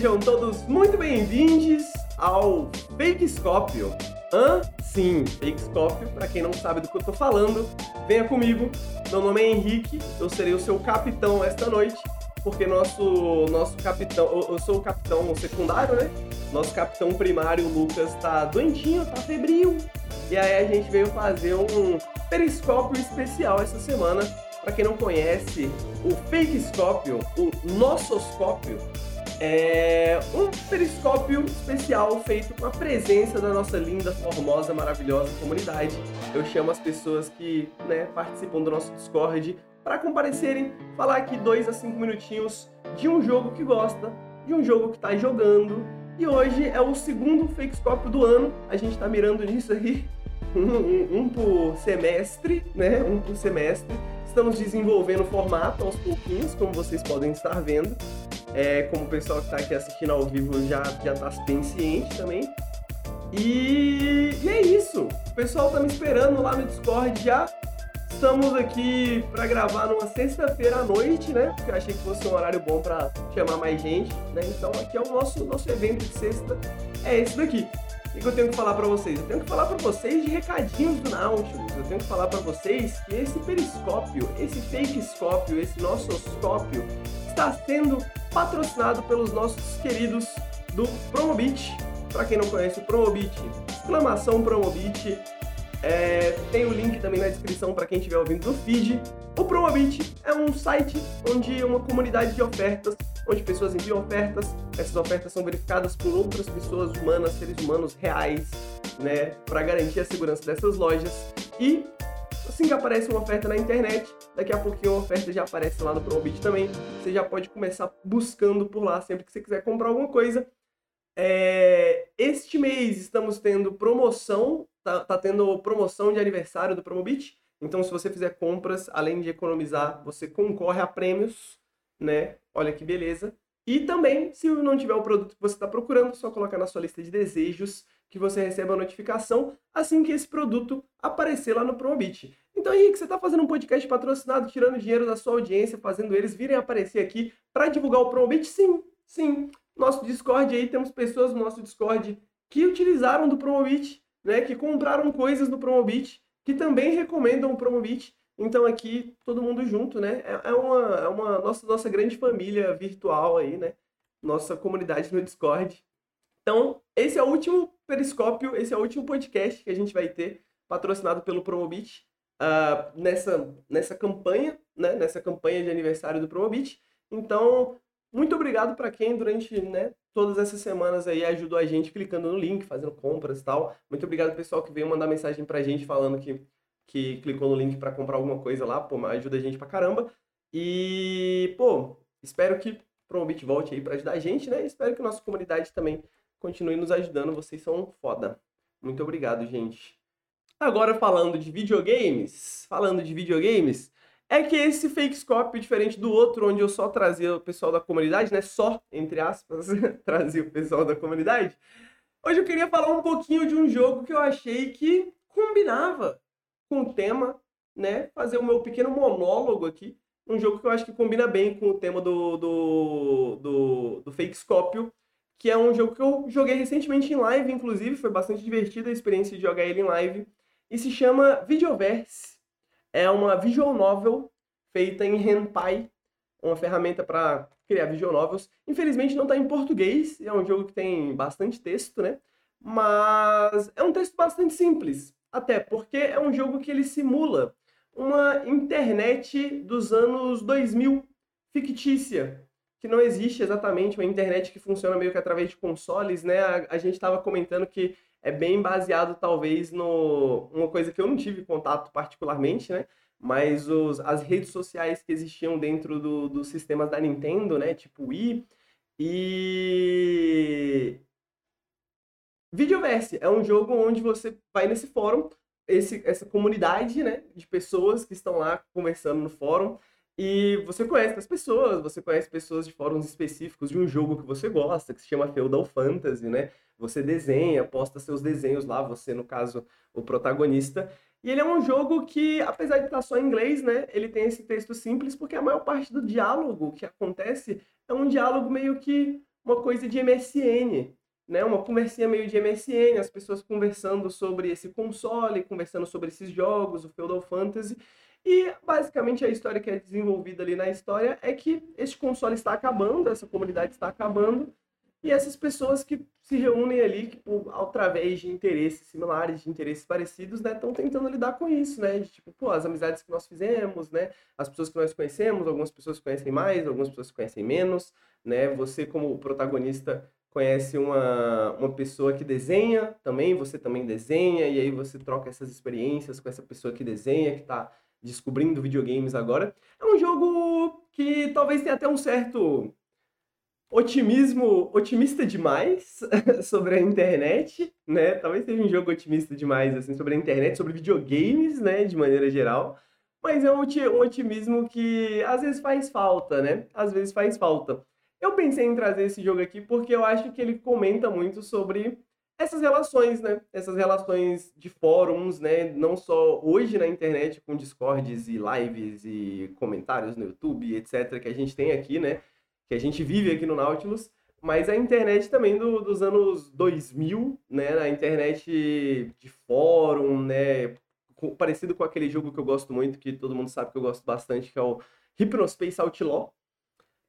sejam todos muito bem-vindos ao Fakescópio. Hã? Sim, Fakescópio, para quem não sabe do que eu tô falando, venha comigo. Meu nome é Henrique, eu serei o seu capitão esta noite, porque nosso nosso capitão, eu, eu sou o capitão secundário, né? Nosso capitão primário, Lucas, tá doentinho, tá febril. E aí a gente veio fazer um periscópio especial essa semana para quem não conhece, o Fakescópio, o Nossoscópio, é um periscópio especial feito com a presença da nossa linda, formosa, maravilhosa comunidade. Eu chamo as pessoas que né, participam do nosso Discord para comparecerem, falar aqui dois a cinco minutinhos de um jogo que gosta, de um jogo que está jogando. E hoje é o segundo Fakescópio do ano, a gente está mirando nisso aí, um, um, um por semestre, né? Um por semestre. Estamos desenvolvendo o formato aos pouquinhos, como vocês podem estar vendo. É, como o pessoal que está aqui assistindo ao vivo já já está bem ciente também. E, e é isso. O pessoal está me esperando lá no Discord já. Estamos aqui para gravar numa sexta-feira à noite, né? Porque eu achei que fosse um horário bom para chamar mais gente, né? Então aqui é o nosso nosso evento de sexta. É esse daqui. O que eu tenho que falar para vocês? Eu tenho que falar para vocês de recadinhos do Nautilus. Eu tenho que falar para vocês que esse periscópio, esse fakescópio, esse nossoscópio está sendo patrocinado pelos nossos queridos do Promobit. Para quem não conhece o Promobit, exclamação Promobit. É, tem o link também na descrição para quem estiver ouvindo do feed. O Promobit é um site onde uma comunidade de ofertas onde pessoas enviam ofertas, essas ofertas são verificadas por outras pessoas humanas, seres humanos reais, né, para garantir a segurança dessas lojas. E assim que aparece uma oferta na internet, daqui a pouquinho a oferta já aparece lá no Promobit também. Você já pode começar buscando por lá sempre que você quiser comprar alguma coisa. É... Este mês estamos tendo promoção, tá, tá tendo promoção de aniversário do Promobit. Então, se você fizer compras, além de economizar, você concorre a prêmios né? Olha que beleza. E também, se não tiver o produto que você está procurando, só colocar na sua lista de desejos que você receba a notificação assim que esse produto aparecer lá no Promobit. Então, Henrique, você está fazendo um podcast patrocinado, tirando dinheiro da sua audiência, fazendo eles virem aparecer aqui para divulgar o Promobit? Sim, sim. Nosso Discord aí, temos pessoas no nosso Discord que utilizaram do Promobit, né, que compraram coisas do Promobit, que também recomendam o Promobit então aqui todo mundo junto, né? É, é uma, é uma nossa, nossa grande família virtual aí, né? Nossa comunidade no Discord. Então, esse é o último periscópio, esse é o último podcast que a gente vai ter, patrocinado pelo Promobit, uh, nessa, nessa campanha, né? Nessa campanha de aniversário do Promobit. Então, muito obrigado para quem durante né, todas essas semanas aí ajudou a gente clicando no link, fazendo compras e tal. Muito obrigado pessoal que veio mandar mensagem pra gente falando que que clicou no link para comprar alguma coisa lá, pô, ajuda a gente pra caramba. E, pô, espero que Promobit volte aí para ajudar a gente, né? Espero que nossa comunidade também continue nos ajudando. Vocês são foda. Muito obrigado, gente. Agora falando de videogames, falando de videogames, é que esse fake scope, diferente do outro, onde eu só trazia o pessoal da comunidade, né? Só, entre aspas, trazia o pessoal da comunidade. Hoje eu queria falar um pouquinho de um jogo que eu achei que combinava com o tema, né? Fazer o meu pequeno monólogo aqui. Um jogo que eu acho que combina bem com o tema do, do, do, do Fakescópio, que é um jogo que eu joguei recentemente em live, inclusive, foi bastante divertida a experiência de jogar ele em live, e se chama Videoverse. É uma visual novel feita em Henpai, uma ferramenta para criar visual novels. Infelizmente não está em português, é um jogo que tem bastante texto, né? Mas é um texto bastante simples. Até porque é um jogo que ele simula uma internet dos anos 2000, fictícia, que não existe exatamente uma internet que funciona meio que através de consoles, né? A, a gente estava comentando que é bem baseado talvez no uma coisa que eu não tive contato particularmente, né? Mas os, as redes sociais que existiam dentro do, dos sistemas da Nintendo, né? Tipo Wii. E Videoverse é um jogo onde você vai nesse fórum, esse, essa comunidade né, de pessoas que estão lá conversando no fórum, e você conhece as pessoas, você conhece pessoas de fóruns específicos de um jogo que você gosta, que se chama Feudal Fantasy, né? Você desenha, posta seus desenhos lá, você, no caso, o protagonista. E ele é um jogo que, apesar de estar só em inglês, né? Ele tem esse texto simples, porque a maior parte do diálogo que acontece é um diálogo meio que uma coisa de MSN, né? Uma conversinha meio de MSN, as pessoas conversando sobre esse console, conversando sobre esses jogos, o Feudal Fantasy. E basicamente a história que é desenvolvida ali na história é que esse console está acabando, essa comunidade está acabando, e essas pessoas que se reúnem ali, que, por, através de interesses similares, de interesses parecidos, né, estão tentando lidar com isso, né? De tipo, pô, as amizades que nós fizemos, né? As pessoas que nós conhecemos, algumas pessoas conhecem mais, algumas pessoas conhecem menos, né? Você, como protagonista, conhece uma, uma pessoa que desenha também, você também desenha, e aí você troca essas experiências com essa pessoa que desenha, que está descobrindo videogames agora. É um jogo que talvez tenha até um certo otimismo, otimista demais sobre a internet, né? Talvez seja um jogo otimista demais assim sobre a internet, sobre videogames, né, de maneira geral. Mas é um, um otimismo que às vezes faz falta, né? Às vezes faz falta. Eu pensei em trazer esse jogo aqui porque eu acho que ele comenta muito sobre essas relações, né? Essas relações de fóruns, né? Não só hoje na internet com discords e lives e comentários no YouTube, etc, que a gente tem aqui, né? Que a gente vive aqui no Nautilus, mas a internet também do, dos anos 2000, né? A internet de fórum, né? Parecido com aquele jogo que eu gosto muito, que todo mundo sabe que eu gosto bastante, que é o Hypnospace Outlaw,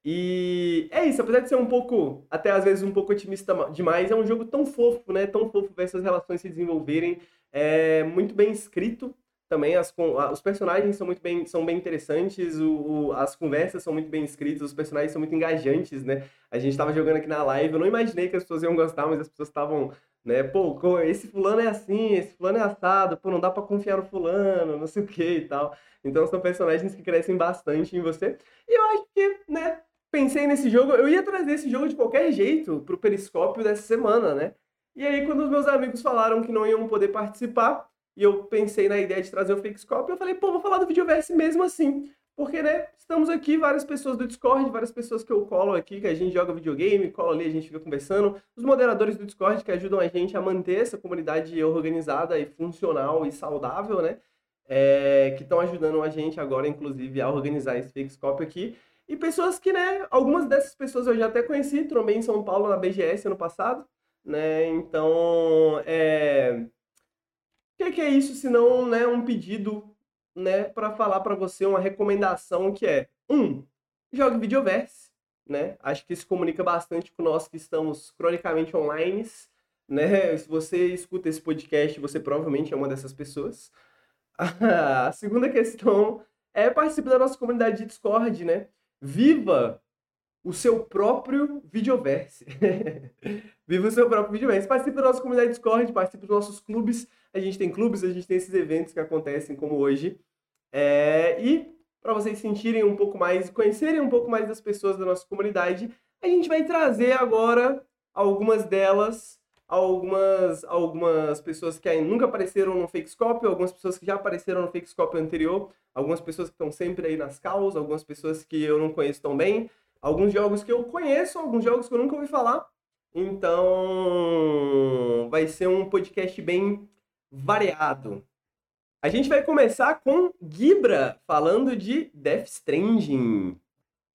e é isso, apesar de ser um pouco, até às vezes um pouco otimista demais, é um jogo tão fofo, né? Tão fofo ver essas relações se desenvolverem. É muito bem escrito também, as, os personagens são muito bem, são bem interessantes, o, o, as conversas são muito bem escritas, os personagens são muito engajantes, né? A gente estava jogando aqui na live, eu não imaginei que as pessoas iam gostar, mas as pessoas estavam, né? Pô, esse fulano é assim, esse fulano é assado, pô, não dá para confiar no fulano, não sei o que e tal. Então são personagens que crescem bastante em você. E eu acho que, né? Pensei nesse jogo, eu ia trazer esse jogo de qualquer jeito pro periscópio dessa semana, né? E aí, quando os meus amigos falaram que não iam poder participar, e eu pensei na ideia de trazer o Fakescope, eu falei, pô, vou falar do Videoverse mesmo assim. Porque, né, estamos aqui, várias pessoas do Discord, várias pessoas que eu colo aqui, que a gente joga videogame, cola ali, a gente fica conversando. Os moderadores do Discord que ajudam a gente a manter essa comunidade organizada e funcional e saudável, né? É, que estão ajudando a gente agora, inclusive, a organizar esse Fakescope aqui. E pessoas que, né, algumas dessas pessoas eu já até conheci, trombei em São Paulo na BGS ano passado, né? Então, é... o que, que é isso se não né, um pedido, né, para falar para você uma recomendação que é, um, jogue Videoverse, né? Acho que isso comunica bastante com nós que estamos cronicamente online, né? Se você escuta esse podcast, você provavelmente é uma dessas pessoas. A segunda questão é participe da nossa comunidade de Discord, né? Viva o seu próprio videoverse. Viva o seu próprio videoverse. Participe da nossa comunidade Discord, participe dos nossos clubes. A gente tem clubes, a gente tem esses eventos que acontecem como hoje. É... E para vocês sentirem um pouco mais, conhecerem um pouco mais das pessoas da nossa comunidade, a gente vai trazer agora algumas delas, algumas, algumas pessoas que ainda nunca apareceram no Fakescope, algumas pessoas que já apareceram no Fakescope anterior, algumas pessoas que estão sempre aí nas causas, algumas pessoas que eu não conheço tão bem, alguns jogos que eu conheço, alguns jogos que eu nunca ouvi falar. Então, vai ser um podcast bem variado. A gente vai começar com Gibra falando de Death Stranding.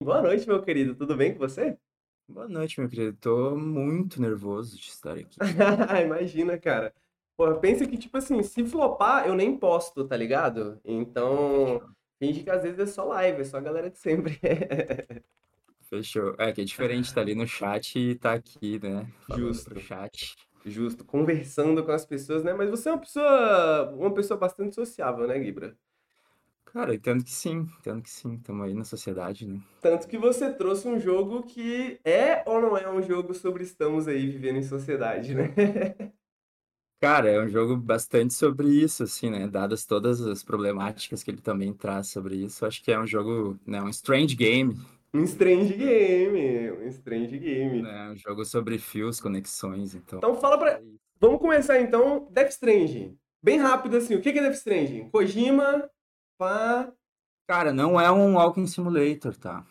Boa noite, meu querido. Tudo bem com você? Boa noite, meu querido. Tô muito nervoso de estar aqui. Imagina, cara. Pô, pensa que, tipo assim, se flopar, eu nem posto, tá ligado? Então, finge que às vezes é só live, é só a galera de sempre. Fechou. É que é diferente tá ali no chat e tá aqui, né? Justo. chat. Justo, conversando com as pessoas, né? Mas você é uma pessoa, uma pessoa bastante sociável, né, Gibra? Cara, entendo que sim, entendo que sim. Estamos aí na sociedade, né? Tanto que você trouxe um jogo que é ou não é um jogo sobre estamos aí vivendo em sociedade, né? Cara, é um jogo bastante sobre isso, assim, né? Dadas todas as problemáticas que ele também traz sobre isso, acho que é um jogo, né? Um strange game. Um strange game, um strange game. Né? Um jogo sobre fios, conexões, então. Então fala pra. É Vamos começar então, Death Strange. Bem rápido assim, o que é Death Strange? Kojima, pá. Cara, não é um Walking Simulator, tá?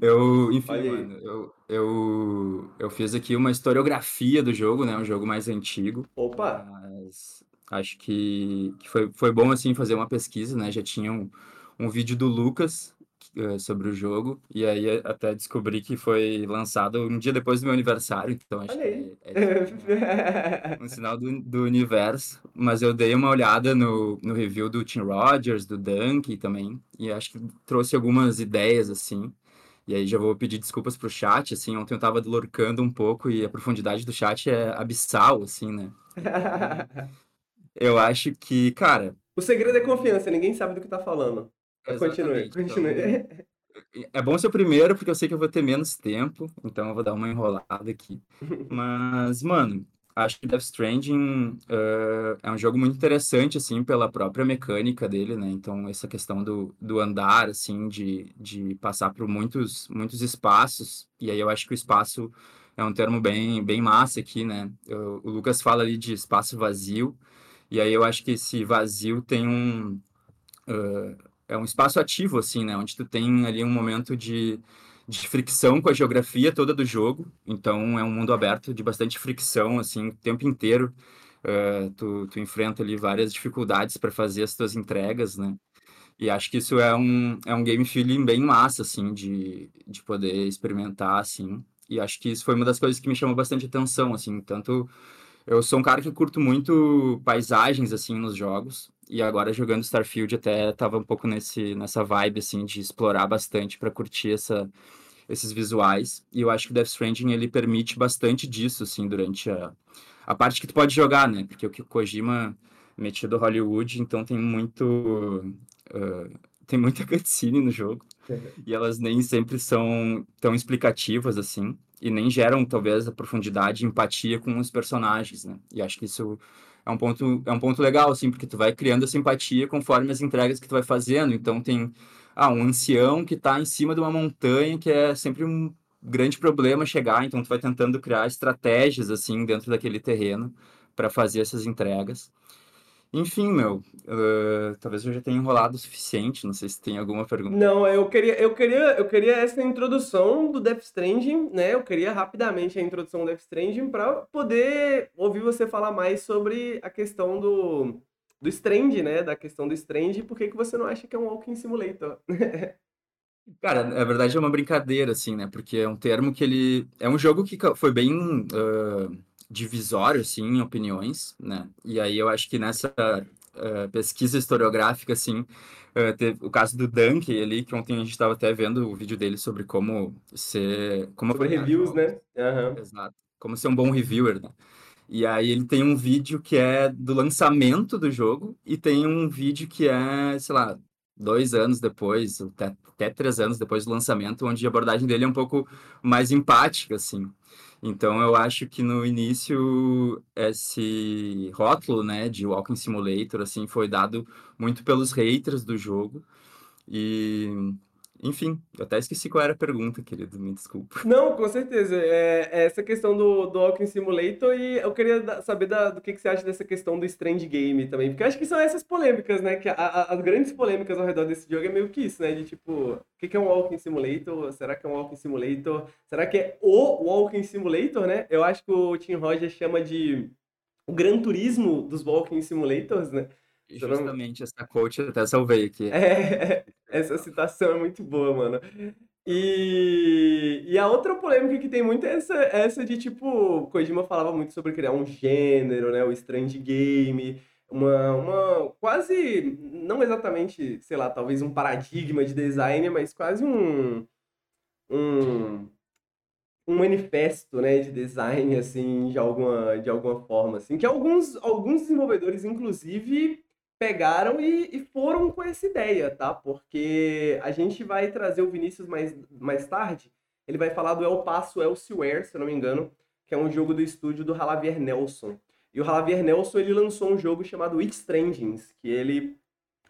Eu, enfim, mano, eu, eu, eu fiz aqui uma historiografia do jogo, né? Um jogo mais antigo. Opa! Mas acho que, que foi, foi bom, assim, fazer uma pesquisa, né? Já tinha um, um vídeo do Lucas, sobre o jogo, e aí até descobri que foi lançado um dia depois do meu aniversário, então acho que é, é um sinal do, do, universo. Mas eu dei uma olhada no, no review do Tim Rogers, do Dunk também, e acho que trouxe algumas ideias, assim. E aí já vou pedir desculpas pro chat, assim, ontem eu tava lorcando um pouco e a profundidade do chat é abissal, assim, né? eu acho que, cara... O segredo é confiança, ninguém sabe do que tá falando. Continue, continue. Então, é bom ser o primeiro, porque eu sei que eu vou ter menos tempo, então eu vou dar uma enrolada aqui. Mas, mano, acho que Death Stranding uh, é um jogo muito interessante, assim, pela própria mecânica dele, né? Então, essa questão do, do andar, assim, de, de passar por muitos, muitos espaços, e aí eu acho que o espaço é um termo bem, bem massa aqui, né? Eu, o Lucas fala ali de espaço vazio, e aí eu acho que esse vazio tem um... Uh, é um espaço ativo, assim, né? Onde tu tem ali um momento de, de fricção com a geografia toda do jogo. Então, é um mundo aberto de bastante fricção, assim, o tempo inteiro. Uh, tu, tu enfrenta ali várias dificuldades para fazer as tuas entregas, né? E acho que isso é um, é um game feeling bem massa, assim, de, de poder experimentar, assim. E acho que isso foi uma das coisas que me chamou bastante atenção, assim, tanto... Eu sou um cara que curto muito paisagens, assim, nos jogos. E agora jogando Starfield até tava um pouco nesse, nessa vibe, assim, de explorar bastante para curtir essa, esses visuais. E eu acho que Death Stranding, ele permite bastante disso, assim, durante a, a parte que tu pode jogar, né? Porque o Kojima metido Hollywood, então tem muito... Uh, tem muita cutscene no jogo. e elas nem sempre são tão explicativas, assim. E nem geram, talvez, a profundidade e empatia com os personagens, né? E acho que isso é um ponto, é um ponto legal, assim, porque tu vai criando simpatia conforme as entregas que tu vai fazendo. Então tem ah, um ancião que está em cima de uma montanha, que é sempre um grande problema chegar, então tu vai tentando criar estratégias, assim, dentro daquele terreno para fazer essas entregas. Enfim, meu, uh, talvez eu já tenha enrolado o suficiente, não sei se tem alguma pergunta. Não, eu queria, eu queria, eu queria essa introdução do Death Stranding, né? Eu queria rapidamente a introdução do Death Stranding para poder ouvir você falar mais sobre a questão do, do Strand, né? Da questão do Strand, por que, que você não acha que é um Walking Simulator? Cara, na verdade é uma brincadeira, assim, né? Porque é um termo que ele... É um jogo que foi bem... Uh divisório, assim, em opiniões, né? E aí eu acho que nessa uh, pesquisa historiográfica, assim, uh, teve o caso do Dunk ali, que ontem a gente estava até vendo o vídeo dele sobre como ser... Como sobre reviews, né? Uhum. Exato. Como ser um bom reviewer, né? E aí ele tem um vídeo que é do lançamento do jogo e tem um vídeo que é, sei lá, dois anos depois, até, até três anos depois do lançamento, onde a abordagem dele é um pouco mais empática, assim. Então eu acho que no início esse rótulo, né, de Walking Simulator assim foi dado muito pelos haters do jogo. E enfim, eu até esqueci qual era a pergunta, querido, me desculpa. Não, com certeza. É, é essa questão do, do Walking Simulator e eu queria saber da, do que, que você acha dessa questão do Strange Game também. Porque eu acho que são essas polêmicas, né? Que a, a, as grandes polêmicas ao redor desse jogo é meio que isso, né? De tipo, o que, que é um Walking Simulator? Será que é um Walking Simulator? Será que é o Walking Simulator, né? Eu acho que o Tim Rogers chama de o Gran Turismo dos Walking Simulators, né? Justamente, essa coach até salvei aqui. É, essa citação é muito boa, mano. E, e a outra polêmica que tem muito é essa, essa de, tipo, Kojima falava muito sobre criar um gênero, né? O Strange Game, uma, uma quase, não exatamente, sei lá, talvez um paradigma de design, mas quase um, um, um manifesto, né, de design, assim, de alguma, de alguma forma, assim, que alguns, alguns desenvolvedores, inclusive, pegaram e, e, foram com essa ideia, tá? Porque a gente vai trazer o Vinícius mais, mais tarde. Ele vai falar do El Paso Elsewhere, se eu não me engano, que é um jogo do estúdio do Javier Nelson. E o Javier Nelson ele lançou um jogo chamado It Strandings, que ele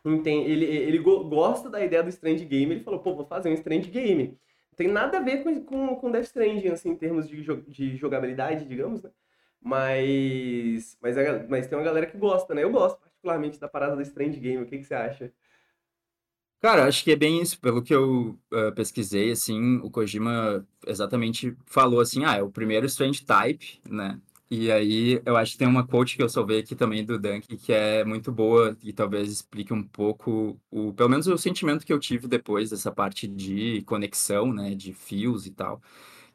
entende, ele, ele gosta da ideia do Strange Game. Ele falou, pô, vou fazer um Strange Game. Não tem nada a ver com, com, com Death Stranding, assim, em termos de, de jogabilidade, digamos, né? Mas, mas, mas tem uma galera que gosta, né? Eu gosto particularmente da parada do Strange Game. O que, que você acha? Cara, acho que é bem isso. Pelo que eu uh, pesquisei, assim, o Kojima exatamente falou assim, ah, é o primeiro Strange Type, né? E aí, eu acho que tem uma quote que eu salvei aqui também do Dunk, que é muito boa e talvez explique um pouco, o, pelo menos o sentimento que eu tive depois dessa parte de conexão, né, de fios e tal,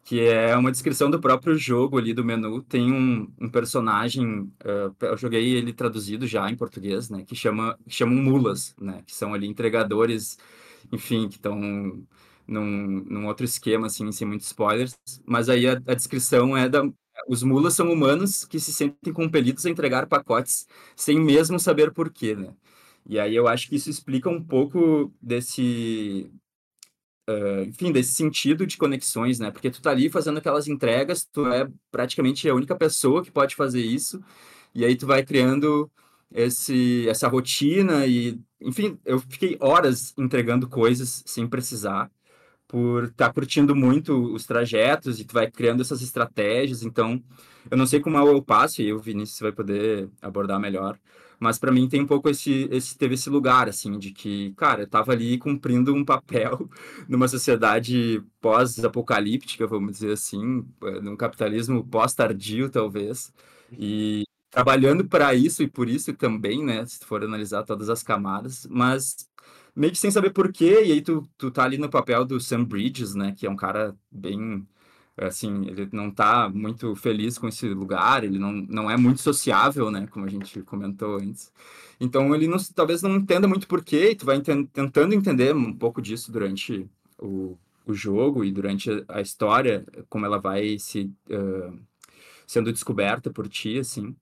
que é uma descrição do próprio jogo ali do menu. Tem um, um personagem, uh, eu joguei ele traduzido já em português, né, que chama, chamam mulas, né, que são ali entregadores, enfim, que estão num, num outro esquema, assim, sem muitos spoilers, mas aí a, a descrição é da, os mulas são humanos que se sentem compelidos a entregar pacotes sem mesmo saber porquê, né? E aí eu acho que isso explica um pouco desse, uh, enfim, desse sentido de conexões, né? Porque tu tá ali fazendo aquelas entregas, tu é praticamente a única pessoa que pode fazer isso, e aí tu vai criando esse, essa rotina e, enfim, eu fiquei horas entregando coisas sem precisar por estar tá curtindo muito os trajetos e tu vai criando essas estratégias. Então, eu não sei como é o passo, e o Vinícius vai poder abordar melhor, mas para mim tem um pouco esse, esse teve esse lugar assim de que, cara, eu estava ali cumprindo um papel numa sociedade pós-apocalíptica, vamos dizer assim, num capitalismo pós-tardio, talvez. E trabalhando para isso e por isso também, né, se for analisar todas as camadas, mas meio que sem saber por quê, e aí tu, tu tá ali no papel do Sam Bridges, né, que é um cara bem, assim, ele não tá muito feliz com esse lugar, ele não, não é muito sociável, né, como a gente comentou antes. Então ele não, talvez não entenda muito por quê, e tu vai ent tentando entender um pouco disso durante o, o jogo e durante a história, como ela vai se... Uh, sendo descoberta por ti, assim.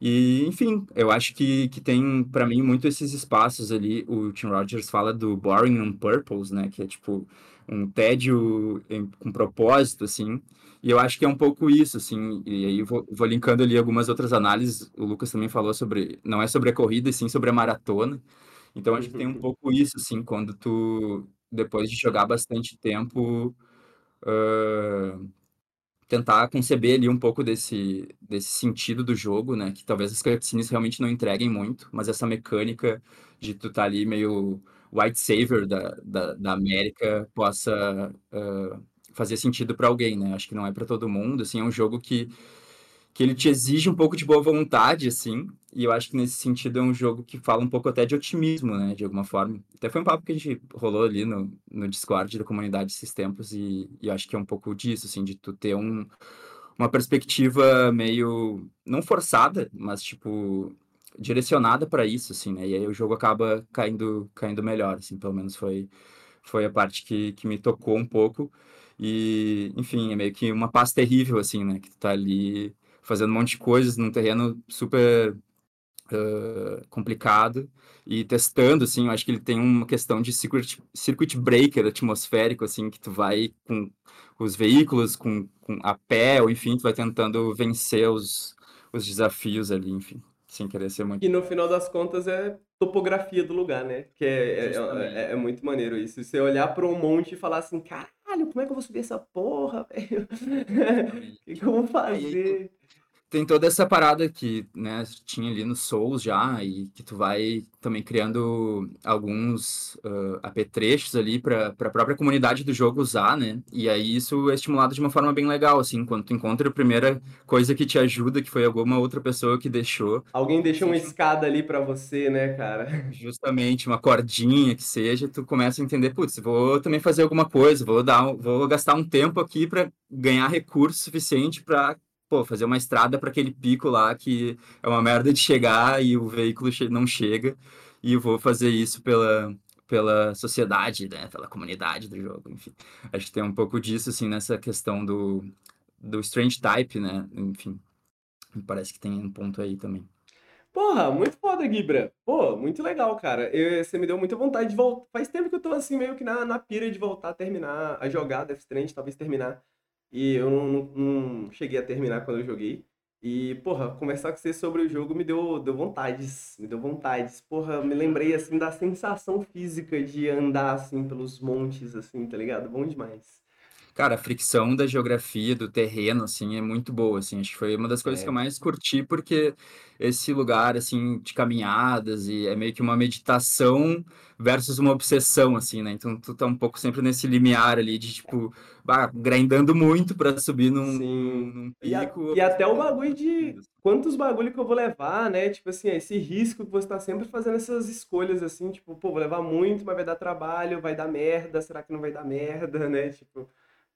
E, enfim, eu acho que, que tem, para mim, muito esses espaços ali. O Tim Rogers fala do boring on purpose, né? Que é tipo um tédio em, com propósito, assim. E eu acho que é um pouco isso, assim. E aí vou, vou linkando ali algumas outras análises. O Lucas também falou sobre. Não é sobre a corrida, e sim sobre a maratona. Então acho que tem um uhum. pouco isso, assim, quando tu, depois de jogar bastante tempo. Uh, tentar conceber ali um pouco desse, desse sentido do jogo, né? Que talvez as cutscenes realmente não entreguem muito, mas essa mecânica de tu estar tá ali meio white savior da, da, da América possa uh, fazer sentido para alguém, né? Acho que não é para todo mundo, assim, é um jogo que que ele te exige um pouco de boa vontade, assim, e eu acho que nesse sentido é um jogo que fala um pouco até de otimismo, né, de alguma forma. Até foi um papo que a gente rolou ali no, no Discord da comunidade esses tempos, e, e acho que é um pouco disso, assim, de tu ter um, uma perspectiva meio, não forçada, mas, tipo, direcionada para isso, assim, né, e aí o jogo acaba caindo, caindo melhor, assim, pelo menos foi, foi a parte que, que me tocou um pouco, e, enfim, é meio que uma paz terrível, assim, né, que tu tá ali fazendo um monte de coisas num terreno super uh, complicado e testando, assim, eu acho que ele tem uma questão de circuit, circuit breaker atmosférico, assim, que tu vai com os veículos, com, com a pé, ou enfim, tu vai tentando vencer os, os desafios ali, enfim, sem querer ser muito... E no final das contas é topografia do lugar, né? Que é, é, é, é muito maneiro isso. Você olhar para um monte e falar assim, caralho, como é que eu vou subir essa porra, velho? O que, que eu vou fazer? Tem toda essa parada que, né, tinha ali no Souls já, e que tu vai também criando alguns uh, apetrechos ali para a própria comunidade do jogo usar, né? E aí isso é estimulado de uma forma bem legal, assim, quando tu encontra a primeira coisa que te ajuda, que foi alguma outra pessoa que deixou. Alguém deixou uma escada ali para você, né, cara? Justamente, uma cordinha que seja, tu começa a entender, putz, vou também fazer alguma coisa, vou dar, vou gastar um tempo aqui para ganhar recurso suficiente para pô, fazer uma estrada para aquele pico lá que é uma merda de chegar e o veículo não chega, e eu vou fazer isso pela, pela sociedade, né, pela comunidade do jogo, enfim. Acho que tem um pouco disso, assim, nessa questão do, do Strange Type, né, enfim. Parece que tem um ponto aí também. Porra, muito foda, Gibra. Pô, muito legal, cara. Eu, você me deu muita vontade de voltar. Faz tempo que eu tô assim, meio que na, na pira de voltar a terminar, a jogar Death Stranding, talvez terminar e eu não, não, cheguei a terminar quando eu joguei. E, porra, conversar com você sobre o jogo me deu, deu vontades, me deu vontades. Porra, me lembrei, assim, da sensação física de andar, assim, pelos montes, assim, tá ligado? Bom demais. Cara, a fricção da geografia, do terreno, assim, é muito boa, assim. Acho que foi uma das coisas que eu É. mais curti, porque esse lugar, assim, de caminhadas e é meio que uma meditação versus uma obsessão, assim, né? Então tu tá um pouco sempre nesse limiar ali de, tipo, bah, grindando muito pra subir num, num, num E, a- pico, e até o bagulho de quantos bagulho que eu vou levar, né? Tipo assim, esse risco que você tá sempre fazendo essas escolhas assim, tipo, pô, vou levar muito, mas vai dar trabalho, vai dar merda, será que não vai dar merda, né? Tipo,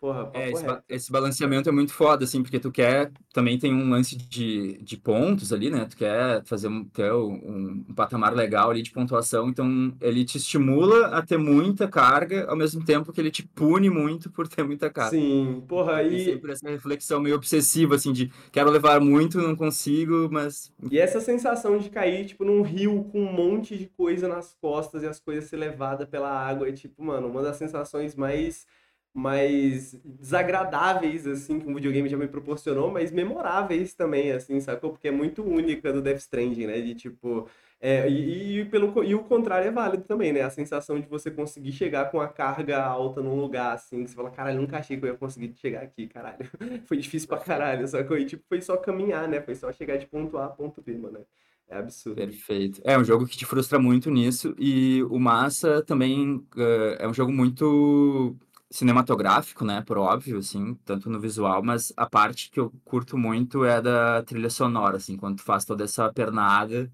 porra, É, esse, ba- esse balanceamento é muito foda, assim, porque tu quer, também tem um lance de, de pontos ali, né? Tu quer fazer um, ter um, um patamar legal ali de pontuação, então ele te estimula a ter muita carga, ao mesmo tempo que ele te pune muito por ter muita carga. Sim, porra, Então tem e, sempre essa reflexão meio obsessiva, assim, de quero levar muito, não consigo, mas e essa sensação de cair, tipo, num rio com um monte de coisa nas costas e as coisas ser levadas pela água, é tipo, mano, uma das sensações mais mais desagradáveis, assim, que um videogame já me proporcionou, mas memoráveis também, assim, sacou? Porque é muito única do Death Stranding, né? De tipo. é, e, e pelo, e o contrário é válido também, né? A sensação de você conseguir chegar com a carga alta num lugar, assim, que você fala, caralho, nunca achei que eu ia conseguir chegar aqui, caralho. Foi difícil pra caralho, sacou? E tipo, foi só caminhar, né? Foi só chegar de ponto A a ponto B, mano. É absurdo. Perfeito. É um jogo que te frustra muito nisso, e o Massa também eh, é um jogo muito cinematográfico, né? Por óbvio, assim, tanto no visual, mas a parte que eu curto muito é da trilha sonora, assim, quando tu faz toda essa pernada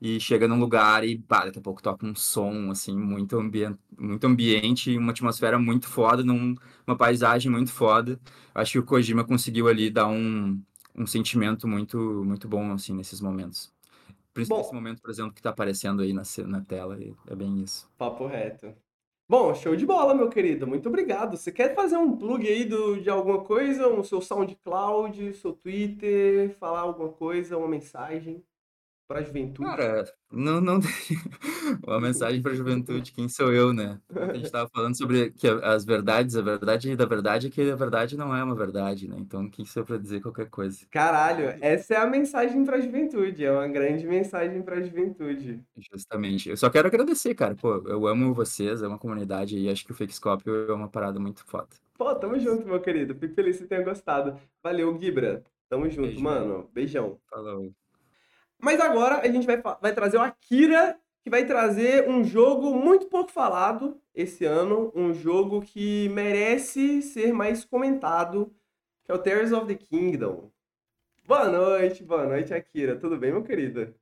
e chega num lugar e, pá, daqui a pouco toca um som, assim, muito ambien muito ambiente, e uma atmosfera muito foda, num, uma paisagem muito foda. Acho que o Kojima conseguiu ali dar um, um sentimento muito, muito bom, assim, nesses momentos. Principalmente esse momento, por exemplo, que tá aparecendo aí na, na tela, é bem isso. papo reto. Bom, show de bola, meu querido. Muito obrigado. Você quer fazer um plug aí do, de alguma coisa? Um seu SoundCloud, seu Twitter, falar alguma coisa, uma mensagem para a juventude? Cara, não, não tem uma mensagem para a juventude, quem sou eu, né? A gente estava falando sobre que as verdades, a verdade da verdade é que a verdade não é uma verdade, né? Então, quem sou eu para dizer qualquer coisa? Caralho, essa é a mensagem para a juventude. É uma grande mensagem para a juventude. Justamente. Eu só quero agradecer, cara. Pô, eu amo vocês, amo a comunidade e acho que o Fakescópio é uma parada muito foda. Pô, É tamo junto, meu querido. Fico feliz que você tenha gostado. Valeu, Gibra. Tamo junto, Beijo, mano. Beijão. Falou. Mas agora a gente vai, vai trazer o Akira, que vai trazer um jogo muito pouco falado esse ano, um jogo que merece ser mais comentado, que é o Tears of the Kingdom. Boa noite, boa noite, Akira. Tudo bem, meu querido?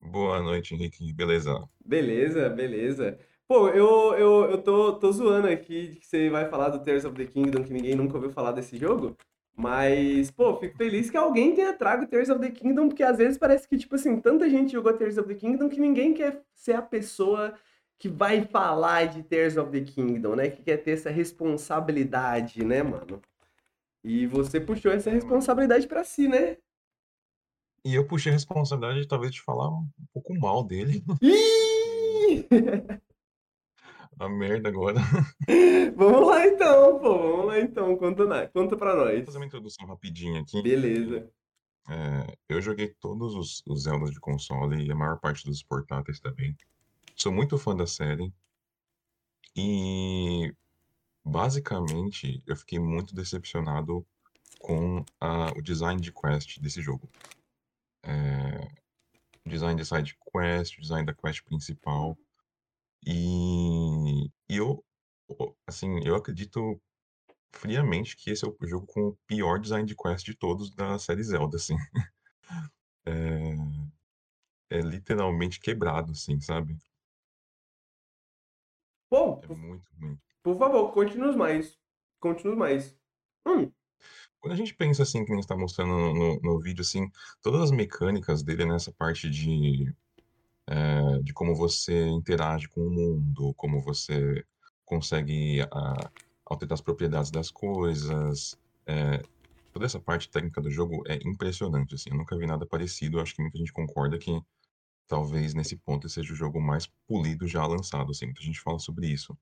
Boa noite, Henrique. Beleza? Beleza, beleza. Pô, eu, eu, eu tô, tô zoando aqui de que você vai falar do Tears of the Kingdom, que ninguém nunca ouviu falar desse jogo. Mas, pô, fico feliz que alguém tenha trago Tears of the Kingdom, porque às vezes parece que, tipo assim, tanta gente jogou Tears of the Kingdom que ninguém quer ser a pessoa que vai falar de Tears of the Kingdom, né? Que quer ter essa responsabilidade, né, mano? E você puxou essa É, responsabilidade pra si, né? E eu puxei a responsabilidade de talvez te falar um pouco mal dele. Ih! A merda agora. Vamos lá então, pô. Vamos lá então. Conta, na- conta pra Vou nós. fazer uma introdução rapidinha aqui. Beleza. É, eu joguei todos os, os Zeldas de console e a maior parte dos portáteis também. Sou muito fã da série. E basicamente eu fiquei muito decepcionado com a- o design de quest desse jogo. É, design de side quest, design da quest principal. E, e eu, assim, eu acredito friamente que esse é o jogo com o pior design de quest de todos da série Zelda, assim. É, é literalmente quebrado, assim, sabe? Bom, É por, muito ruim. por favor, conte-nos mais. Conte-nos mais. Hum, Quando a gente pensa assim, que nem está mostrando no, no, no vídeo, assim, todas as mecânicas dele nessa parte de, é, de como você interage com o mundo, como você consegue a, alterar as propriedades das coisas, é, toda essa parte técnica do jogo é impressionante, assim, eu nunca vi nada parecido, acho que muita gente concorda que talvez nesse ponto seja o jogo mais polido já lançado, assim, muita gente fala sobre isso.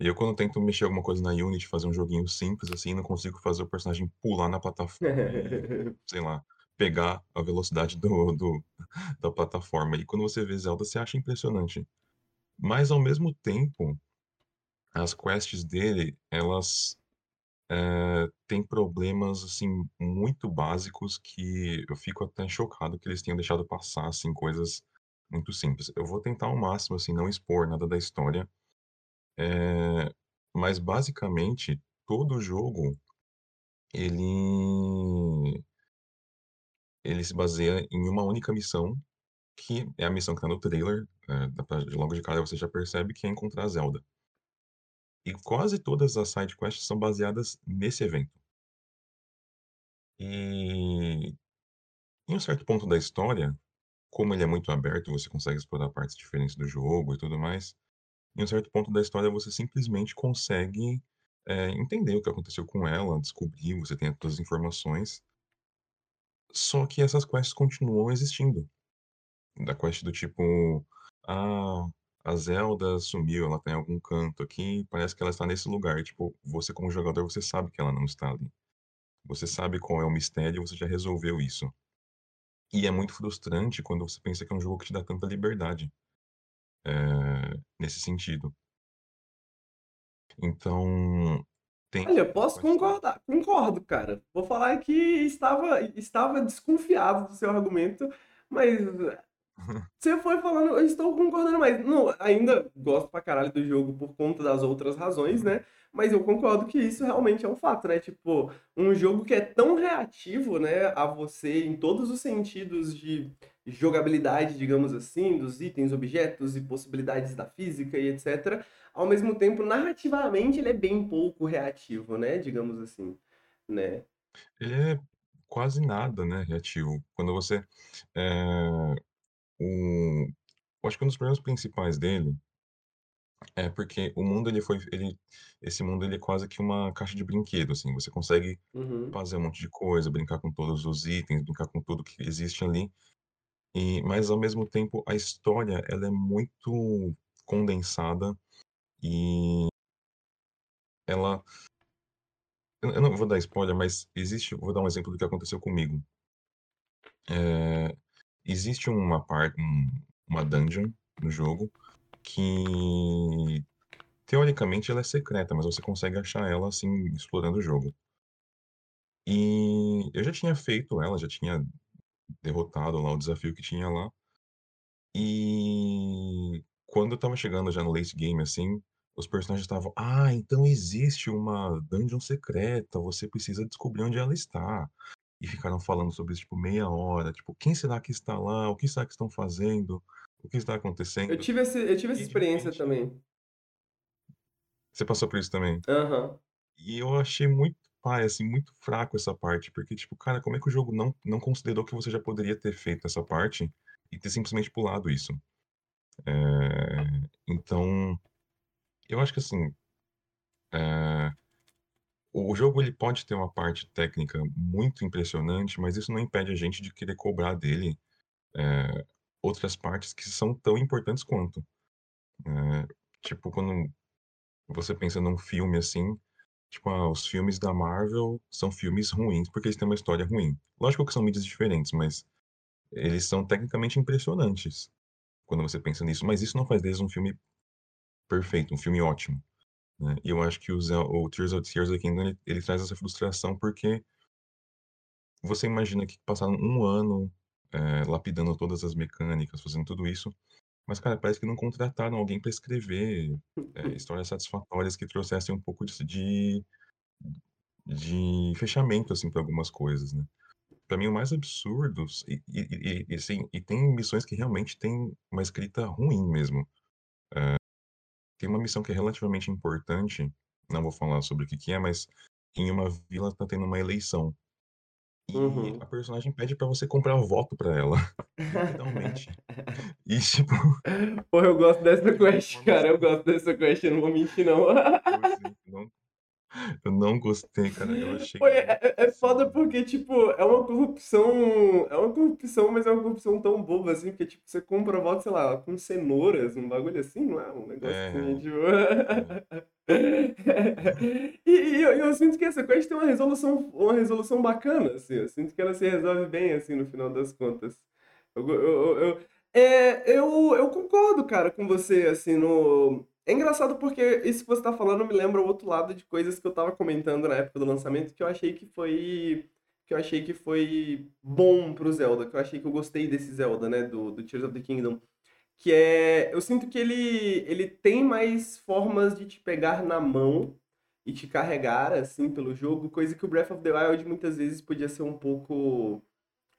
E eu quando tento mexer alguma coisa na Unity, fazer um joguinho simples assim, não consigo fazer o personagem pular na plataforma sei lá, pegar a velocidade do, do- da plataforma. E quando você vê Zelda, você acha impressionante. Mas ao mesmo tempo, as quests dele, elas eh, tem problemas, assim, muito básicos que eu fico até chocado que eles tenham deixado passar, assim, coisas muito simples. Eu vou tentar ao máximo, assim, não expor nada da história, eh, mas basicamente todo jogo ele ele se baseia em uma única missão, que é a missão que tá no trailer, pra logo de cara você já percebe que é encontrar a Zelda. E quase todas as side quests são baseadas nesse evento. E em um certo ponto da história, como ele é muito aberto, você consegue explorar partes diferentes do jogo e tudo mais, em um certo ponto da história você simplesmente consegue, eh, entender o que aconteceu com ela, descobrir, você tem todas as informações. Só que essas quests continuam existindo. Da quest do tipo: "Ah, a Zelda sumiu, ela tá em algum canto aqui, parece que ela está nesse lugar", tipo, você como jogador, você sabe que ela não está ali. Você sabe qual é o mistério, você já resolveu isso. E é muito frustrante quando você pensa que é um jogo que te dá tanta liberdade, eh, nesse sentido. Então, tem Olha, posso concordar concordo, cara. Vou falar que estava estava desconfiado do seu argumento, mas você foi falando, eu estou concordando mais. Não, ainda gosto pra caralho do jogo por conta das outras razões, né, mas eu concordo que isso realmente é um fato, né, tipo, um jogo que é tão reativo, né, a você em todos os sentidos de jogabilidade, digamos assim, dos itens, objetos e possibilidades da física e etcétera, ao mesmo tempo, narrativamente, ele é bem pouco reativo, né, digamos assim, né. Ele é quase nada, né, reativo. Quando você, eh, o eu acho que um dos problemas principais dele é porque o mundo ele foi ele esse mundo ele é quase que uma caixa de brinquedo, assim, você consegue Uhum. fazer um monte de coisa, brincar com todos os itens, brincar com tudo que existe ali, e mas ao mesmo tempo a história ela é muito condensada e ela eu não vou dar spoiler, mas existe vou dar um exemplo do que aconteceu comigo. Eh, existe uma par um uma dungeon no jogo que, teoricamente, ela é secreta, mas você consegue achar ela, assim, explorando o jogo. E eu já tinha feito ela, já tinha derrotado lá o desafio que tinha lá. E quando eu estava chegando já no late game, assim, os personagens estavam: "Ah, então existe uma dungeon secreta, você precisa descobrir onde ela está". E ficaram falando sobre isso, tipo, meia hora, tipo: "Quem será que está lá? O que será que estão fazendo? O que está Eu acontecendo?". tive esse eu tive essa E experiência também. Você passou por isso também? Aham. E eu achei muito paia, assim, muito fraco essa parte, porque, tipo, cara, como é que o jogo não não considerou que você já poderia ter feito essa parte e ter simplesmente pulado isso? Eh, então, eu acho que assim, eh, o jogo ele pode ter uma parte técnica muito impressionante, mas isso não impede a gente de querer cobrar dele, eh, outras partes que são tão importantes quanto. Eh, tipo, quando você pensa num filme, assim, tipo, ah, os filmes da Marvel são filmes ruins, porque eles têm uma história ruim. Lógico que são mídias diferentes, mas eles são tecnicamente impressionantes, quando você pensa nisso, mas isso não faz deles um filme perfeito, um filme ótimo, né. E eu acho que o Tears of Tears of the Kingdom ele ele traz essa frustração, porque você imagina que passaram 1 ano, eh, lapidando todas as mecânicas, fazendo tudo isso, mas, cara, parece que não contrataram alguém pra escrever, eh, histórias satisfatórias que trouxessem um pouco disso de de fechamento, assim, pra algumas coisas, né. Pra mim o mais absurdos e e e assim, e tem missões que realmente têm uma escrita ruim mesmo. Eh, tem uma missão que é relativamente importante, não vou falar sobre o que que é, mas em uma vila tá tendo uma eleição. E a Uhum. personagem pede pra você comprar voto pra ela, literalmente. E tipo Porra, eu gosto dessa quest, cara, eu gosto dessa quest, eu não vou mentir não. Assim, não eu não gostei, cara, eu achei Pô, é é é assim foda porque, tipo, é uma corrupção é uma corrupção, mas é uma corrupção tão boba, assim, porque, tipo, você compra voto, sei lá, com cenouras, um bagulho assim, não é? Um negócio assim, É, tipo é. E e eu eu sinto que essa quest tem uma resolução uma resolução bacana, assim, eu sinto que ela se resolve bem, assim, no final das contas. Eu eu eu eu eh, eu eu concordo, cara, com você, assim, no É engraçado porque isso que você tá falando me lembra o outro lado de coisas que eu tava comentando na época do lançamento, que eu achei que foi que eu achei que foi bom pro Zelda, que eu achei que eu gostei desse Zelda, né, do, do Tears of the Kingdom, que é, eu sinto que ele ele tem mais formas de te pegar na mão e te carregar assim pelo jogo, coisa que o Breath of the Wild muitas vezes podia ser um pouco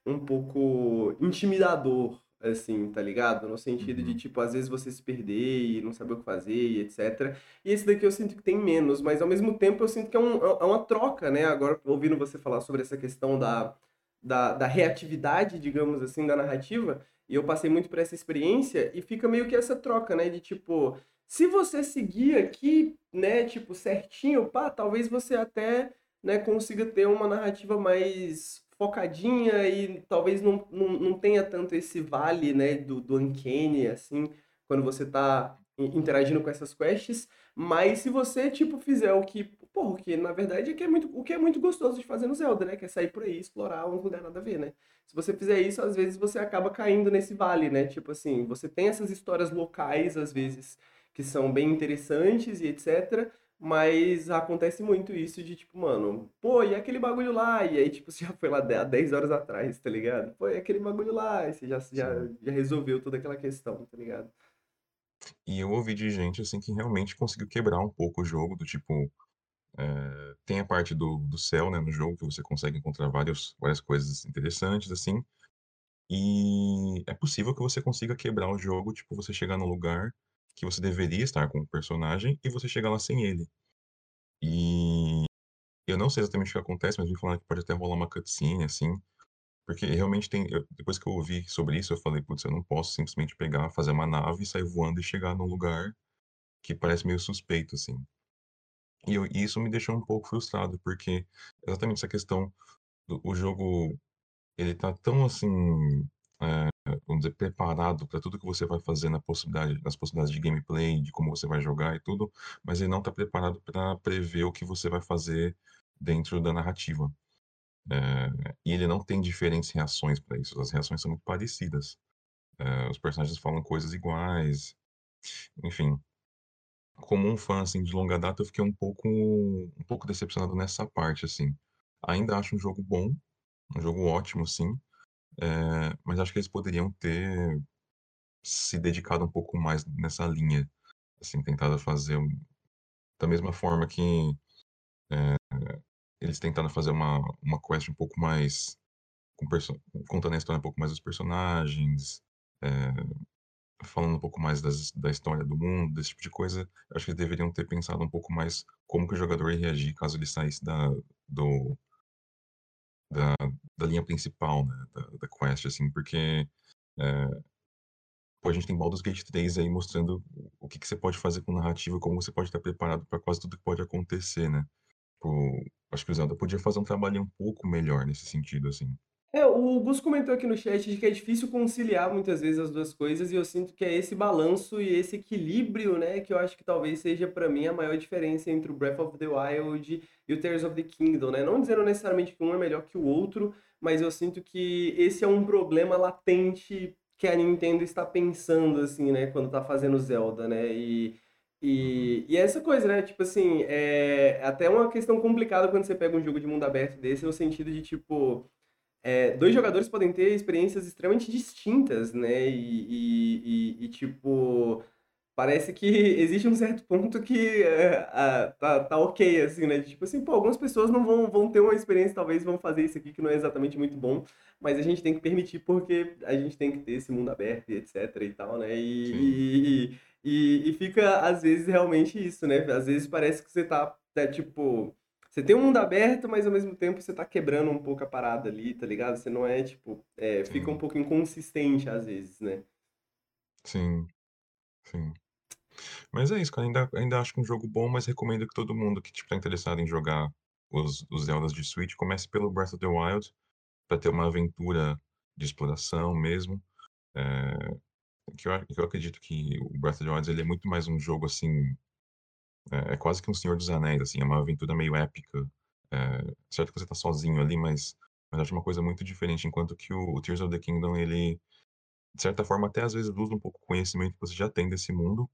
um pouco intimidador, assim, tá ligado? No sentido de, Uhum. tipo, às vezes você se perder e não saber o que fazer e etc. E esse daqui eu sinto que tem menos, mas ao mesmo tempo eu sinto que é, um- é uma troca, né? Agora, ouvindo você falar sobre essa questão da, da, da reatividade, digamos assim, da narrativa, e eu passei muito por essa experiência, e fica meio que essa troca, né? De tipo, se você seguir aqui, né, tipo, certinho, pá, talvez você até, né, consiga ter uma narrativa mais focadinha e talvez não, não, não tenha tanto esse vale, né, do, do uncanny, assim, quando você tá in- interagindo com essas quests, mas se você, tipo, fizer o que, porra, que na verdade é que é muito, o que é muito gostoso de fazer no Zelda, né, que é sair por aí, explorar um lugar nada a ver, né? Se você fizer isso, às vezes você acaba caindo nesse vale, né? Tipo assim, você tem essas histórias locais, às vezes, que são bem interessantes e etc. Mas acontece muito isso de tipo, mano, pô, e aquele bagulho lá? E aí, tipo, você já foi lá há 10 horas atrás, tá ligado? Pô, e aquele bagulho lá? E você já, já, já resolveu toda aquela questão, tá ligado? E eu ouvi de gente, assim, que realmente conseguiu quebrar um pouco o jogo, do tipo, eh, tem a parte do, do céu, né, no jogo, que você consegue encontrar vários, várias coisas interessantes, assim, e é possível que você consiga quebrar o jogo, tipo, você chegar num lugar que você deveria estar com o personagem e você chegar lá sem ele. E eu não sei exatamente o que acontece, mas me falaram que pode até rolar uma cutscene, assim, porque realmente tem. eu- depois que eu ouvi sobre isso, eu falei, putz, eu não posso simplesmente pegar, fazer uma nave, sair voando e chegar num lugar que parece meio suspeito, assim. E, eu- e isso me deixou um pouco frustrado, porque exatamente essa questão do o jogo, ele tá tão assim, é, vamos dizer, preparado para tudo que você vai fazer na possibilidade, nas possibilidades de gameplay, de como você vai jogar e tudo, mas ele não tá preparado para prever o que você vai fazer dentro da narrativa. É, e ele não tem diferentes reações para isso, as reações são muito parecidas. É, os personagens falam coisas iguais, enfim. Como um fã, assim, de longa data, eu fiquei um pouco um pouco decepcionado nessa parte, assim. Ainda acho um jogo bom, um jogo ótimo, sim, eh, mas acho que eles poderiam ter se dedicado um pouco mais nessa linha, assim, tentado fazer da mesma forma que, eh, eles tentaram fazer uma uma quest um pouco mais com contando a história um pouco mais dos personagens, eh, falando um pouco mais das da história do mundo, desse tipo de coisa, acho que eles deveriam ter pensado um pouco mais como que o jogador ia reagir caso ele saísse da do da da linha principal, né, da da quest, assim, porque, eh, pô, a gente tem Baldur's Gate 3 aí mostrando o que que você pode fazer com narrativa, como você pode estar preparado para quase tudo que pode acontecer, né. Tipo, acho que o Zelda podia fazer um trabalho um pouco melhor nesse sentido, assim. É, o Gus comentou aqui no chat de que é difícil conciliar muitas vezes as duas coisas, e eu sinto que é esse balanço e esse equilíbrio, né, que eu acho que talvez seja pra mim a maior diferença entre o Breath of the Wild e o Tears of the Kingdom, né? Não dizendo necessariamente que um é melhor que o outro, mas eu sinto que esse é um problema latente que a Nintendo está pensando, assim, né, quando tá fazendo Zelda, né? E, e, e essa coisa, né? Tipo assim, é até uma questão complicada quando você pega um jogo de mundo aberto desse, no sentido de, tipo é, dois jogadores podem ter experiências extremamente distintas, né? E, e- e- tipo, parece que existe um certo ponto que é, ah, tá, tá ok, assim, né? Tipo assim, pô, algumas pessoas não vão, vão ter uma experiência, talvez vão fazer isso aqui que não é exatamente muito bom, mas a gente tem que permitir porque a gente tem que ter esse mundo aberto e etc e tal, né? E, e, e, e fica, às vezes, realmente isso, né? Às vezes parece que você tá, tá tipo. Você tem um mundo aberto, mas ao mesmo tempo você tá quebrando um pouco a parada ali, tá ligado? Você não é, tipo, é, fica um pouco inconsistente às vezes, né? sim, sim. Mas é isso, cara, ainda ainda acho que é um jogo bom, mas recomendo que todo mundo que, tipo, tá interessado em jogar os os Zeldas de Switch, comece pelo Breath of the Wild, pra ter uma aventura de exploração mesmo. Eh, que eu que eu acredito que o Breath of the Wild, ele é muito mais um jogo, assim, é é quase que um Senhor dos Anéis, assim, é uma aventura meio épica. Eh, certo que você tá sozinho ali, mas mas acho uma coisa muito diferente, enquanto que o o Tears of the Kingdom, ele, de certa forma, até às vezes usa um pouco o conhecimento que você já tem desse mundo,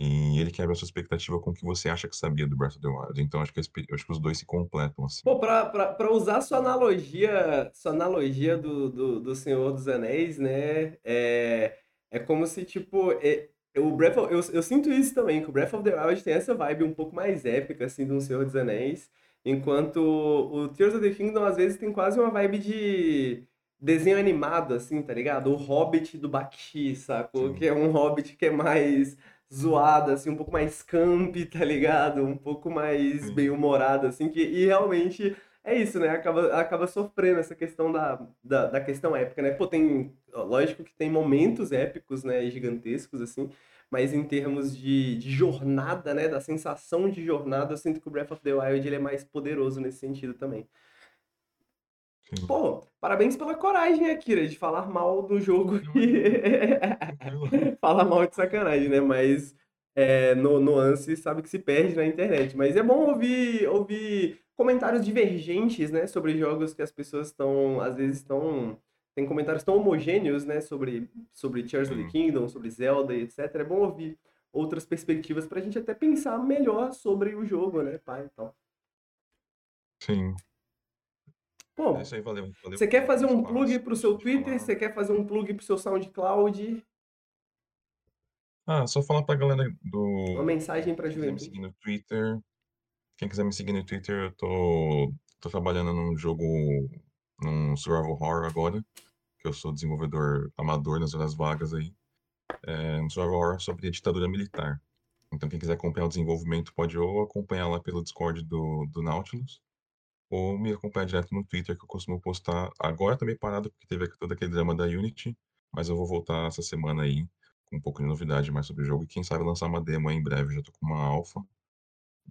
E ele quebra a sua expectativa com o que você acha que sabia do Breath of the Wild. Então acho que, acho que os dois se completam, assim. Pô, pra, pra, pra usar sua analogia, sua analogia do, do, do Senhor dos Anéis, né? É, é como se, tipo, é, o Breath of, eu, eu sinto isso também, que o Breath of the Wild tem essa vibe um pouco mais épica, assim, do Senhor dos Anéis. Enquanto o Tears of the Kingdom, às vezes, tem quase uma vibe de desenho animado, assim, tá ligado? O Hobbit do Bakshi, sacou? Sim. Que é um Hobbit que é mais zoado, assim, um pouco mais camp, tá ligado? Um pouco mais bem-humorado, assim, que, e realmente é isso, né? Acaba, acaba sofrendo essa questão da, da, da questão épica, né? Pô, tem, lógico que tem momentos épicos, né, gigantescos, assim, mas em termos de, de jornada, né, da sensação de jornada, eu sinto que o Breath of the Wild ele é mais poderoso nesse sentido também. Sim. Pô, parabéns pela coragem, Akira, de falar mal do jogo e falar mal de sacanagem, né? Mas é, no nuance sabe que se perde na internet. Mas é bom ouvir, ouvir comentários divergentes, né? Sobre jogos que as pessoas estão, às vezes, estão. Tem comentários tão homogêneos, né? Sobre, sobre Tears of the Sim. Kingdom, sobre Zelda e etc. É bom ouvir outras perspectivas pra gente até pensar melhor sobre o jogo, né, pai? Então. Sim. Pô, É isso aí, valeu. valeu você quer fazer um plug pro seu Twitter? Você quer fazer um plug pro seu SoundCloud? Ah, só falar pra galera Uma do. mensagem pra me juventude. seguir no Twitter. Quem quiser me seguir no Twitter, eu tô, tô trabalhando num jogo, num survival horror agora, que eu sou desenvolvedor amador nas horas vagas aí. É um survival horror sobre a ditadura militar. Então, quem quiser acompanhar o desenvolvimento pode ou acompanhar lá pelo Discord do, do Nautilus, ou me acompanhar direto no Twitter, que eu costumo postar. Agora meio parado, porque teve todo aquele drama da Unity, mas eu vou voltar essa semana aí com um pouco de novidade mais sobre o jogo. E quem sabe lançar uma demo aí em breve, já tô com uma alpha.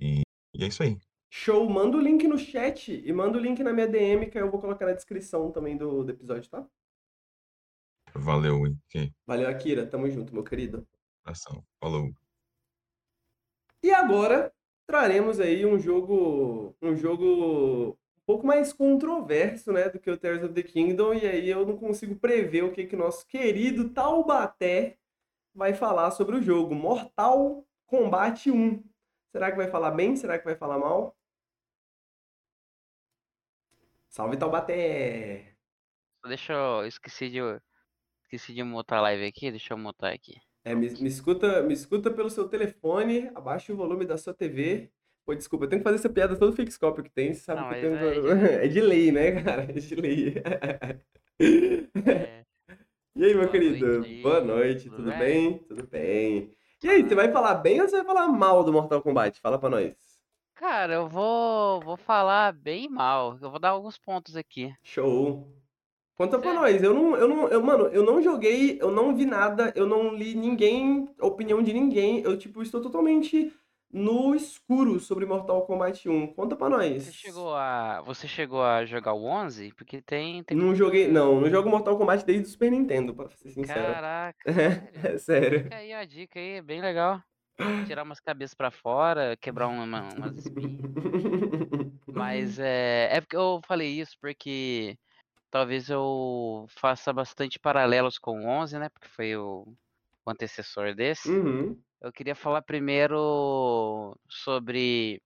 E, e é isso aí. Show, manda o link no chat e manda o link na minha DM que eu vou colocar na descrição também do, do episódio, tá? Valeu? Ok, Valeu, Akira. Tamo junto, meu querido. abração. Falou. E agora traremos aí um jogo, um jogo um pouco mais controverso, né, do que o Tears of the Kingdom, e aí eu não consigo prever o que que nosso querido Taubaté vai falar sobre o jogo. Mortal Kombat 1. Será que vai falar bem? Será que vai falar mal? Salve Taubaté! Deixa eu. Esqueci de. Esqueci de mutar a live aqui, deixa eu mutar aqui. É, me, me escuta, me escuta pelo seu telefone, abaixa o volume da sua TV. Pô, desculpa, eu tenho que fazer essa piada todo fixcópio que tem, você sabe Não, que tenho... é É de lei, né, cara? É de lei. É, E aí, meu Boa querido? noite Boa noite, tudo tudo bem? bem? Tudo bem. E aí, você vai falar bem ou você vai falar mal do Mortal Kombat? Fala pra nós. Cara, eu vou, vou falar bem mal. Eu vou dar alguns pontos aqui. Show. Conta pra Cê- nós. Eu não, eu não, eu, mano, eu não joguei, eu não vi nada, eu não li ninguém, opinião de ninguém. Eu, tipo, estou totalmente no escuro sobre Mortal Kombat 1. Conta pra nós. Você chegou a, você chegou a jogar o 11? Porque tem, tem Não joguei, não, não jogo Mortal Kombat desde o Super Nintendo, pra ser sincero. Caraca, sério? É sério. Fica aí a dica aí, é bem legal. Tirar umas cabeças pra fora, quebrar uma, uma- umas espinhas. Mas é, é porque eu falei isso porque talvez eu faça bastante paralelos com o 11, né? Porque foi o, o antecessor desse. Uhum. Eu queria falar primeiro sobre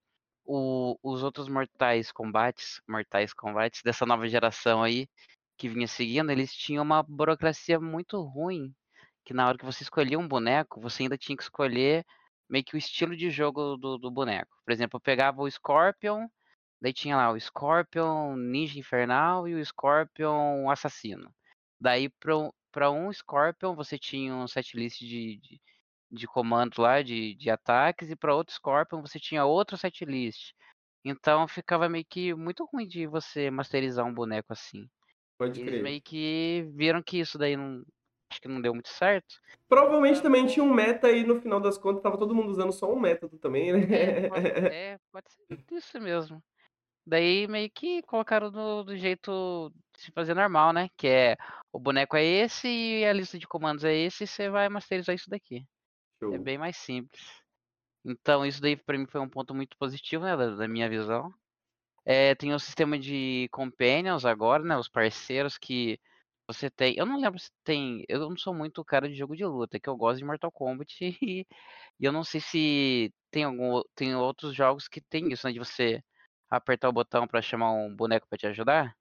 o- os outros mortais combates, mortais combates dessa nova geração aí que vinha seguindo, eles tinham uma burocracia muito ruim, que na hora que você escolhia um boneco, você ainda tinha que escolher meio que o estilo de jogo do, do boneco. Por exemplo, eu pegava o Scorpion, daí tinha lá o Scorpion Ninja Infernal e o Scorpion Assassino. Daí para um Scorpion você tinha um setlist de, de, de comandos lá, de, de ataques, e para outro Scorpion você tinha outro setlist. Então ficava meio que muito ruim de você masterizar um boneco assim. Pode Eles crer. meio que viram que isso daí não. Acho que não deu muito certo. Provavelmente também tinha um meta aí no final das contas, tava todo mundo usando só um método também, né? É, pode, é, pode ser isso mesmo. Daí meio que colocaram do, do jeito de se fazer normal, né? Que é o boneco é esse e a lista de comandos é esse e você vai masterizar isso daqui. Show. É bem mais simples. Então isso daí pra mim foi um ponto muito positivo, né? Da, da minha visão. É, tem o sistema de companions agora, né? Os parceiros que você tem. Eu não lembro se tem. Eu não sou muito cara de jogo de luta, que eu gosto de Mortal Kombat e, e eu não sei se tem algum. Tem outros jogos que tem isso, né? De você apertar o botão pra chamar um boneco pra te ajudar.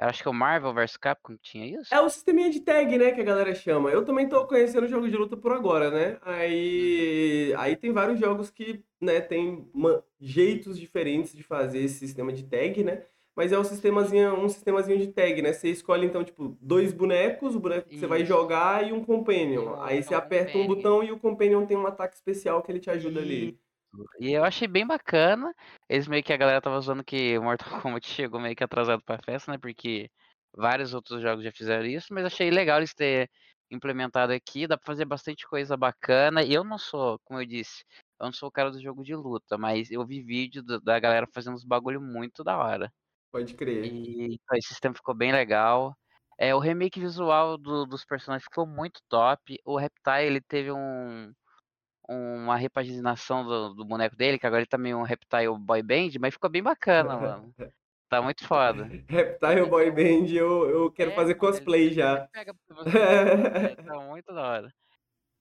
Eu acho que é o Marvel vs Capcom que tinha isso. É o sisteminha de tag, né, que a galera chama. Eu também tô conhecendo o jogo de luta por agora, né? Aí, aí tem vários jogos que, né, tem uma- jeitos diferentes de fazer esse sistema de tag, né? Mas é um sistemazinho, um sistemazinho de tag, né? Você escolhe então, tipo, dois bonecos, o boneco que você vai jogar e um companion. E Aí você um aperta um botão e o companion tem um ataque especial que ele te ajuda ali. E eu achei bem bacana. Eles meio que a galera tava usando que o Mortal Kombat chegou meio que atrasado pra festa, né? Porque vários outros jogos já fizeram isso, mas achei legal eles ter implementado aqui. Dá pra fazer bastante coisa bacana. E eu não sou, como eu disse, eu não sou o cara do jogo de luta, mas eu vi vídeo da galera fazendo uns bagulho muito da hora. Pode crer. E então, esse sistema ficou bem legal. É, o remake visual do- dos personagens ficou muito top. O Reptile ele teve um, uma repaginação do, do boneco dele, que agora ele tá meio um Reptile Boy Band, mas ficou bem bacana, mano. Tá muito foda. Reptile Boy Band, eu, eu quero É, fazer ele- cosplay ele já. pega você, é, tá muito da hora.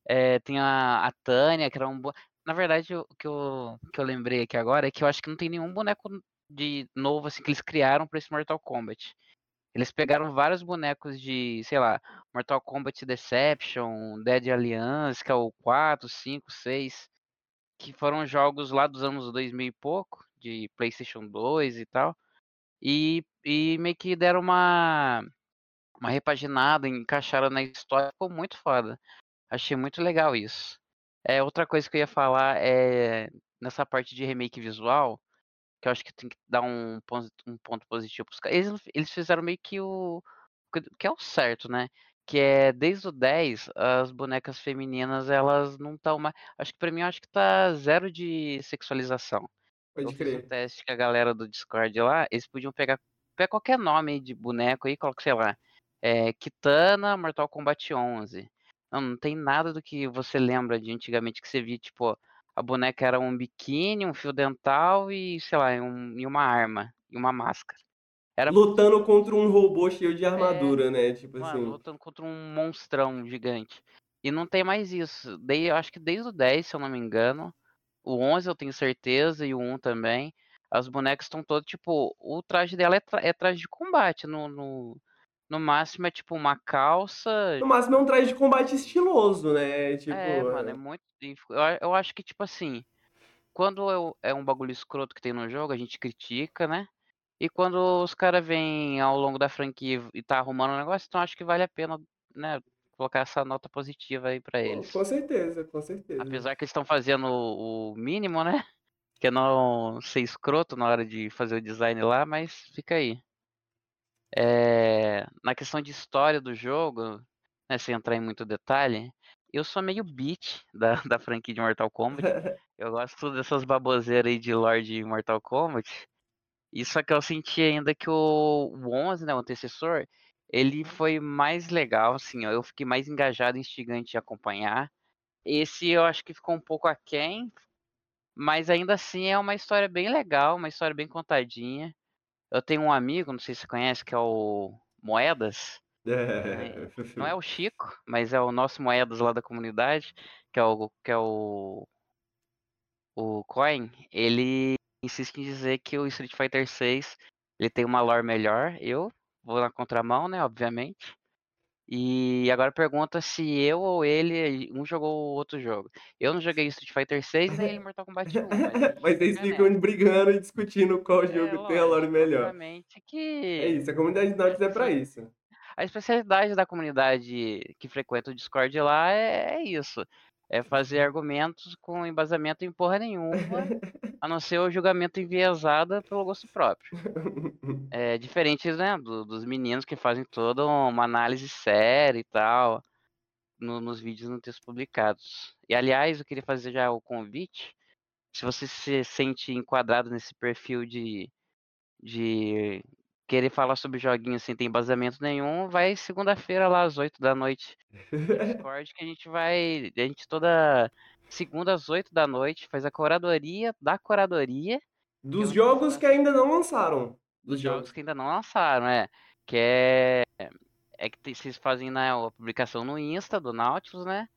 É, tem a, a Tânia, que era um. bo- Na verdade, o que eu, que eu lembrei aqui agora é que eu acho que não tem nenhum boneco de novo assim que eles criaram pra esse Mortal Kombat. Eles pegaram vários bonecos de, sei lá, Mortal Kombat Deception, Dead Alliance, que é o 4, 5, 6, que foram jogos lá dos anos 2000 e pouco, de PlayStation 2 e tal. E, e meio que deram uma, uma repaginada, encaixaram na história, ficou muito foda. Achei muito legal isso. É, outra coisa que eu ia falar é nessa parte de remake visual, que eu acho que tem que dar um ponto, um ponto positivo pros caras. Eles, eles fizeram meio que o que- que é o certo, né? Que é desde o 10, as bonecas femininas, elas não estão mais. Acho que pra mim, eu acho que tá zero de sexualização. Eu Pode fiz um crer. teste com a galera do Discord lá, eles podiam pegar, pegar qualquer nome de boneco aí, coloca, sei lá, é, Kitana Mortal Kombat 11. Não, não tem nada do que você lembra de antigamente que você via, tipo, a boneca era um biquíni, um fio dental e, sei lá, e um- e uma arma, e uma máscara. Era, Lutando contra um robô cheio de armadura, né? Tipo mano, assim. lutando contra um monstrão gigante. E não tem mais isso. Dei, acho que desde o 10, se eu não me engano. O 11 eu tenho certeza e o 1 também. As bonecas estão todas, tipo, o traje dela é, tra- é traje de combate. No, no, no máximo é tipo uma calça. No máximo é um traje de combate estiloso, né? Tipo. É, mano, é muito. e fico- Eu, eu acho que, tipo assim, quando é o- é um bagulho escroto que tem no jogo, a gente critica, né? E quando os caras vêm ao longo da franquia e tá arrumando um negócio, então acho que vale a pena, né, colocar essa nota positiva aí pra eles. Com certeza, com certeza. Apesar que eles estão fazendo o o mínimo, né? Que é não ser escroto na hora de fazer o design lá, mas fica aí. É, na questão de história do jogo, né, sem entrar em muito detalhe, eu sou meio beat da, da franquia de Mortal Kombat. Eu gosto dessas baboseiras aí de lore de Mortal Kombat. E só que eu senti ainda que o, o 11, né, o antecessor, ele foi mais legal, assim, ó, eu fiquei mais engajado instigante de acompanhar. Esse eu acho que ficou um pouco aquém, mas ainda assim é uma história bem legal, uma história bem contadinha. Eu tenho um amigo, não sei se você conhece, que é o Moedas. É. Não é o Chico, mas é o nosso Moedas lá da comunidade, que é o que é o o Coin. Ele insiste em dizer que o Street Fighter 6 ele tem uma lore melhor. Eu vou na contramão, né, obviamente. E agora pergunta se eu ou ele, um jogou o outro jogo. Eu não joguei Street Fighter 6 nem ele Mortal Kombat 1. Mas, Mas eles fica ficam brigando e discutindo qual É, jogo tem a lore melhor. É que isso, a comunidade Nautilus é pra Sim. isso. a especialidade da comunidade que frequenta o Discord lá é, é isso. É fazer argumentos com embasamento em porra nenhuma, a não ser o julgamento enviesado pelo gosto próprio. É diferente, né, do- dos meninos que fazem toda uma análise séria e tal no- nos vídeos no texto publicados. E aliás, eu queria fazer já o convite. Se você se sente enquadrado nesse perfil de, de querer falar sobre joguinhos sem ter embasamento nenhum, vai segunda-feira lá às 8 da noite no Discord que a gente vai. A gente toda segunda às 8 da noite faz a curadoria da curadoria Dos jogos que ainda não lançaram. dos jogos que ainda não lançaram, é. Que é. é que vocês fazem né, a publicação no Insta do Nautilus, né?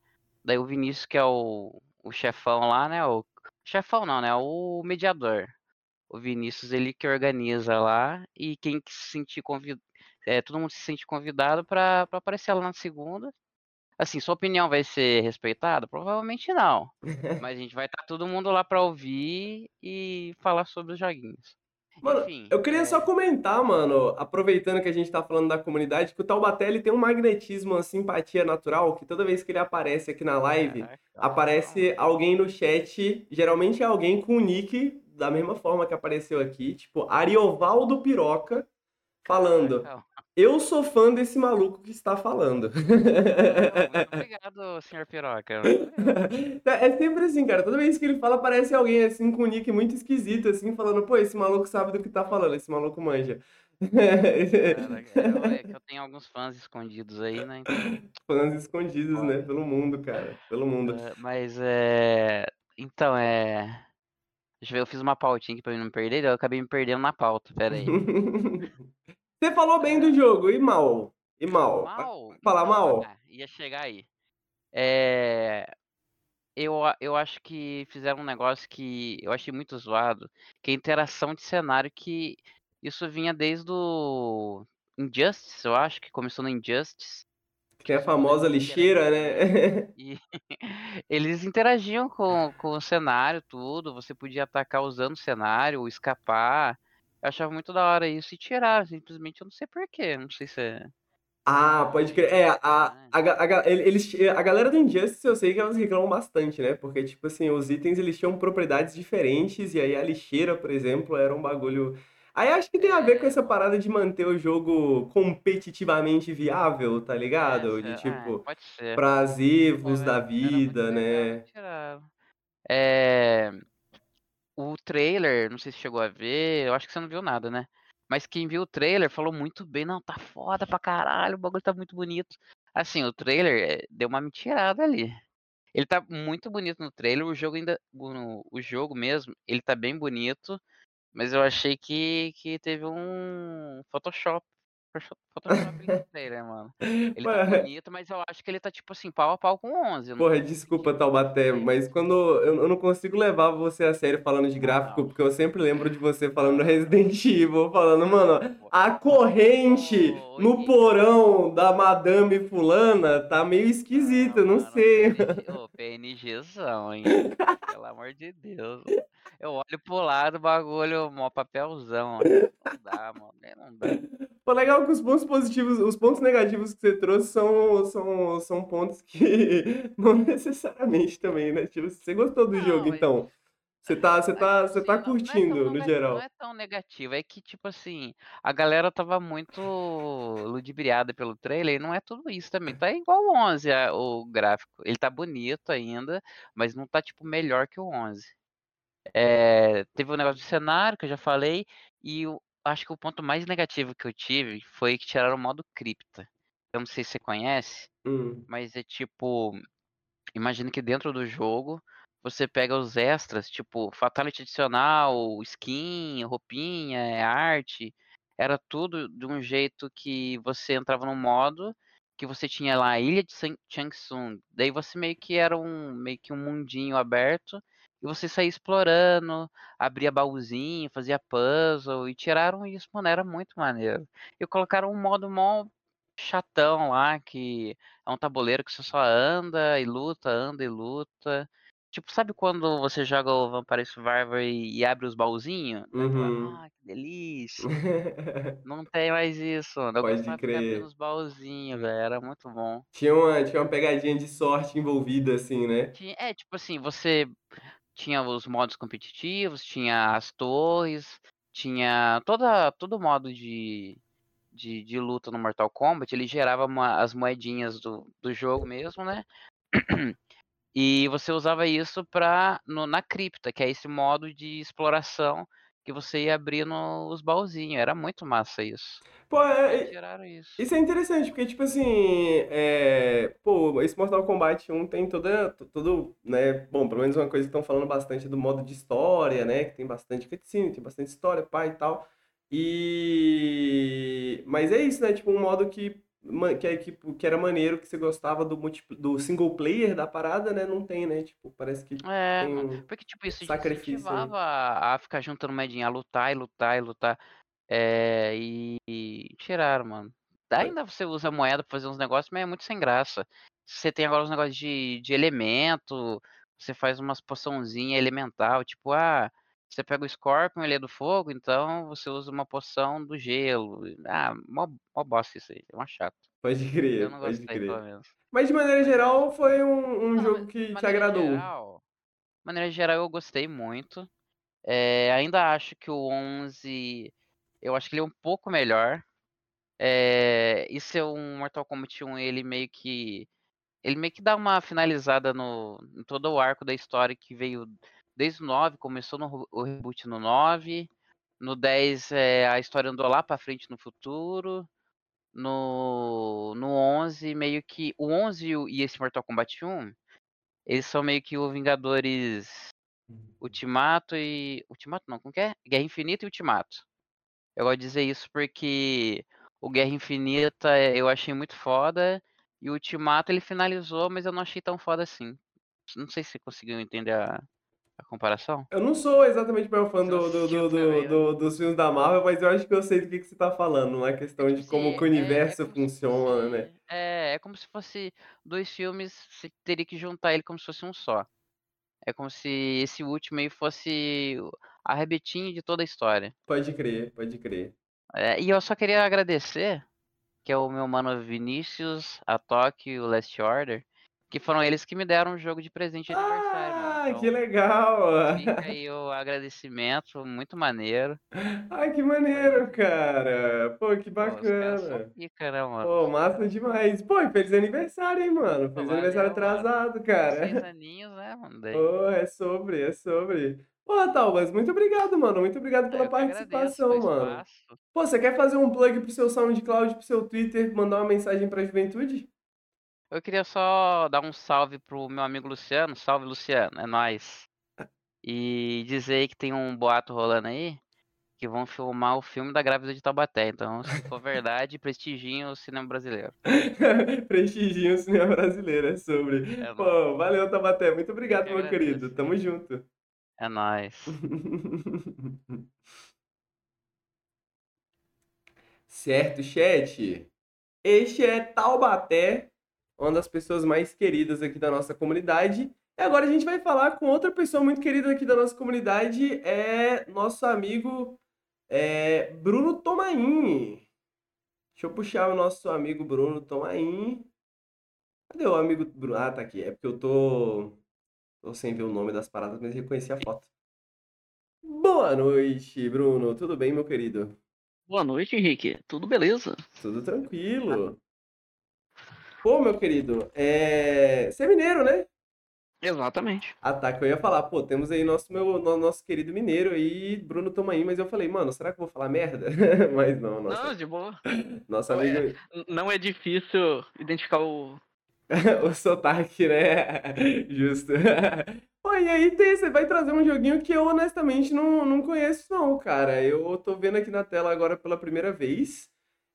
Daí o Vinícius, que é o, o chefão lá, né? O chefão não, né? O mediador. O Vinícius, ele que organiza lá e quem que se sentir convidado, é, todo mundo se sente convidado pra aparecer lá na segunda. Assim, sua opinião vai ser respeitada? Provavelmente não. Mas a gente vai estar todo mundo lá pra ouvir e falar sobre os joguinhos. Mano, Enfim, eu queria só é, comentar, mano, aproveitando que a gente tá falando da comunidade, que o Taubaté ele tem um magnetismo, uma simpatia natural, que toda vez que ele aparece aqui na live, caraca, aparece alguém no chat, geralmente é alguém com o nick da mesma forma que apareceu aqui, tipo Ariovaldo Piroca, falando: caraca. Eu sou fã desse maluco que está falando. Ah, Muito obrigado, senhor Piroca. Obrigado. É sempre assim, cara. Toda vez que ele fala, aparece alguém assim com um nick muito esquisito, assim, falando, pô, esse maluco sabe do que tá falando, esse maluco manja. Caraca, eu, é que eu tenho alguns fãs escondidos aí, né? então, Fãs escondidos, né? Pelo mundo, cara. Pelo mundo. é, mas é. Então, é. Deixa eu ver, eu fiz uma pautinha aqui pra eu não me perder, eu acabei me perdendo na pauta, pera aí. Você falou bem do jogo, e mal? E mal? Mal? Falar Então, mal? ah, ia chegar aí. É. Eu, eu acho que fizeram um negócio que eu achei muito zoado, que é a interação de cenário que isso vinha desde o Injustice, eu acho, que começou no Injustice. Tem a Tipo, você famosa lixeira, né? e eles interagiam com, com o cenário, tudo. Você podia atacar usando o cenário, ou escapar. Eu achava muito da hora isso e tirar, simplesmente eu não sei porquê. Não sei se é. Ah, pode crer. É, a, né? a, a, ele- eles, a galera do Injustice eu sei que elas reclamam bastante, né? Porque, tipo assim, os itens eles tinham propriedades diferentes, e aí a lixeira, por exemplo, era um bagulho. Aí acho que tem a ver com É, essa parada de manter o jogo competitivamente viável, tá é, ligado? De se- ah, tipo, pode ser. Era, da vida, né? É, o trailer, não sei se chegou a ver, eu acho que você não viu nada, né? Mas quem viu o trailer falou muito bem, não, tá foda pra caralho, o bagulho tá muito bonito. Assim, o trailer deu uma mentirada ali. Ele tá muito bonito no trailer, o jogo ainda, o, o jogo mesmo, ele tá bem bonito, mas eu achei que, que teve um Photoshop, Photoshop no trailer, mano. Ele tá Mano, bonito, mas eu acho que ele tá tipo assim, pau a pau com 11, eu não Porra, sei desculpa, Taubaté, mas quando eu, eu não consigo levar você a sério falando de gráfico, Não, porque eu sempre lembro de você falando Resident Evil, falando, mano, a corrente no porão da Madame Fulana tá meio esquisita, Não, não mano, sei. PNG, PNGzão, hein? Pelo amor de Deus. Eu olho pro lado, bagulho, mó papelzão. Não dá, mano. Não dá. Foi legal que os pontos positivos, os pontos negativos que você trouxe são, são, são pontos que não necessariamente também, né? Tipo, você gostou do jogo, Não, mas. então. Você tá, você É, tá, você tá não é tão, curtindo, no nega- não geral. é tão negativo. É que, tipo assim, a galera tava muito ludibriada pelo trailer e não é tudo isso também. Tá igual o 11, a- o gráfico. Ele tá bonito ainda, mas não tá, tipo, melhor que o 11. É, teve o negócio do cenário, que eu já falei, e eu acho que o ponto mais negativo que eu tive foi que tiraram o modo cripta. Eu não sei se você conhece, Hum. mas é tipo, imagina que dentro do jogo você pega os extras, tipo, fatality adicional, skin, roupinha, é arte, era tudo de um jeito que você entrava no modo que você tinha lá a ilha de Changsung, daí você meio que era um meio que um mundinho aberto e você saía explorando, abria baúzinho, fazia puzzle e tiraram isso, mano, era muito maneiro. E colocaram um modo mó chatão lá, que é um tabuleiro que você só anda e luta, anda e luta. Tipo, sabe quando você joga o Vampire Survivor e, e abre os baúzinhos? Uhum. ah, que delícia. Não tem mais isso, mano. Eu Pode crer. os baúzinhos, velho. Era muito bom. Tinha uma, tinha uma pegadinha de sorte envolvida, assim, né? É, tipo assim, você tinha os modos competitivos, tinha as torres, tinha toda, todo modo de, de, de luta no Mortal Kombat, ele gerava uma- as moedinhas do, do jogo mesmo, né? E você usava isso pra, no, na cripta, que é esse modo de exploração que você ia abrir nos baúzinhos. Era muito massa isso. Pô, é, isso. Isso é interessante, porque, tipo assim, é... pô, esse Mortal Kombat 1 tem toda, to- todo, né, bom, pelo menos uma coisa que estão falando bastante do modo de história, né, que tem bastante cutscene, tem bastante história, pá e tal, e... Mas é isso, né, tipo, um modo que que, é, tipo, que era maneiro, que você gostava do, do single player da parada, né? Não tem, né? Tipo, parece que É, um Porque, tipo, isso incentivava a a ficar juntando moedinha, a lutar e lutar e lutar. É, e, e tiraram, mano. Ainda você usa moeda pra fazer uns negócios, mas é muito sem graça. Você tem agora uns negócios de, de elemento, você faz umas poçãozinha elemental, tipo, ah, você pega o Scorpion, ele é do fogo, então você usa uma poção do gelo. Ah, mó, mó bosta isso aí, é uma chato. Pode Eu crer, não pode pelo crer. menos. Mas de maneira geral, foi um, um não, jogo que te agradou. geral, de maneira geral eu gostei muito. É, ainda acho que o 11, eu acho que ele é um pouco melhor. É, isso é um Mortal Kombat 1, ele meio que ele meio que dá uma finalizada no em todo o arco da história que veio desde o 9, começou no o reboot no 9, no 10 é, a história andou lá pra frente no futuro, no no 11 meio que o 11 e esse Mortal Kombat 1, eles são meio que o Vingadores Ultimato e Ultimato não, como que é? Guerra Infinita e Ultimato. Eu gosto de dizer isso porque o Guerra Infinita eh, eu achei muito foda e o Ultimato ele finalizou, mas eu não achei tão foda assim. Não sei se você conseguiu entender a, a comparação. Eu não sou exatamente o maior fã Você do, do, do, do, né? do- dos filmes da Marvel, mas eu acho que eu sei do que, que você tá falando. Não é É questão de como que o é, é universo como se funciona, né? É, é como se fosse dois filmes, você teria que juntar ele como se fosse um só. É como se esse último aí fosse o- a rebetinha de toda a história. Pode crer, pode crer. É, e eu só queria agradecer, que é o meu mano Vinícius, a Toque e o Last Order, que foram eles que me deram um jogo de presente de aniversário, mano. Ah, que Então, legal! fica aí o agradecimento, muito maneiro. Ai, que maneiro, cara! Pô, que Pô, bacana! pica, né, mano? Pô, massa demais! Pô, e feliz aniversário, hein, mano? Pô, Feliz aniversário valeu, mano. atrasado, Seis cara! aninhos, né, mano? Daí. Pô, é sobre, é sobre. Pô, Talbas, muito obrigado, mano. Muito obrigado Ah, pela que participação, mano. Pô, você quer fazer um plug pro seu SoundCloud, pro seu Twitter, mandar uma mensagem pra juventude? Eu queria só dar um salve pro meu amigo Luciano. Salve, Luciano, é nóis. E dizer que tem um boato rolando aí que vão filmar o filme da Grávida de Taubaté. Então, se for verdade, prestigiem o cinema brasileiro. Prestiginho o cinema brasileiro, é sobre. É nóis. Pô, valeu, Tabaté. Muito obrigado, meu querido. Tamo junto. É nóis. Certo, chat. Este é Taubaté, uma das pessoas mais queridas aqui da nossa comunidade. E agora a gente vai falar com outra pessoa muito querida aqui da nossa comunidade, é nosso amigo é, Bruno Tomain. Deixa eu puxar o nosso amigo Bruno Tomain. Cadê o amigo Bruno? Ah, tá aqui. É porque eu tô, tô sem ver o nome das paradas, mas reconheci a foto. Boa noite, Bruno. Tudo bem, meu querido? Boa noite, Henrique. Tudo beleza? Tudo tranquilo. Pô, meu querido, é... você é mineiro, né? Exatamente. Ah, tá, que eu ia falar, pô, temos aí nosso, meu, no- nosso querido mineiro aí, Bruno Tomain, mas eu falei, mano, será que eu vou falar merda? Mas não, nossa, Não, de boa. nosso Ué. amigo, N- Não é difícil identificar o. o sotaque, né? Justo. Pô, e aí tem, você vai trazer um joguinho que eu honestamente não, não conheço não, cara. Eu tô vendo aqui na tela agora pela primeira vez.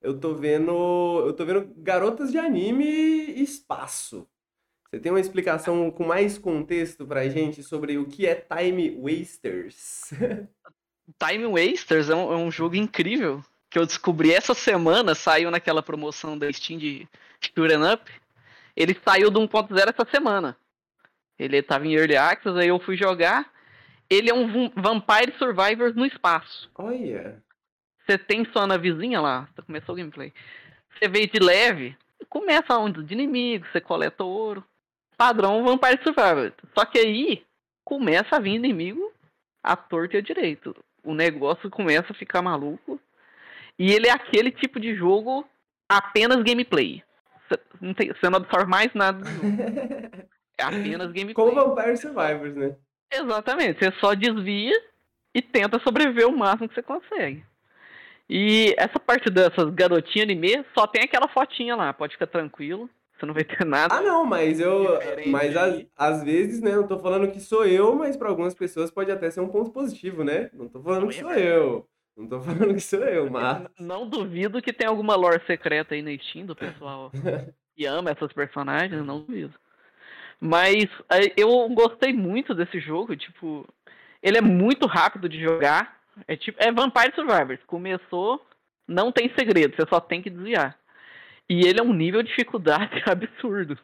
Eu tô vendo, eu tô vendo Garotas de Anime Espaço. Você tem uma explicação com mais contexto pra gente sobre o que é Time Wasters? Time Wasters é um, é um jogo incrível que eu descobri essa semana. Saiu naquela promoção da Steam de Shooting Up. Ele saiu do 1.0 essa semana. Ele tava em Early Access, aí eu fui jogar. Ele é um Vampire Survivors no espaço. Olha. Você tem sua navezinha lá, começou o gameplay. Você veio de leve, começa a onda de inimigos, você coleta ouro. Padrão Vampire Survivor. Só que aí começa a vir inimigo à torta e à direito. O negócio começa a ficar maluco. E ele é aquele tipo de jogo apenas gameplay. Você não, tem- você não absorve mais nada do jogo. É apenas gameplay. Como Vampire Survivors, né? Exatamente, você só desvia e tenta sobreviver o máximo que você consegue. E essa parte dessas garotinhas anime só tem aquela fotinha lá, pode ficar tranquilo, você não vai ter nada. Ah, não, mas eu. Mas às, às vezes, né? Não tô falando que sou eu, mas pra algumas pessoas pode até ser um ponto positivo, né? Não tô falando que sou eu. Não tô falando que sou eu, mas. Não duvido que tem alguma lore secreta aí na Steam do pessoal que ama essas personagens, não duvido. Mas eh, eu gostei muito desse jogo, tipo, ele é muito rápido de jogar. É tipo, é Vampire Survivors. Começou, não tem segredo, você só tem que desviar. E ele é um nível de dificuldade absurdo.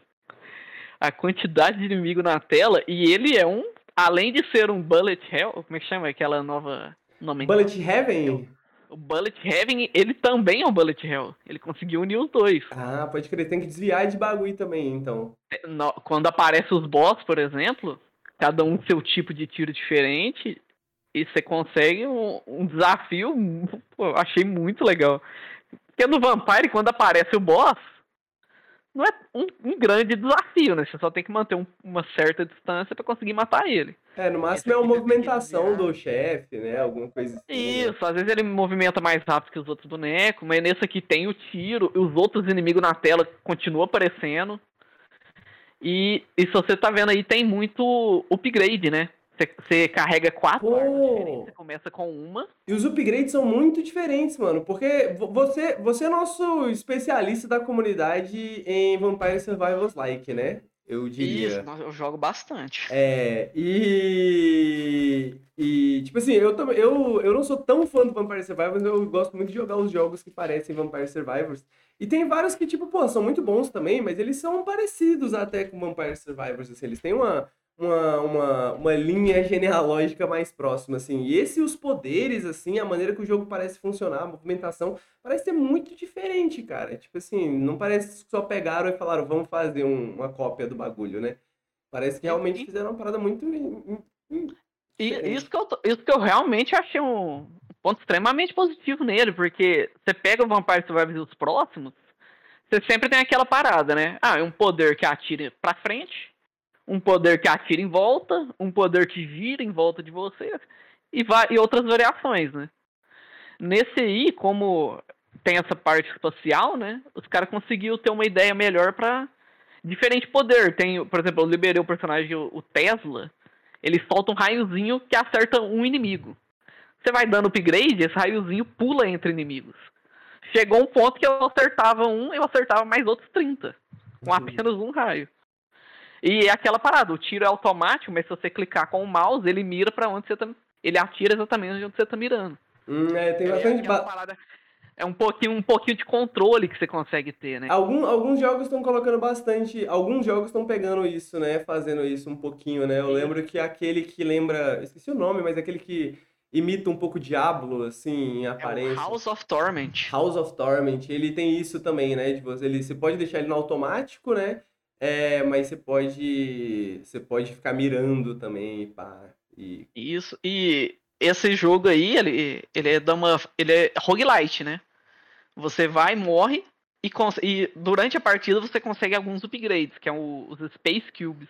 A quantidade de inimigo na tela, e ele é um, além de ser um bullet hell, como é que chama aquela nova nome? Bullet Heaven? O Bullet Heaven, ele também é um Bullet Hell. Ele conseguiu unir os dois. Ah, pode crer, tem que desviar de bagulho também, então. No- Quando aparecem os boss, por exemplo, cada um seu tipo de tiro diferente, e você consegue um, um desafio, pô, eu achei muito legal. Porque no Vampire, quando aparece o boss, não é um, um grande desafio, né? Você só tem que manter um- uma certa distância pra conseguir matar ele. É, no máximo é uma movimentação do chefe, né? Alguma coisa assim. né? Isso, às vezes ele movimenta mais rápido que os outros bonecos, mas nesse aqui tem o tiro, e os outros inimigos na tela continuam aparecendo. E, e se você tá vendo aí, tem muito upgrade, né? Você- carrega quatro Pô. armas diferentes, você começa com uma. E os upgrades são muito diferentes, mano. Porque vo- você, você é nosso especialista da comunidade em Vampire Survivors Like, né? Eu diria. Isso, eu jogo bastante. É, e, e tipo assim, eu, também- eu, eu não sou tão fã do Vampire Survivors, eu gosto muito de jogar os jogos que parecem Vampire Survivors. E tem vários que, tipo, pô, são muito bons também, mas eles são parecidos até com Vampire Survivors, assim, eles têm uma, uma, uma, uma linha genealógica mais próxima, assim. E esse, os poderes, assim, a maneira que o jogo parece funcionar, a movimentação, parece ser muito diferente, cara. Tipo assim, não parece que só pegaram e falaram, vamos fazer um- uma cópia do bagulho, né? Parece que realmente E- fizeram uma parada muito. in- E Diferente. isso que, eu, isso que eu realmente achei um ponto extremamente positivo nele, porque você pega o Vampire Survivors e os próximos, você sempre tem aquela parada, né? Ah, é um poder que atira pra frente, um poder que atira em volta, um poder que gira em volta de você, e, va- e outras variações, né? Nesse aí, como tem essa parte espacial, né? Os caras conseguiram ter uma ideia melhor pra diferente poder. Tem, por exemplo, eu liberei o personagem, o o Tesla, ele solta um raiozinho que acerta um inimigo. Você vai dando upgrade, esse raiozinho pula entre inimigos. Chegou um ponto que eu acertava um, eu acertava mais outros 30. Com Uhum. apenas um raio. E é aquela parada, o tiro é automático, mas se você clicar com o mouse, ele mira pra onde você tá. Ele atira exatamente onde você tá mirando. Hum, é, tem É bastante. aquela ba- parada- é um pouquinho, um pouquinho de controle que você consegue ter, né? Algum, alguns jogos estão colocando bastante. Alguns jogos estão pegando isso, né? Fazendo isso um pouquinho, né? Eu Sim. lembro que aquele que lembra. Esqueci o nome, mas aquele que imita um pouco Diablo, assim, em É aparência. o House of Torment. House of Torment, ele tem isso também, né? De você, ele, você pode deixar ele no automático, né? É, mas você pode, você pode ficar mirando também, pá. E Isso, e esse jogo aí, ele, ele é da uma. Ele é roguelite, né? Você vai, morre, e, e durante a partida você consegue alguns upgrades, que é o- os Space Cubes.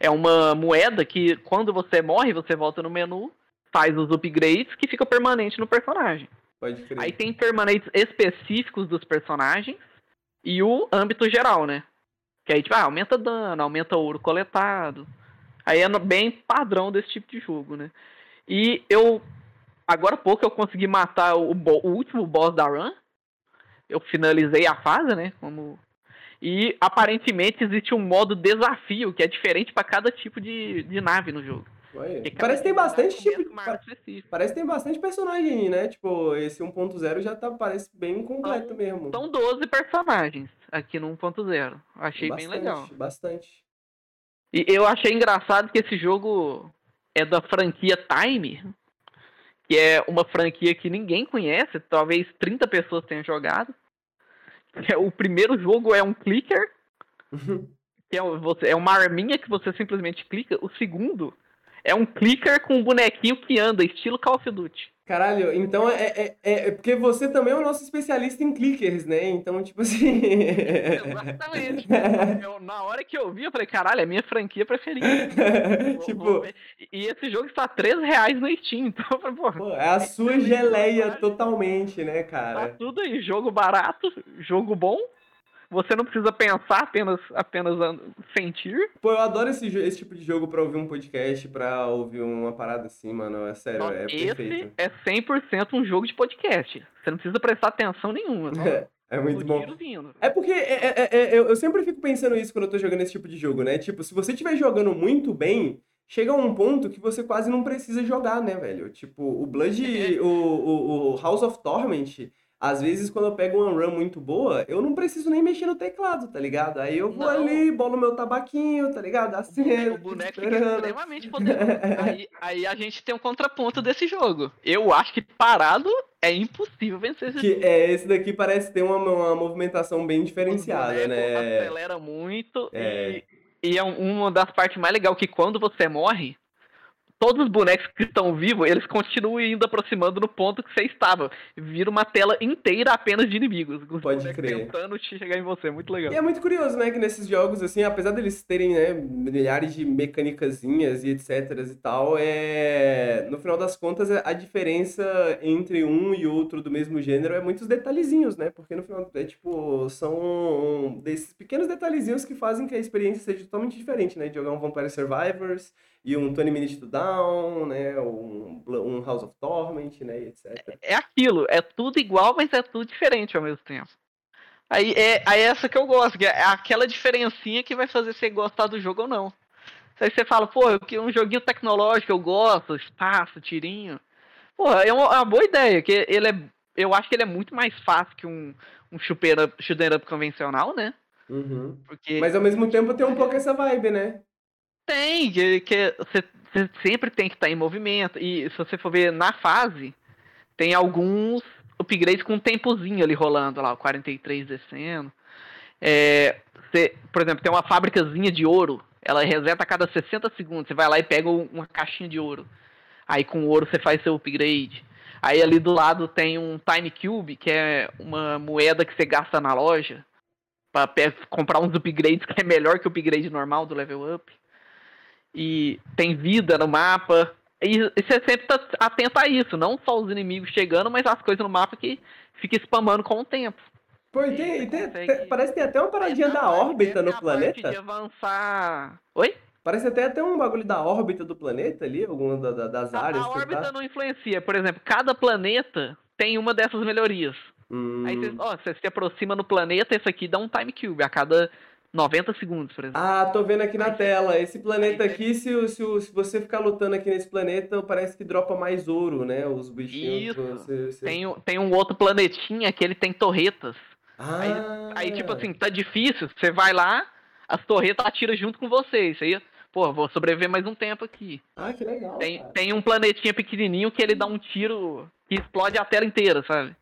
É uma moeda que quando você morre, você volta no menu, faz os upgrades que fica permanente no personagem. pode crer. Aí tem permanentes específicos dos personagens e o âmbito geral, né? Que aí, tipo, ah, aumenta dano, aumenta ouro coletado. Aí é bem padrão desse tipo de jogo, né? E eu. Agora há pouco eu consegui matar o, o último boss da run. Eu finalizei a fase, né? Como... E aparentemente existe um modo desafio que é diferente para cada tipo de, de nave no jogo. Parece que tem tipo bastante tipo. arma específica. Parece que tem bastante personagem né? Tipo, esse 1.0 já tá, parece bem completo São- mesmo. São 12 personagens aqui no 1.0. Achei bem bastante, legal. Bastante. E eu achei engraçado que esse jogo é da franquia Time, que é uma franquia que ninguém conhece, talvez 30 pessoas tenham jogado. É, O primeiro jogo é um clicker, que é, você- é uma arminha que você simplesmente clica. O segundo é um clicker com um bonequinho que anda, estilo Call of Duty. Caralho, então é, é, é, é porque você também é o nosso especialista em clickers, né? Então, tipo assim. Exatamente. Eu- na hora que eu vi, eu falei, caralho, é minha franquia preferida. Tipo, vou. E esse jogo está 13 reais no Steam, então eu falei, pô, pô, é a sua geleia totalmente, né, tá cara? tudo aí, jogo barato, jogo bom. Você não precisa pensar, apenas, apenas sentir. Pô, eu adoro esse, esse tipo de jogo pra ouvir um podcast, pra ouvir uma parada assim, mano. É sério, é Esse perfeito. é 100% um jogo de podcast. Você não precisa prestar atenção nenhuma. Só É muito o bom. vindo. É porque é- é- é- eu eu sempre fico pensando isso quando eu tô jogando esse tipo de jogo, né? Tipo, se você estiver jogando muito bem, chega a um ponto que você quase não precisa jogar, né, velho? Tipo, o Blood, o, o, o House of Torment, às vezes quando eu pego uma run muito boa, eu não preciso nem mexer no teclado, tá ligado? Aí eu vou Não. ali, bolo meu tabaquinho, tá ligado? Assim, O boneco fica extremamente poderoso. Aí, aí a gente tem um contraponto desse jogo. Eu acho que parado é impossível vencer esse Que é, esse daqui parece ter uma, uma movimentação bem diferenciada, né? Acelera muito É. e, e é um- uma das partes mais legais que quando você morre, todos os bonecos que estão vivos, eles continuam indo aproximando no ponto que você estava. Vira uma tela inteira apenas de inimigos. Os Pode crer. tentando chegar em você. Muito legal. E é muito curioso, né, que nesses jogos, assim, apesar deles terem, né, milhares de mecânicazinhas e etc e tal, é... no final das contas, a diferença entre um e outro do mesmo gênero é muitos detalhezinhos, né, porque no final, é tipo, são desses pequenos detalhezinhos que fazem que a experiência seja totalmente diferente, né, de jogar um Vampire Survivors e um 20 Minutes to Down, né, um, um House of Torment, né, etc. É aquilo, é tudo igual, mas é tudo diferente ao mesmo tempo. Aí é, aí é essa que eu gosto, que é aquela diferencinha que vai fazer você gostar do jogo ou não. Aí você fala, pô, eu quero um joguinho tecnológico, eu gosto, espaço, tirinho. Pô, é uma, é uma boa ideia, que ele é. Eu acho que ele é muito mais fácil que um, um shooter up, shooter up convencional, né? Uhum. Porque Mas ao mesmo tempo tem um pouco essa vibe, né? Tem, que, você, você sempre tem que estar em movimento. E se você for ver na fase, tem alguns upgrades com um tempozinho ali rolando lá, o 43 descendo. É, você, por exemplo, tem uma fábricazinha de ouro, ela reseta a cada 60 segundos. Você vai lá e pega um- uma caixinha de ouro. Aí com o ouro você faz seu upgrade. Aí ali do lado tem um Time Cube, que é uma moeda que você gasta na loja para comprar uns upgrades que é melhor que o upgrade normal do level up. E tem vida no mapa. E, e você sempre tá atento a isso, não só os inimigos chegando, mas as coisas no mapa que fica spamando com o tempo. Pô, e tem, tem- parece que tem até uma paradinha Não, da órbita no a parte De planeta. avançar. Oi? Parece até até um bagulho da órbita do planeta ali, alguma da- da- das A, áreas a que órbita tá. não influencia. Por exemplo, cada planeta tem uma dessas melhorias. Hum. Aí você, ó, você se aproxima no planeta, esse aqui dá um time cube a cada 90 segundos, por exemplo. Ah, tô vendo aqui na Aí- tela. Esse planeta aí- aqui, se, se, se você ficar lutando aqui nesse planeta, parece que dropa mais ouro, né? Os bichinhos. Isso. Você, você... Tem, um- tem um outro planetinha que ele tem torretas. Ah, Aí, tipo assim, tá difícil, você vai lá, as torretas atiram junto com você. Isso aí, pô, vou sobreviver mais um tempo aqui. Ah, que legal. Tem, cara. tem um planetinha pequenininho que ele dá um tiro que explode a tela inteira, sabe?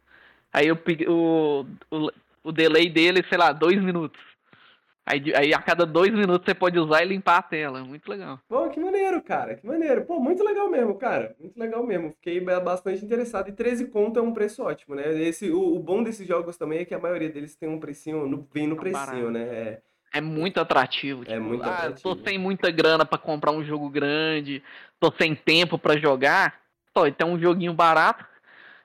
Aí o, o, o, o delay dele, sei lá, dois minutos. Aí, aí a cada dois minutos você pode usar e limpar a tela. Muito legal. Pô, que maneiro, cara. Que maneiro. Pô, muito legal mesmo, cara. Muito legal mesmo. Fiquei ba- bastante interessado. E 13 conto é um preço ótimo, né? Esse, o, o bom desses jogos também é que a maioria deles tem um precinho, no, vem no Tá precinho, barato. né? É. É muito atrativo. É tipo, muito ah, tô atrativo. sem muita grana pra comprar um jogo grande, tô sem tempo pra jogar. Pô, então um joguinho barato,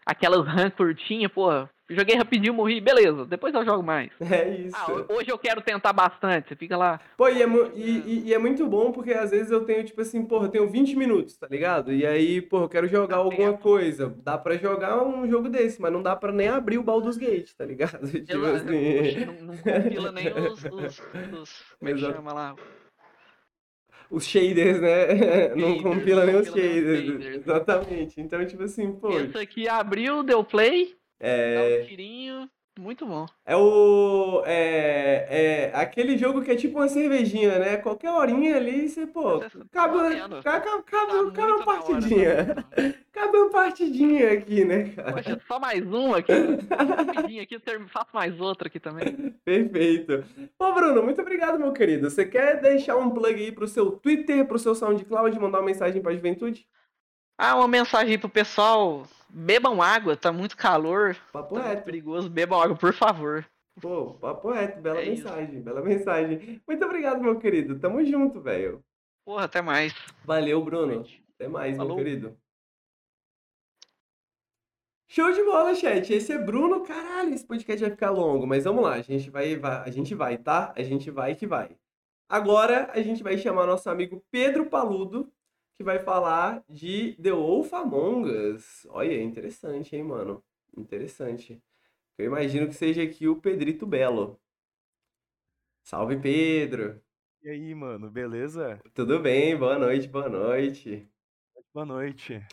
aquelas run curtinhas, pô, joguei rapidinho, morri, beleza, depois eu jogo mais. É isso. Ah, ho- hoje eu quero tentar bastante, você fica lá. Pô, e é, e, e- é muito bom porque às vezes eu tenho, tipo assim, porra, eu tenho 20 minutos, tá ligado? E aí, porra, eu quero jogar Dá alguma tempo. coisa. Dá pra jogar um jogo desse, mas não dá pra nem abrir o Baldur's Gate, tá ligado? Tipo Eu- assim. Não, não compila nem os, os, os como é que chama lá? Os shaders, né? Não Shaders, compila nem os compila nem os shaders. shaders. Exatamente. Então, tipo assim, pô. Esse aqui abriu, deu play, dá É, um tirinho, muito bom. é o. É, é aquele jogo que é tipo uma cervejinha, né? Qualquer horinha ali, você, pô. Cabe, cabe, cabe, muito cabe uma partidinha. Cabe uma partidinha aqui, né, cara? Poxa, só mais um aqui. Rapidinho aqui, faço mais outro aqui também. Perfeito. Ô, Bruno, muito obrigado, meu querido. Você quer deixar um plug aí pro seu Twitter, pro seu SoundCloud, mandar uma mensagem pra juventude? Ah, uma mensagem aí pro pessoal. Bebam água, tá muito calor. Papo Tá reto. perigoso. Bebam água, por favor. Pô, papo reto. Bela É isso. mensagem, bela mensagem. Muito obrigado, meu querido. Tamo junto, velho. Porra, até mais. Valeu, Bruno. Até mais, meu Falou. querido. Show de bola, chat. Esse é Bruno. Caralho, esse podcast vai ficar longo, mas vamos lá, a gente vai, vai- a gente vai, tá? A gente vai que vai. Agora a gente vai chamar nosso amigo Pedro Paludo, que vai falar de The Wolf Among Us. Olha, interessante, hein, mano? Interessante. Eu imagino que seja aqui o Pedrito Belo. Salve, Pedro. E aí, mano, beleza? Tudo bem? Boa noite, boa noite. Boa noite.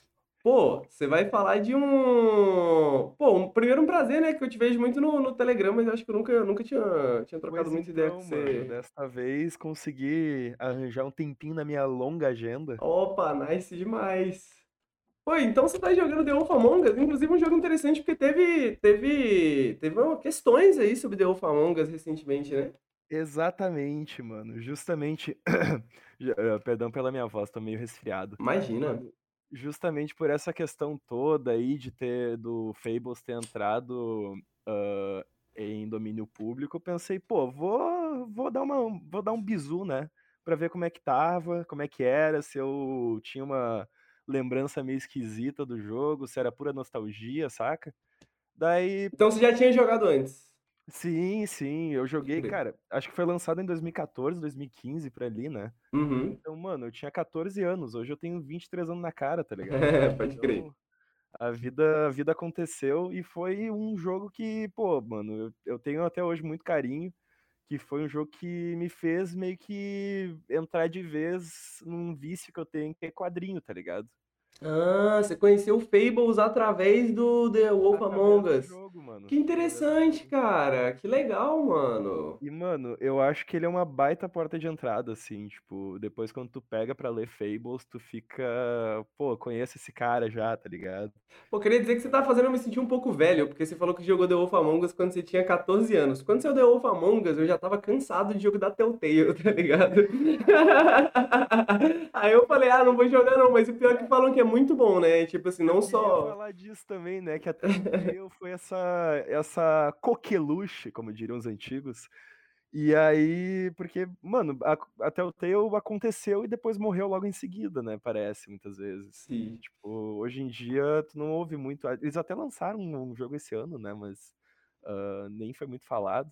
Pô, você vai falar de um. Pô, um, primeiro um prazer, né? Que eu te vejo muito no, no Telegram, mas eu acho que eu nunca, eu nunca tinha, tinha trocado Pois muita ideia com então, mano, você. desta vez consegui arranjar um tempinho na minha longa agenda. Opa, nice demais. Pô, então você tá jogando The Wolf Among Us, inclusive um jogo interessante porque teve, teve, teve questões aí sobre The Wolf Among Us recentemente, né? Exatamente, mano. Justamente. Já- eh, Perdão pela minha voz, tô meio resfriado. Imagina. Mano, justamente por essa questão toda aí de ter do Fables ter entrado ah, em domínio público, eu pensei, pô, vou, vou dar uma, vou dar um bizu, né? Pra ver como é que tava, como é que era, se eu tinha uma lembrança meio esquisita do jogo, se era pura nostalgia, saca? Daí, Então você já tinha jogado antes. Sim, sim, eu joguei, cara, acho que foi lançado em 2014, 2015, por ali, né? Uhum. Então, mano, eu tinha 14 anos, hoje eu tenho 23 anos na cara, tá ligado? Pode crer. Então, a vida, a vida aconteceu e foi um jogo que, pô, mano, eu, eu tenho até hoje muito carinho, que foi um jogo que me fez meio que entrar de vez num vício que eu tenho, que é quadrinho, tá ligado? Ah, você conheceu o Fables através do The Wolf Através Among Us. jogo. Que interessante, cara. Que legal, mano. E, mano, eu acho que ele é uma baita porta de entrada, assim, tipo, depois quando tu pega pra ler Fables, tu fica, pô, conheço esse cara já, tá ligado? Pô, queria dizer que você tá fazendo eu me sentir um pouco velho, porque você falou que jogou The Wolf Among Us quando você tinha 14 anos. Quando saiu The Wolf Among Us, eu já tava cansado de jogo da Telltale, tá ligado? Aí eu falei, ah, não vou jogar não, mas o pior é que falam que é muito bom, né? Tipo assim, não Eu só... falar disso também, né? Que a Telltale foi essa, essa coqueluche, como diriam os antigos. E aí, porque, mano, a, a Telltale aconteceu e depois morreu logo em seguida, né? Parece, muitas vezes. Sim. Tipo, hoje em dia, tu não ouve muito. Eles até lançaram um jogo esse ano, né? Mas ah, nem foi muito falado.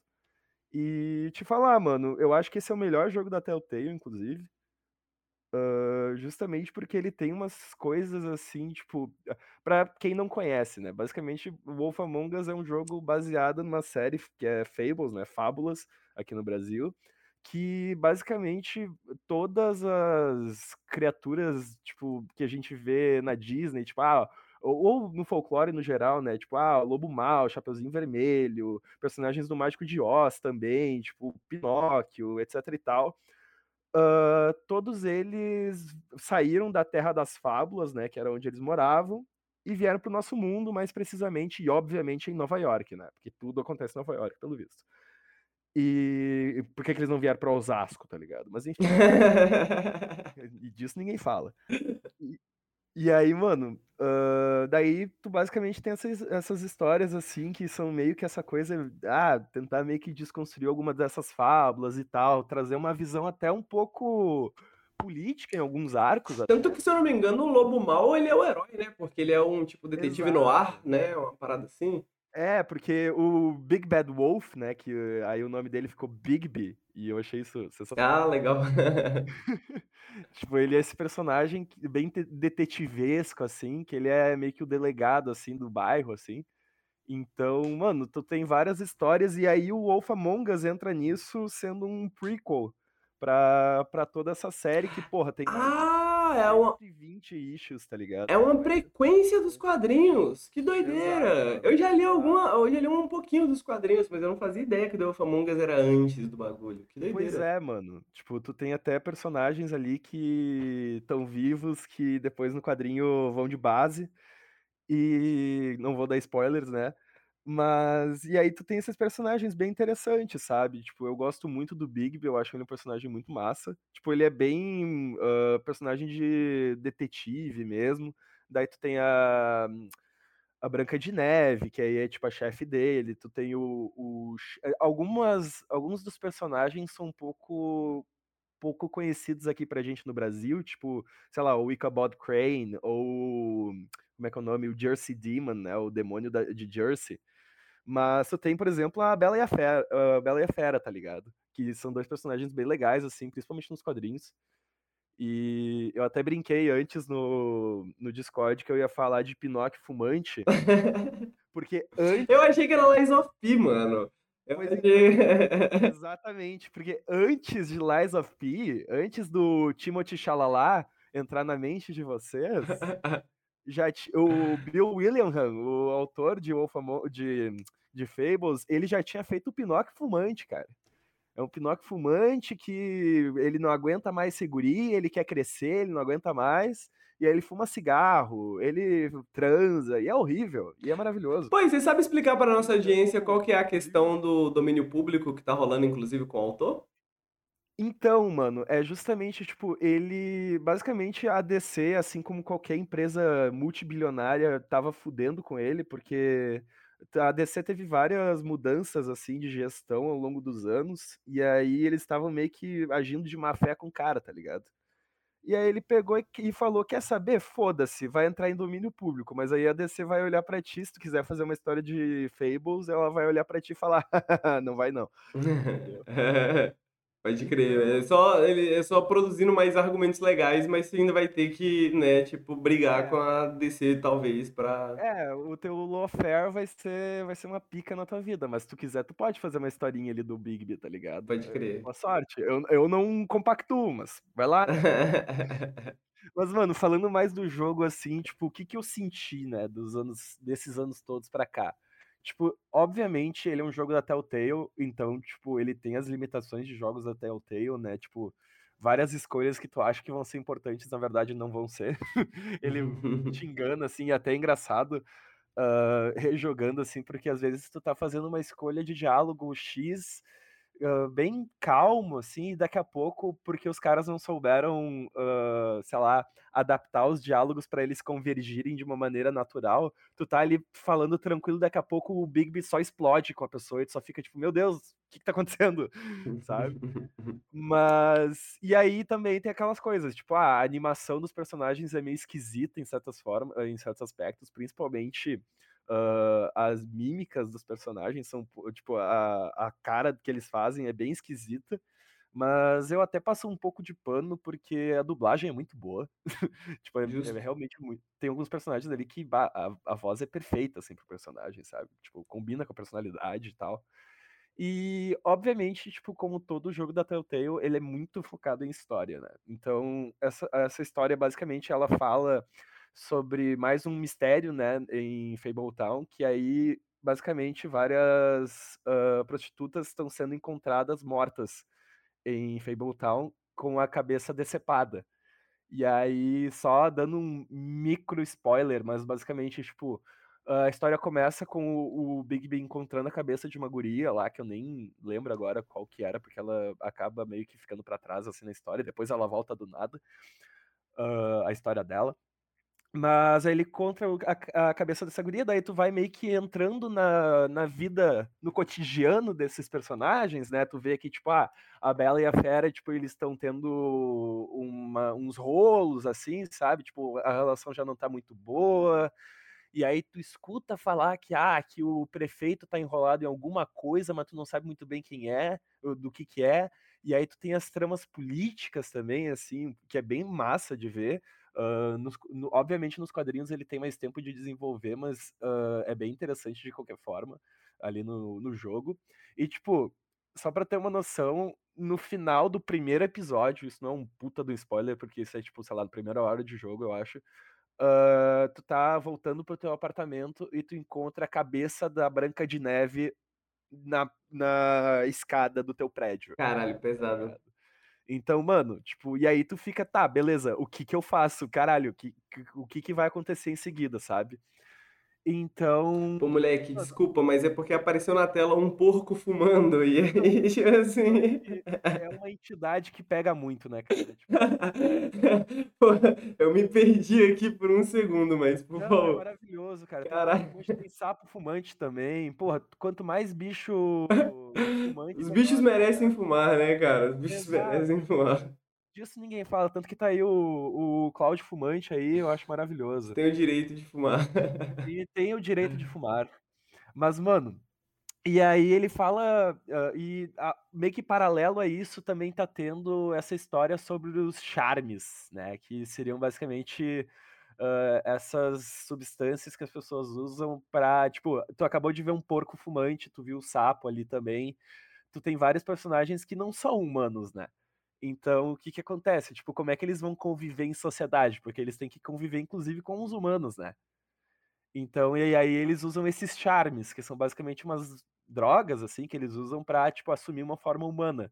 E te falar, mano, eu acho que esse é o melhor jogo da Telltale, inclusive. Ah, justamente porque ele tem umas coisas assim, tipo, ah, pra quem não conhece, né? Basicamente, Wolf Among Us é um jogo baseado numa série que é Fables, né? Fábulas, aqui no Brasil, que basicamente todas as criaturas, tipo, que a gente vê na Disney, tipo, ah, ou, ou no folclore no geral, né? Tipo, ah, Lobo Mal, Chapeuzinho Vermelho, personagens do Mágico de Oz também, tipo, Pinóquio, etc e tal. Ah, todos eles saíram da Terra das Fábulas, né, que era onde eles moravam, e vieram para o nosso mundo, mais precisamente e obviamente em Nova York, né, porque tudo acontece em Nova York, pelo visto. E e por que, que eles não vieram para Osasco, tá ligado? Mas enfim, e disso ninguém fala. E, e aí, mano, ah, daí tu basicamente tem essas, essas histórias assim que são meio que essa coisa, ah, tentar meio que desconstruir alguma dessas fábulas e tal, trazer uma visão até um pouco política em alguns arcos. até. Tanto que, se eu não me engano, o Lobo Mal, ele é o herói, né? Porque ele é um, tipo, detetive no ar, né? Uma parada assim. É, porque o Big Bad Wolf, né, que eh, aí o nome dele ficou Bigby, e eu achei isso sensacional. Ah, legal. Tipo, ele é esse personagem bem te- detetivesco, assim, que ele é meio que o delegado, assim, do bairro, assim. Então, mano, tu tem várias histórias, e aí o Wolf Among Us entra nisso sendo um prequel pra, pra toda essa série que, porra, tem mais É uma, de 120 issues, tá ligado? é uma frequência dos quadrinhos. Que doideira. Exato. Eu já li alguma, eu já li um pouquinho dos quadrinhos, mas eu não fazia ideia que o The Wolf Among Us era antes do bagulho. Que Pois doideira. é, mano. Tipo, tu tem até personagens ali que estão vivos, que depois no quadrinho vão de base. E não vou dar spoilers, né? Mas. E aí tu tem esses personagens bem interessantes, sabe? Tipo, eu gosto muito do Bigby, eu acho ele um personagem muito massa. Tipo, ele é bem ah, personagem de detetive mesmo. Daí tu tem a. A Branca de Neve, que aí é tipo a chefe dele. Tu tem o. o eh, algumas, alguns dos personagens são um pouco pouco conhecidos aqui pra gente no Brasil, tipo, sei lá, o Ichabod Crane, ou como é que é o nome? O Jersey Demon, né? O demônio da- de Jersey. Mas tu tem, por exemplo, a Bela e a Fera, Bela e a Fera, tá ligado? Que são dois personagens bem legais, assim, principalmente nos quadrinhos. E eu até brinquei antes no, no Discord que eu ia falar de Pinóquio fumante, porque antes. Eu achei que era Lies of P, mano. Eu achei... Exatamente, porque antes de Lies of P, antes do Timothy Chalalat entrar na mente de vocês, já o Bill Willingham, o autor de, Wolf de, de Fables, ele já tinha feito o Pinóquio fumante, cara. É um Pinóquio fumante que ele não aguenta mais segurir, ele quer crescer, ele não aguenta mais, e aí ele fuma cigarro, ele transa, e é horrível, e é maravilhoso. Pois, você sabe explicar para nossa audiência qual que é a questão do domínio público que tá rolando, inclusive, com o autor? Então, mano, é justamente, tipo, ele. Basicamente, a DC, assim como qualquer empresa multibilionária, tava fudendo com ele, porque a DC teve várias mudanças, assim, de gestão ao longo dos anos, e aí eles estavam meio que agindo de má fé com o cara, tá ligado? E aí ele pegou e, falou: Quer saber? Foda-se, vai entrar em domínio público, mas aí a DC vai olhar pra ti, se tu quiser fazer uma história de Fables, ela vai olhar pra ti e falar: Não vai não. Pode crer, é só, ele é só produzindo mais argumentos legais, mas você ainda vai ter que, né, tipo, brigar É. com a DC, talvez, pra... É, o teu lawfare vai ser, vai ser uma pica na tua vida, mas se tu quiser, tu pode fazer uma historinha ali do Bigby, tá ligado? Pode É, crer. boa sorte. Eu, eu não compactuo, mas vai lá. Mas, mano, falando mais do jogo, assim, tipo, o que que eu senti, né, dos anos, desses anos todos pra cá? Tipo, obviamente, ele é um jogo da Telltale, então, tipo, ele tem as limitações de jogos da Telltale, né, tipo, várias escolhas que tu acha que vão ser importantes, na verdade, não vão ser. Ele te engana, assim, e até é engraçado, ah, rejogando, assim, porque às vezes tu tá fazendo uma escolha de diálogo X, ah, bem calmo, assim, e daqui a pouco, porque os caras não souberam, ah, sei lá, adaptar os diálogos pra eles convergirem de uma maneira natural, tu tá ali falando tranquilo, daqui a pouco o Bigby só explode com a pessoa e tu só fica tipo, meu Deus, o que que tá acontecendo? Sabe? Mas. E aí também tem aquelas coisas, tipo, ah, a animação dos personagens é meio esquisita em certas formas, em certos aspectos, principalmente ah, as mímicas dos personagens são, tipo, a, a cara que eles fazem é bem esquisita. Mas eu até passo um pouco de pano porque a dublagem é muito boa. tipo, é, é realmente muito. Tem alguns personagens ali que a, a voz é perfeita, assim, pro personagem, sabe? Tipo, combina com a personalidade e tal. E, obviamente, tipo, como todo jogo da Telltale, ele é muito focado em história, né? Então, essa, essa história, basicamente, ela fala sobre mais um mistério, né, em Fabletown, que aí, basicamente, várias ah, prostitutas estão sendo encontradas mortas em Fabletown com a cabeça decepada. E aí, só dando um micro spoiler, mas basicamente, tipo, a história começa com o, o Bigby encontrando a cabeça de uma guria lá, que eu nem lembro agora qual que era, porque ela acaba meio que ficando pra trás assim na história, depois ela volta do nada, ah, a história dela. Mas aí ele encontra o- a, a cabeça dessa guria, daí tu vai meio que entrando na, na vida, no cotidiano desses personagens, né? Tu vê que, tipo, ah, a Bela e a Fera, tipo, eles estão tendo uma- uns rolos, assim, sabe? Tipo, a relação já não tá muito boa. E aí tu escuta falar que, ah, que o prefeito tá enrolado em alguma coisa, mas tu não sabe muito bem quem é, do que que é. E aí tu tem as tramas políticas também, assim, que é bem massa de ver. Ah, nos- no- obviamente nos quadrinhos ele tem mais tempo de desenvolver, mas ah, é bem interessante de qualquer forma ali no, no jogo. E tipo, só pra ter uma noção, no final do primeiro episódio, isso não é um puta do spoiler, porque isso é tipo, sei lá, na primeira hora de jogo, eu acho. ah, tu tá voltando pro teu apartamento e tu encontra a cabeça da Branca de Neve na, na escada do teu prédio. Caralho, tá pesado. Então, mano, tipo, e aí tu fica, tá, beleza, o que que eu faço? Caralho, o que- o que que vai acontecer em seguida, sabe? Então. Pô, moleque, desculpa, mas é porque apareceu na tela um porco fumando e aí, tipo assim. É uma entidade que pega muito, né, cara? Tipo, Pô, eu me perdi aqui por um segundo, mas por não, é favor. maravilhoso, cara. Fumante, tem sapo fumante também. Porra, quanto mais bicho fumante. Os bichos merecem fumar, né, cara? Os bichos Exato. merecem fumar. Disso ninguém fala, tanto que tá aí o, o Cláudio Fumante aí, eu acho maravilhoso. Tem o direito de fumar. E tem o direito de fumar. Mas, mano, e aí ele fala, ah, e meio que paralelo a isso também tá tendo essa história sobre os charmes, né? Que seriam basicamente ah, essas substâncias que as pessoas usam pra, tipo, tu acabou de ver um porco fumante, tu viu o sapo ali também. Tu tem vários personagens que não são humanos, né? Então, o que que acontece? Tipo, como é que eles vão conviver em sociedade? Porque eles têm que conviver, inclusive, com os humanos, né? Então, e aí eles usam esses charmes, que são basicamente umas drogas, assim, que eles usam pra, tipo, assumir uma forma humana.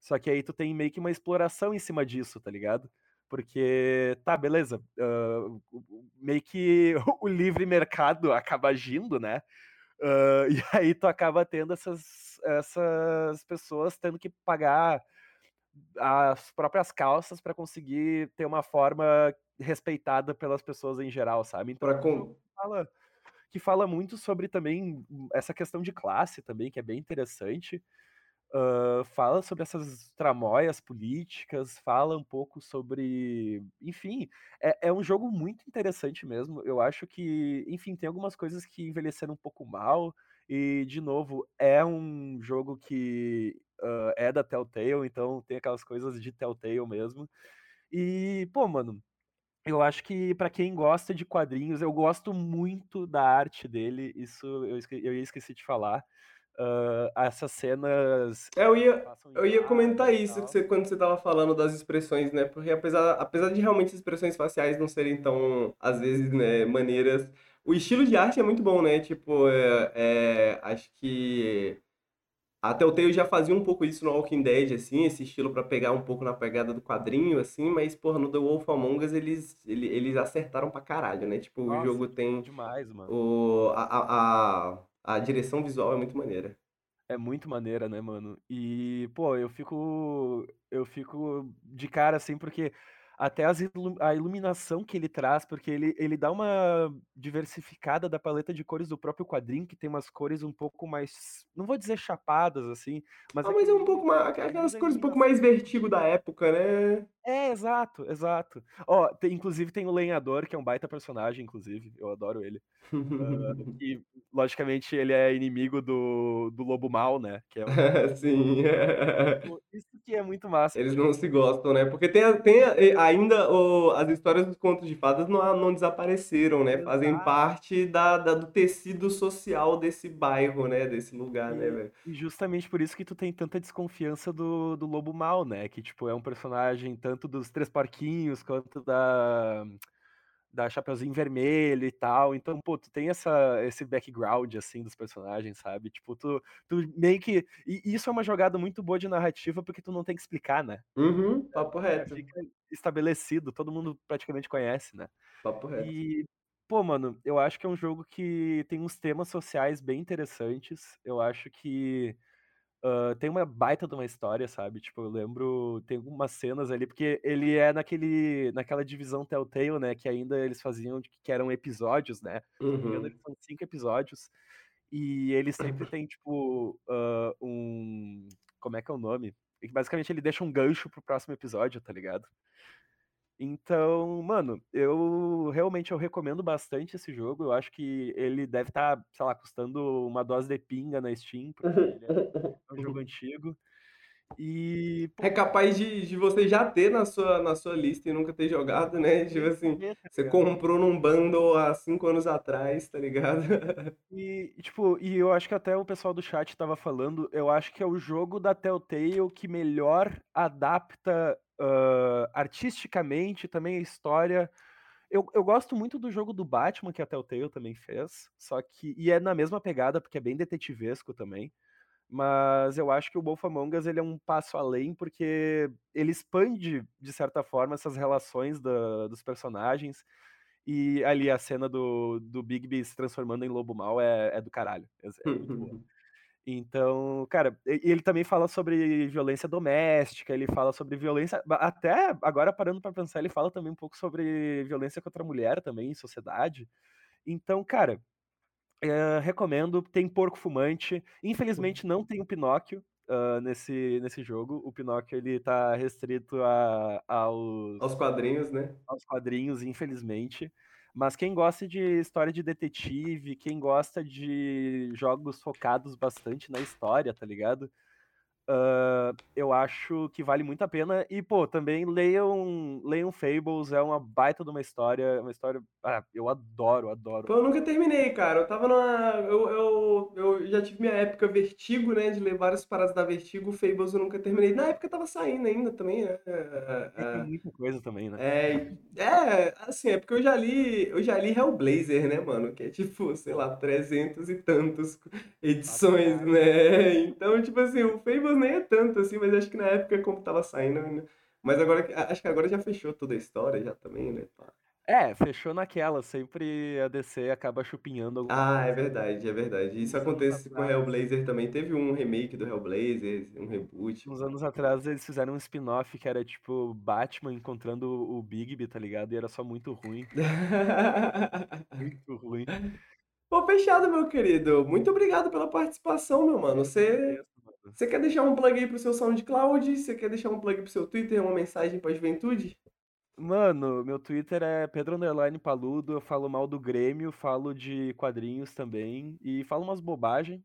Só que aí tu tem meio que uma exploração em cima disso, tá ligado? Porque, tá, beleza, o- meio que o livre mercado acaba agindo, né? Ah, e aí tu acaba tendo essas, essas pessoas tendo que pagar as próprias calças pra conseguir ter uma forma respeitada pelas pessoas em geral, sabe? Então é com- fala, que fala muito sobre também essa questão de classe também, que é bem interessante. Ah, fala sobre essas tramóias políticas, fala um pouco sobre. Enfim, é, é um jogo muito interessante mesmo. Eu acho que, enfim, tem algumas coisas que envelheceram um pouco mal. E, de novo, é um jogo que ah, é da Telltale, então tem aquelas coisas de Telltale mesmo. E, pô, mano, eu acho que pra quem gosta de quadrinhos, eu gosto muito da arte dele. Isso eu, esque eu esqueci de falar. Ah, essas cenas. É, eu ia, em eu ia comentar isso você, quando você tava falando das expressões, né? Porque apesar, apesar de realmente as expressões faciais não serem tão, às vezes, né, maneiras, o estilo de arte é muito bom, né? Tipo, é, é, acho que a Telltale já fazia um pouco isso no Walking Dead, assim, esse estilo pra pegar um pouco na pegada do quadrinho, assim, mas, porra, no The Wolf Among Us eles, ele- eles acertaram pra caralho, né? Tipo, o Nossa, jogo tem demais, mano. o, a, a, a, a direção visual é muito maneira. É muito maneira, né, mano? E, pô, eu fico. Eu fico de cara, assim, porque até ilu- a iluminação que ele traz, porque ele, ele dá uma diversificada da paleta de cores do próprio quadrinho, que tem umas cores um pouco mais. Não vou dizer chapadas, assim, mas. Ah, é mas é um pouco mais, aquelas cores um pouco mais vertigo da época, né? É, exato, exato. Ó, tem- inclusive tem o Lenhador, que é um baita personagem, inclusive. Eu adoro ele. Ah, e, logicamente, ele é inimigo do, do Lobo Mal, né? Que é um Sim. Isso que é muito massa. Eles não se gostam, né? Porque tem, tem e- ainda o- as histórias dos contos de fadas não, não desapareceram, né? Fazem Exato. parte da, da- do tecido social desse bairro, né? Desse lugar, né, velho? E justamente por isso que tu tem tanta desconfiança do, do Lobo Mal, né? Que, tipo, é um personagem tanto dos Três Porquinhos quanto da, da Chapeuzinho Vermelho e tal. Então, pô, tu tem essa, esse background, assim, dos personagens, sabe? Tipo, tu, tu meio que... E isso é uma jogada muito boa de narrativa, porque tu não tem que explicar, né? Uhum, papo Já reto. fica estabelecido, todo mundo praticamente conhece, né? Papo reto. E, pô, mano, eu acho que é um jogo que tem uns temas sociais bem interessantes. Eu acho que ah, tem uma baita de uma história, sabe? Tipo, eu lembro, tem algumas cenas ali, porque ele é naquele, naquela divisão Telltale, né? Que ainda eles faziam, de- que eram episódios, né? Uhum. eles são cinco episódios. E ele sempre tem, tipo, ah, um. Como é que é o nome? Que Basicamente ele deixa um gancho pro próximo episódio, tá ligado? Então, mano, eu realmente eu recomendo bastante esse jogo. Eu acho que ele deve estar, sei lá, custando uma dose de pinga na Steam, porque ele é é um jogo antigo. E, É capaz de, de você já ter na sua, na sua lista e nunca ter jogado, né? Tipo assim, tá você comprou num bundle há cinco anos atrás, tá ligado? E, e, tipo, e eu acho que até o pessoal do chat tava falando, eu acho que é o jogo da Telltale que melhor adapta ah, artisticamente também a história. Eu, eu gosto muito do jogo do Batman que a Telltale também fez, só que. E é na mesma pegada, porque é bem detetivesco também. Mas eu acho que o Wolf Among Us ele é um passo além, porque ele expande, de certa forma, essas relações da- dos personagens. E ali a cena do, do Bigby se transformando em lobo mal é, é do caralho. É, é muito boa. Então, cara, ele também fala sobre violência doméstica, ele fala sobre violência. Até agora, parando pra pensar, ele fala também um pouco sobre violência contra a mulher também em sociedade. Então, cara, é, recomendo. Tem porco fumante. Infelizmente, não tem o Pinóquio ah, nesse, nesse jogo. O Pinóquio ele tá restrito a, aos, Aos quadrinhos, né? aos quadrinhos, infelizmente. Mas quem gosta de história de detetive, quem gosta de jogos focados bastante na história, tá ligado? Ah, eu acho que vale muito a pena. E, pô, também leiam, leiam Fables, é uma baita de uma história. Uma história. Ah, eu adoro, adoro. Pô, eu nunca terminei, cara. Eu tava numa. Eu, eu, eu já tive minha época Vertigo, né? De ler várias paradas da Vertigo. Fables eu nunca terminei. Na época tava saindo ainda também, né? É, tem é, muita coisa também, né? é, é, assim, é porque eu já li. Eu já li Hellblazer, né, mano? Que é tipo, sei lá, 300 e tantos edições, né? Então, tipo assim, o Fables nem é tanto assim, mas acho que na época, como tava saindo. né? Mas agora, acho que agora já fechou toda a história, já também, né? É, fechou naquela. Sempre a DC acaba chupinhando alguma Ah, é coisa. verdade, é verdade. Isso Uns acontece com atrás. Hellblazer também. Teve um remake do Hellblazer, um reboot. Uns anos atrás eles fizeram um spin-off que era tipo Batman encontrando o o Bigby, tá ligado? E era só muito ruim. Muito ruim. Pô, fechado, meu querido. Muito obrigado pela participação, meu mano. Você. Você quer deixar um plug aí pro seu SoundCloud? Você quer deixar um plug pro seu Twitter, uma mensagem pra juventude? Mano, meu Twitter é Pedro Underline Paludo, eu falo mal do Grêmio, falo de quadrinhos também e falo umas bobagens.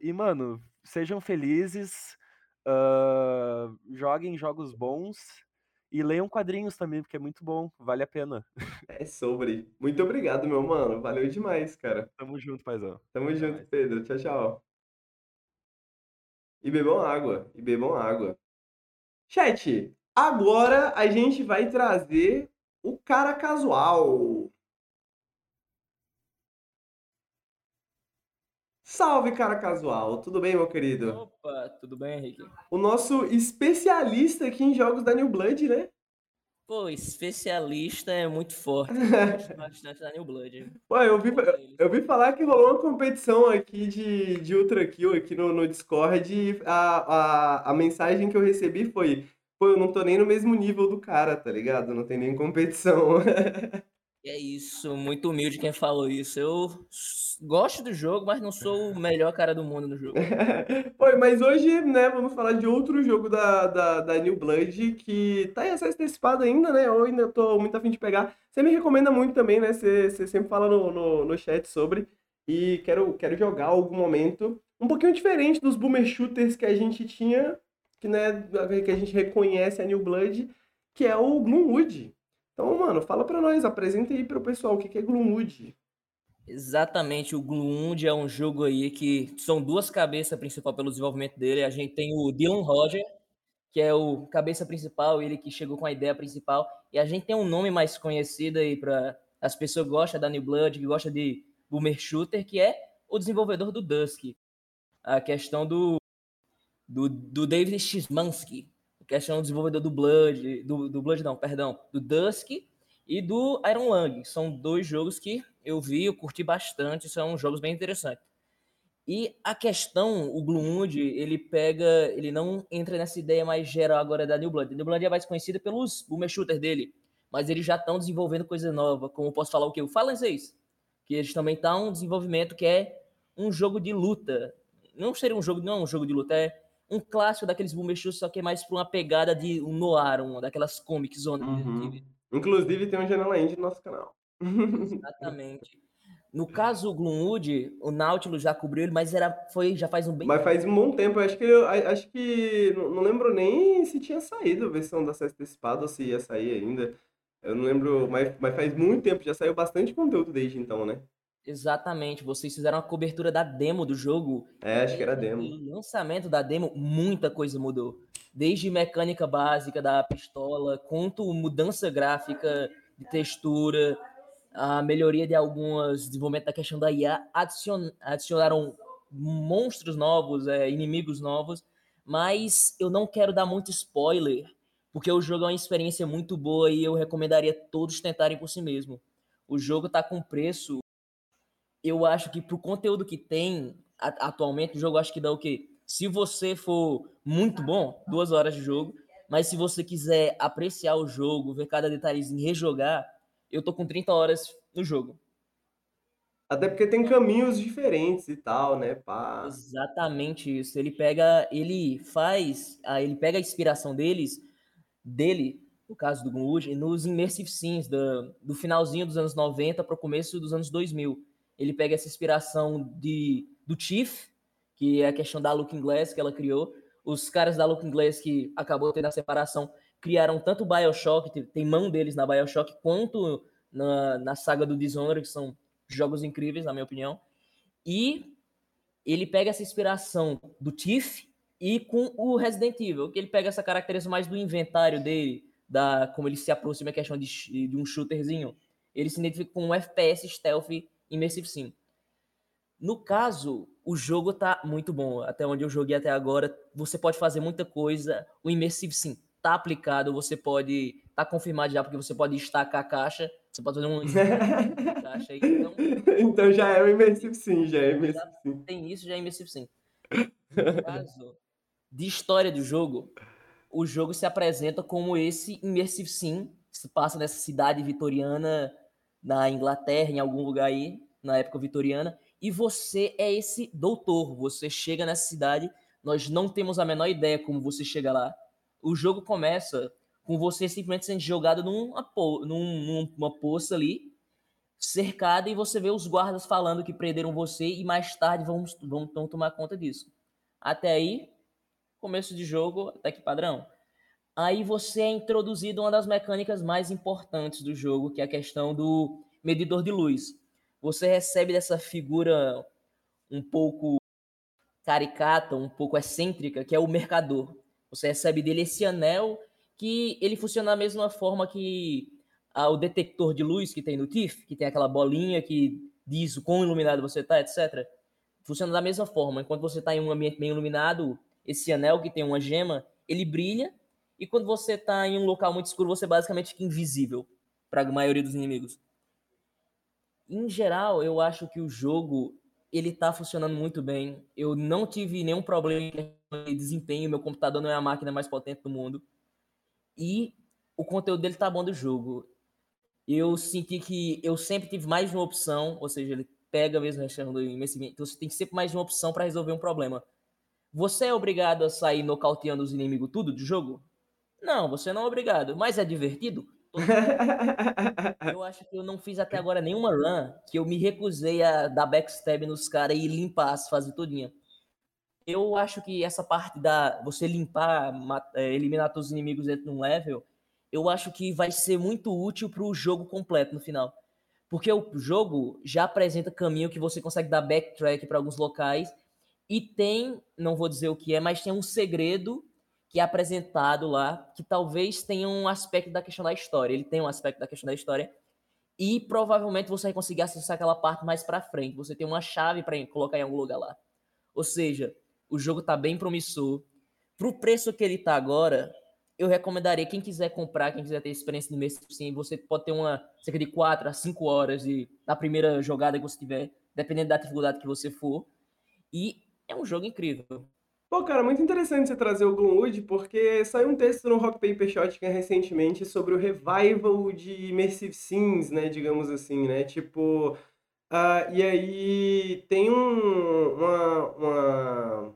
e, mano, sejam felizes, ah, joguem jogos bons e leiam quadrinhos também, porque é muito bom, vale a pena. É sobre. Muito obrigado, meu mano. Valeu demais, cara. Tamo junto, paizão. Tamo Até junto, mais. Pedro. Tchau, tchau. E bebam água. E bebam água. Chat, agora a gente vai trazer o cara casual. Salve, cara casual. Tudo bem, meu querido? Opa, tudo bem, Henrique? O nosso especialista aqui em jogos da New Blood, né? Pô, especialista é muito forte. Eu gosto bastante da New Blood. Pô, eu vi, eu vi falar que rolou uma competição aqui de, de Ultra Kill aqui no, no Discord e a, a, a mensagem que eu recebi foi Pô, eu não tô nem no mesmo nível do cara, tá ligado? Não tem nem competição. É isso, muito humilde quem falou isso. Eu gosto do jogo, mas não sou o melhor cara do mundo no jogo. Pô, mas hoje, né, vamos falar de outro jogo da, da, da New Blood que tá em acesso antecipado ainda, né? Eu ainda tô muito afim de pegar. Você me recomenda muito também, né? Você, você sempre fala no, no, no chat sobre. E quero, quero jogar algum momento um pouquinho diferente dos boomer shooters que a gente tinha, que, né, que a gente reconhece a New Blood, que é o Gloomwood. Então, mano, fala pra nós, apresenta aí pro pessoal o que que é Gloomwood. Exatamente, o Gloomwood é um jogo aí que são duas cabeças principais pelo desenvolvimento dele. A gente tem o Dylan Roger, que é o cabeça principal, ele que chegou com a ideia principal. E a gente tem um nome mais conhecido aí para as pessoas gostam da New Blood, que gostam de Boomer Shooter, que é o desenvolvedor do Dusk. A questão do, do, do David Szymanski, questão do desenvolvedor do Blood, do, do Blood não, perdão, do Dusk e do Iron Lung. São dois jogos que eu vi, eu curti bastante, são jogos bem interessantes. E a questão, o Gloomwood, ele pega, ele não entra nessa ideia mais geral agora da New Blood. A New Blood é mais conhecida pelos boomer shooters dele, mas eles já estão desenvolvendo coisa nova, como posso falar o que? O Fallen 6, que eles também estão em um desenvolvimento que é um jogo de luta. Não seria um jogo, não é um jogo de luta, é um clássico daqueles boomer shooters, só que é mais para uma pegada de um noir, uma daquelas comic zone. Uhum. Inclusive tem um Janela Indie no nosso canal. Exatamente. No caso, o Gloomwood, o Nautilus já cobriu ele, mas era, foi, já faz um bem Mas faz um bom tempo, eu acho que eu acho que não, não lembro nem se tinha saído a versão da acesso antecipado ou se ia sair ainda. Eu não lembro, mas, mas faz muito tempo, já saiu bastante conteúdo desde então, né? Exatamente, vocês fizeram a cobertura da demo do jogo. É, acho que era demo. No lançamento da demo, muita coisa mudou. Desde mecânica básica da pistola, quanto mudança gráfica de textura, a melhoria de algumas desenvolvimento da questão da IA, adicion, adicionaram monstros novos, é, inimigos novos, mas eu não quero dar muito spoiler, porque o jogo é uma experiência muito boa e eu recomendaria todos tentarem por si mesmo. O jogo tá com preço, eu acho que pro conteúdo que tem a- atualmente, o jogo acho que dá o quê? Se você for muito bom, duas horas de jogo, mas se você quiser apreciar o jogo, ver cada detalhezinho, rejogar, eu tô com 30 horas no jogo. Até porque tem caminhos diferentes e tal, né? Pá. Exatamente isso. Ele pega, ele faz, ele pega a inspiração deles, dele, no caso do Gunwood, nos immersive scenes do, do finalzinho dos anos 90 para o começo dos anos 2000. Ele pega essa inspiração de do Chief, que é a questão da Looking Glass que ela criou. Os caras da Looking Glass que acabou tendo a separação criaram tanto o BioShock, tem- mão deles na BioShock, quanto na, na saga do Dishonored, que são jogos incríveis, na minha opinião. E ele pega essa inspiração do Tiff e com o Resident Evil, que ele pega essa característica mais do inventário dele, da como ele se aproxima da questão de, de um shooterzinho. Ele se identifica com um FPS stealth immersive sim. No caso, o jogo tá muito bom. Até onde eu joguei até agora, você pode fazer muita coisa. O immersive sim tá aplicado, você pode tá confirmado já porque você pode destacar a caixa, você pode fazer um caixa aí, então então já é o Immersive Sim, já é Immersive Sim. tem isso, já é Immersive Sim. No caso de história do jogo, o jogo se apresenta como esse Immersive Sim, se passa nessa cidade vitoriana na Inglaterra, em algum lugar aí, na época vitoriana, e você é esse doutor. Você chega nessa cidade, nós não temos a menor ideia como você chega lá. O jogo começa com você simplesmente sendo jogado numa, numa poça ali, cercada e você vê os guardas falando que prenderam você e mais tarde vão, vão tomar conta disso. Até aí, começo de jogo, até que padrão. Aí você é introduzido uma das mecânicas mais importantes do jogo, que é a questão do medidor de luz. Você recebe dessa figura um pouco caricata, um pouco excêntrica, que é o mercador. Você recebe dele esse anel que ele funciona da mesma forma que ah, o detector de luz que tem no TIFF, que tem aquela bolinha que diz o quão iluminado você está, etc. Funciona da mesma forma. Enquanto você está em um ambiente bem iluminado, esse anel que tem uma gema, ele brilha. E quando você está em um local muito escuro, você basicamente fica invisível para a maioria dos inimigos. Em geral, eu acho que o jogo ele tá funcionando muito bem. Eu não tive nenhum problema de desempenho. Meu computador não é a máquina mais potente do mundo. E o conteúdo dele tá bom do jogo. Eu senti que eu sempre tive mais de uma opção, ou seja, ele pega mesmo a questão do. Então você tem sempre mais de uma opção para resolver um problema. Você é obrigado a sair nocauteando os inimigos tudo do jogo? Não, você não é obrigado. Mas é divertido? Eu acho que eu não fiz até agora nenhuma run que eu me recusei a dar backstab nos caras e limpar as fases todinha. Eu acho que essa parte da você limpar, ma- eh, eliminar todos os inimigos dentro de um level, eu acho que vai ser muito útil pro jogo completo no final. Porque o jogo já apresenta caminho que você consegue dar backtrack para alguns locais e tem, não vou dizer o que é, mas tem um segredo que é apresentado lá, que talvez tenha um aspecto da questão da história. Ele tem um aspecto da questão da história. E provavelmente você vai conseguir acessar aquela parte mais pra frente. Você tem uma chave para colocar em algum lugar lá. Ou seja, o jogo tá bem promissor. Pro preço que ele tá agora, eu recomendaria quem quiser comprar, quem quiser ter experiência no mês, sim, você pode ter uma cerca de 4 a 5 horas de, na primeira jogada que você tiver, dependendo da dificuldade que você for. E é um jogo incrível. Pô, cara, muito interessante você trazer o Gloomwood, porque saiu um texto no Rock Paper Shotgun recentemente sobre o revival de Immersive Sims, né, digamos assim, né, tipo... ah, e aí tem um, uma, uma-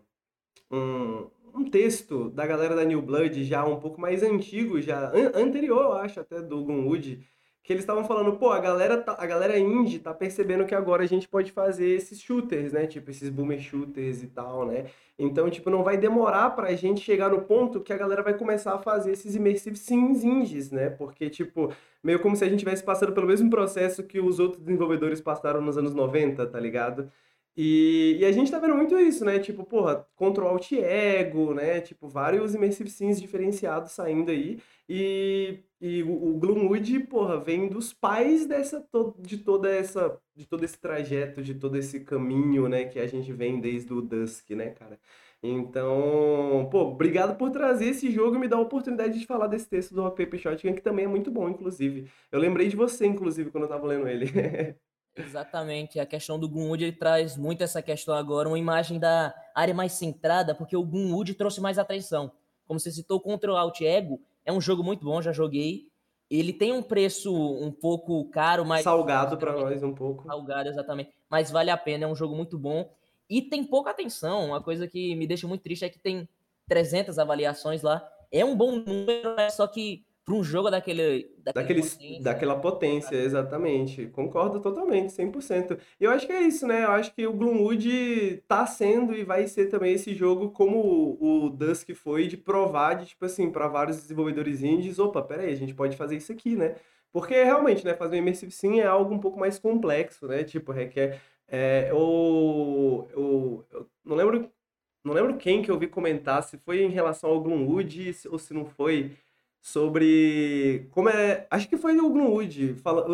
um, um texto da galera da New Blood, já um pouco mais antigo, já an- anterior, eu acho, até do Gloomwood, que eles estavam falando, pô, a galera, tá- a galera indie tá percebendo que agora a gente pode fazer esses shooters, né, tipo esses boomer shooters e tal, né, então, tipo, não vai demorar pra gente chegar no ponto que a galera vai começar a fazer esses immersive sims indies, né? Porque, tipo, meio como se a gente tivesse passando pelo mesmo processo que os outros desenvolvedores passaram nos anos 90, tá ligado? E, e a gente tá vendo muito isso, né? Tipo, porra, Control Alt Ego, né? Tipo, vários immersive sims diferenciados saindo aí. E, e o, o Gloomwood, porra, vem dos pais dessa, de toda essa, de todo esse trajeto, de todo esse caminho, né? Que a gente vem desde o Dusk, né, cara? Então, pô, obrigado por trazer esse jogo e me dar a oportunidade de falar desse texto do Rock Paper Shotgun, que também é muito bom, inclusive. Eu lembrei de você, inclusive, quando eu tava lendo ele. Exatamente, a questão do Gunwood ele traz muito essa questão agora, uma imagem da área mais centrada, porque o Gunwood trouxe mais atenção. Como você citou, contra o Alt Ego, é um jogo muito bom, já joguei. Ele tem um preço um pouco caro, mas Salgado pra nós um pouco. salgado exatamente, mas vale a pena, é um jogo muito bom. E tem pouca atenção, uma coisa que me deixa muito triste é que tem 300 avaliações lá. É um bom número, né? só que para um jogo daquele, daquele Daqueles, potência, daquela potência, exatamente. Concordo totalmente, 100%. E eu acho que é isso, né? Eu acho que o Gloomwood tá sendo e vai ser também esse jogo como o o Dusk foi, de provar, de, tipo assim, para vários desenvolvedores indies, opa, peraí, a gente pode fazer isso aqui, né? Porque realmente, né, fazer um Immersive Sim é algo um pouco mais complexo, né? Tipo, requer... É, eu, eu, eu não lembro, não lembro quem que eu vi comentar, se foi em relação ao Gloomwood ou se não foi sobre como é, acho que foi o Gloomwood, fala,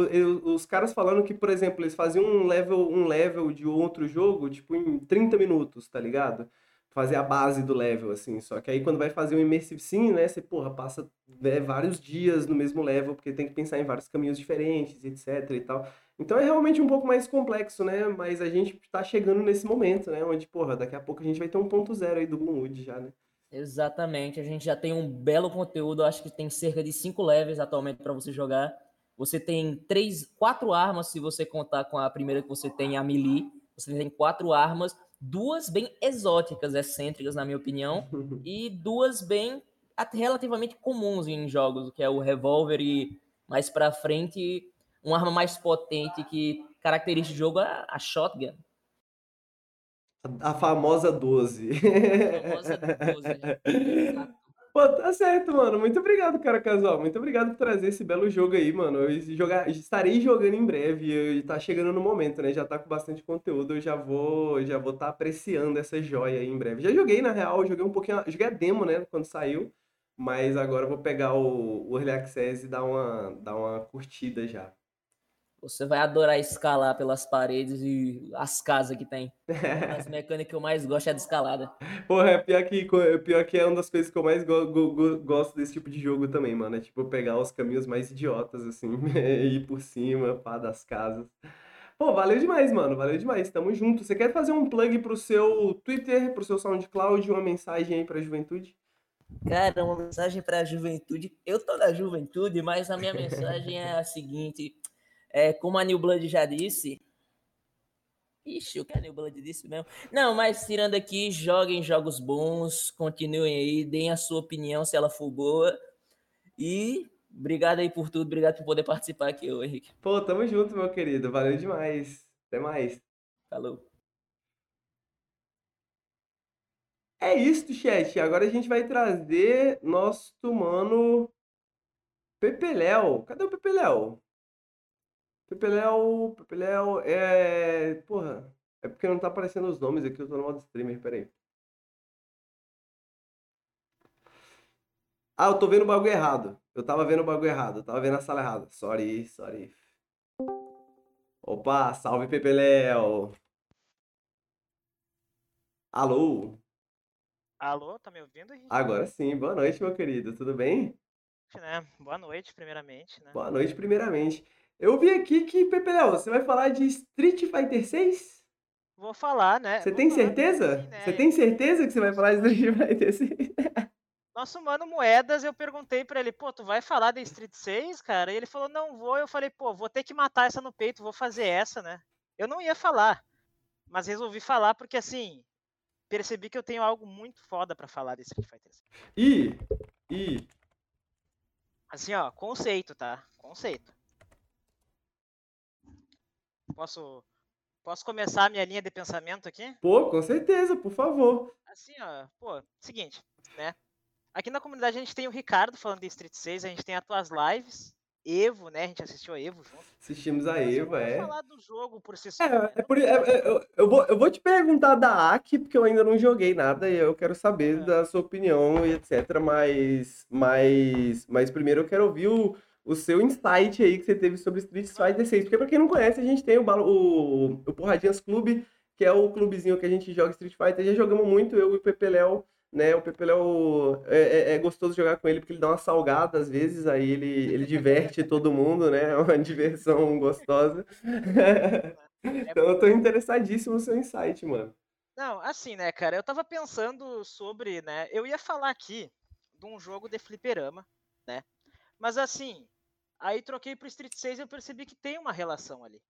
os caras falando que, por exemplo, eles faziam um level, um level de outro jogo, tipo em 30 minutos, tá ligado? Fazer a base do level assim, só que aí quando vai fazer um immersive sim, né, você, porra, passa né, vários dias no mesmo level, porque tem que pensar em vários caminhos diferentes, etc e tal. Então é realmente um pouco mais complexo, né? Mas a gente tá chegando nesse momento, né? Onde, porra, daqui a pouco a gente vai ter um ponto zero aí do Gloomwood já, né? Exatamente, a gente já tem um belo conteúdo, acho que tem cerca de cinco levels atualmente para você jogar. Você tem três, quatro armas, se você contar com a primeira que você tem, a melee. Você tem quatro armas, duas bem exóticas, excêntricas, na minha opinião, e duas bem relativamente comuns em jogos, que é o revólver e mais pra frente, uma arma mais potente que caracteriza o jogo, a, a shotgun. A famosa 12. A famosa 12, né? Pô, tá certo, mano. Muito obrigado, cara casual. Muito obrigado por trazer esse belo jogo aí, mano. Eu jogar, estarei jogando em breve. E tá chegando no momento, né? Já tá com bastante conteúdo. Eu já vou, já vou tá apreciando essa joia aí em breve. Já joguei, na real, joguei um pouquinho. Joguei a demo, né? Quando saiu. Mas agora eu vou pegar o, o Early Access e dar uma, dar uma curtida já. Você vai adorar escalar pelas paredes e as casas que tem. As mecânicas que eu mais gosto é de escalada. Porra, é pior que, co- pior que é uma das coisas que eu mais go- go- go- gosto desse tipo de jogo também, mano. É tipo pegar os caminhos mais idiotas, assim, e ir por cima, pá, das casas. Pô, valeu demais, mano. Valeu demais. Tamo junto. Você quer fazer um plug pro seu Twitter, pro seu SoundCloud, uma mensagem aí pra juventude? Cara, uma mensagem para a juventude. Eu tô da juventude, mas a minha mensagem é a seguinte: é, como a New Blood já disse. Ixi, o que a New Blood disse mesmo? Não, mas tirando aqui, joguem jogos bons, continuem aí, deem a sua opinião se ela for boa. E obrigado aí por tudo, obrigado por poder participar aqui, ô Henrique. Pô, tamo junto, meu querido. Valeu demais. Até mais. Falou. É isso, chat. Agora a gente vai trazer nosso mano Pepeléu. Cadê o Pepeléu? Pepeléu, Pepeléu, é... Porra, é porque não tá aparecendo os nomes aqui, eu tô no modo streamer, peraí. Ah, eu tô vendo o bagulho errado. Eu tava vendo o bagulho errado, eu tava vendo a sala errada. Sorry, sorry. Opa, salve Pepeléu. Alô? Alô, tá me ouvindo, Henrique? Agora sim, boa noite, meu querido, tudo bem? Né? Boa noite, primeiramente, né? Boa noite, primeiramente. Eu vi aqui que, Pepe Léo, você vai falar de Street Fighter 6? Vou falar, né? Você tem certeza? né? Você tem certeza que você vai falar de Street Fighter 6? Nosso mano Moedas, eu perguntei pra ele, pô, tu vai falar da Street 6, cara? E ele falou, não vou. Eu falei, pô, vou ter que matar essa no peito, vou fazer essa, né? Eu não ia falar, mas resolvi falar porque, assim, percebi que eu tenho algo muito foda pra falar desse Street Fighter 6. Ih, ih, Assim, ó, conceito, tá? Conceito. Posso, posso começar a minha linha de pensamento aqui? pô, com certeza, por favor. Assim, ó, pô, seguinte, né? Aqui na comunidade a gente tem o Ricardo falando de Street 6, a gente tem as tuas lives, Evo, né? A gente assistiu a Evo junto. Assistimos a vou é. falar do jogo por si só. né? É, é por, é- é- eu, eu vou, eu vou te perguntar da Aki, porque eu ainda não joguei nada e eu quero saber É. da sua opinião e etc. Mas, mas, mas primeiro eu quero ouvir o, o seu insight aí que você teve sobre Street Fighter 6. Porque pra quem não conhece, a gente tem o, o, o Porradinhas Clube, que é o clubezinho que a gente joga Street Fighter. Já jogamos muito, eu e o Pepe Léo, né? O Pepe Léo é, é- é gostoso jogar com ele porque ele dá uma salgada às vezes, aí ele, ele diverte todo mundo, né? É uma diversão gostosa. Então eu tô interessadíssimo no seu insight, mano. Não, assim, né, cara, eu tava pensando sobre, né, eu ia falar aqui de um jogo de fliperama, né, mas assim, aí troquei pro Street 6 e eu percebi que tem uma relação ali.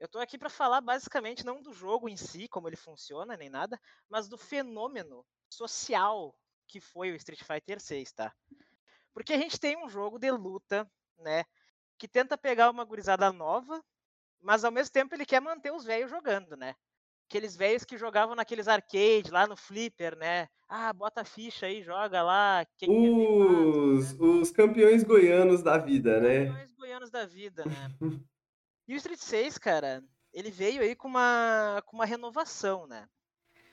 Eu tô aqui pra falar basicamente não do jogo em si, como ele funciona, nem nada, mas do fenômeno social que foi o Street Fighter 6, tá? Porque a gente tem um jogo de luta, né, que tenta pegar uma gurizada nova, mas ao mesmo tempo ele quer manter os velhos jogando, né? Aqueles velhos que jogavam naqueles arcade lá no flipper, né? Ah, bota a ficha aí, joga lá. Mata, Os, né? os campeões goianos da vida, né? Campeões goianos da vida, né? E o Street 6, cara, ele veio aí com uma, com uma renovação, né?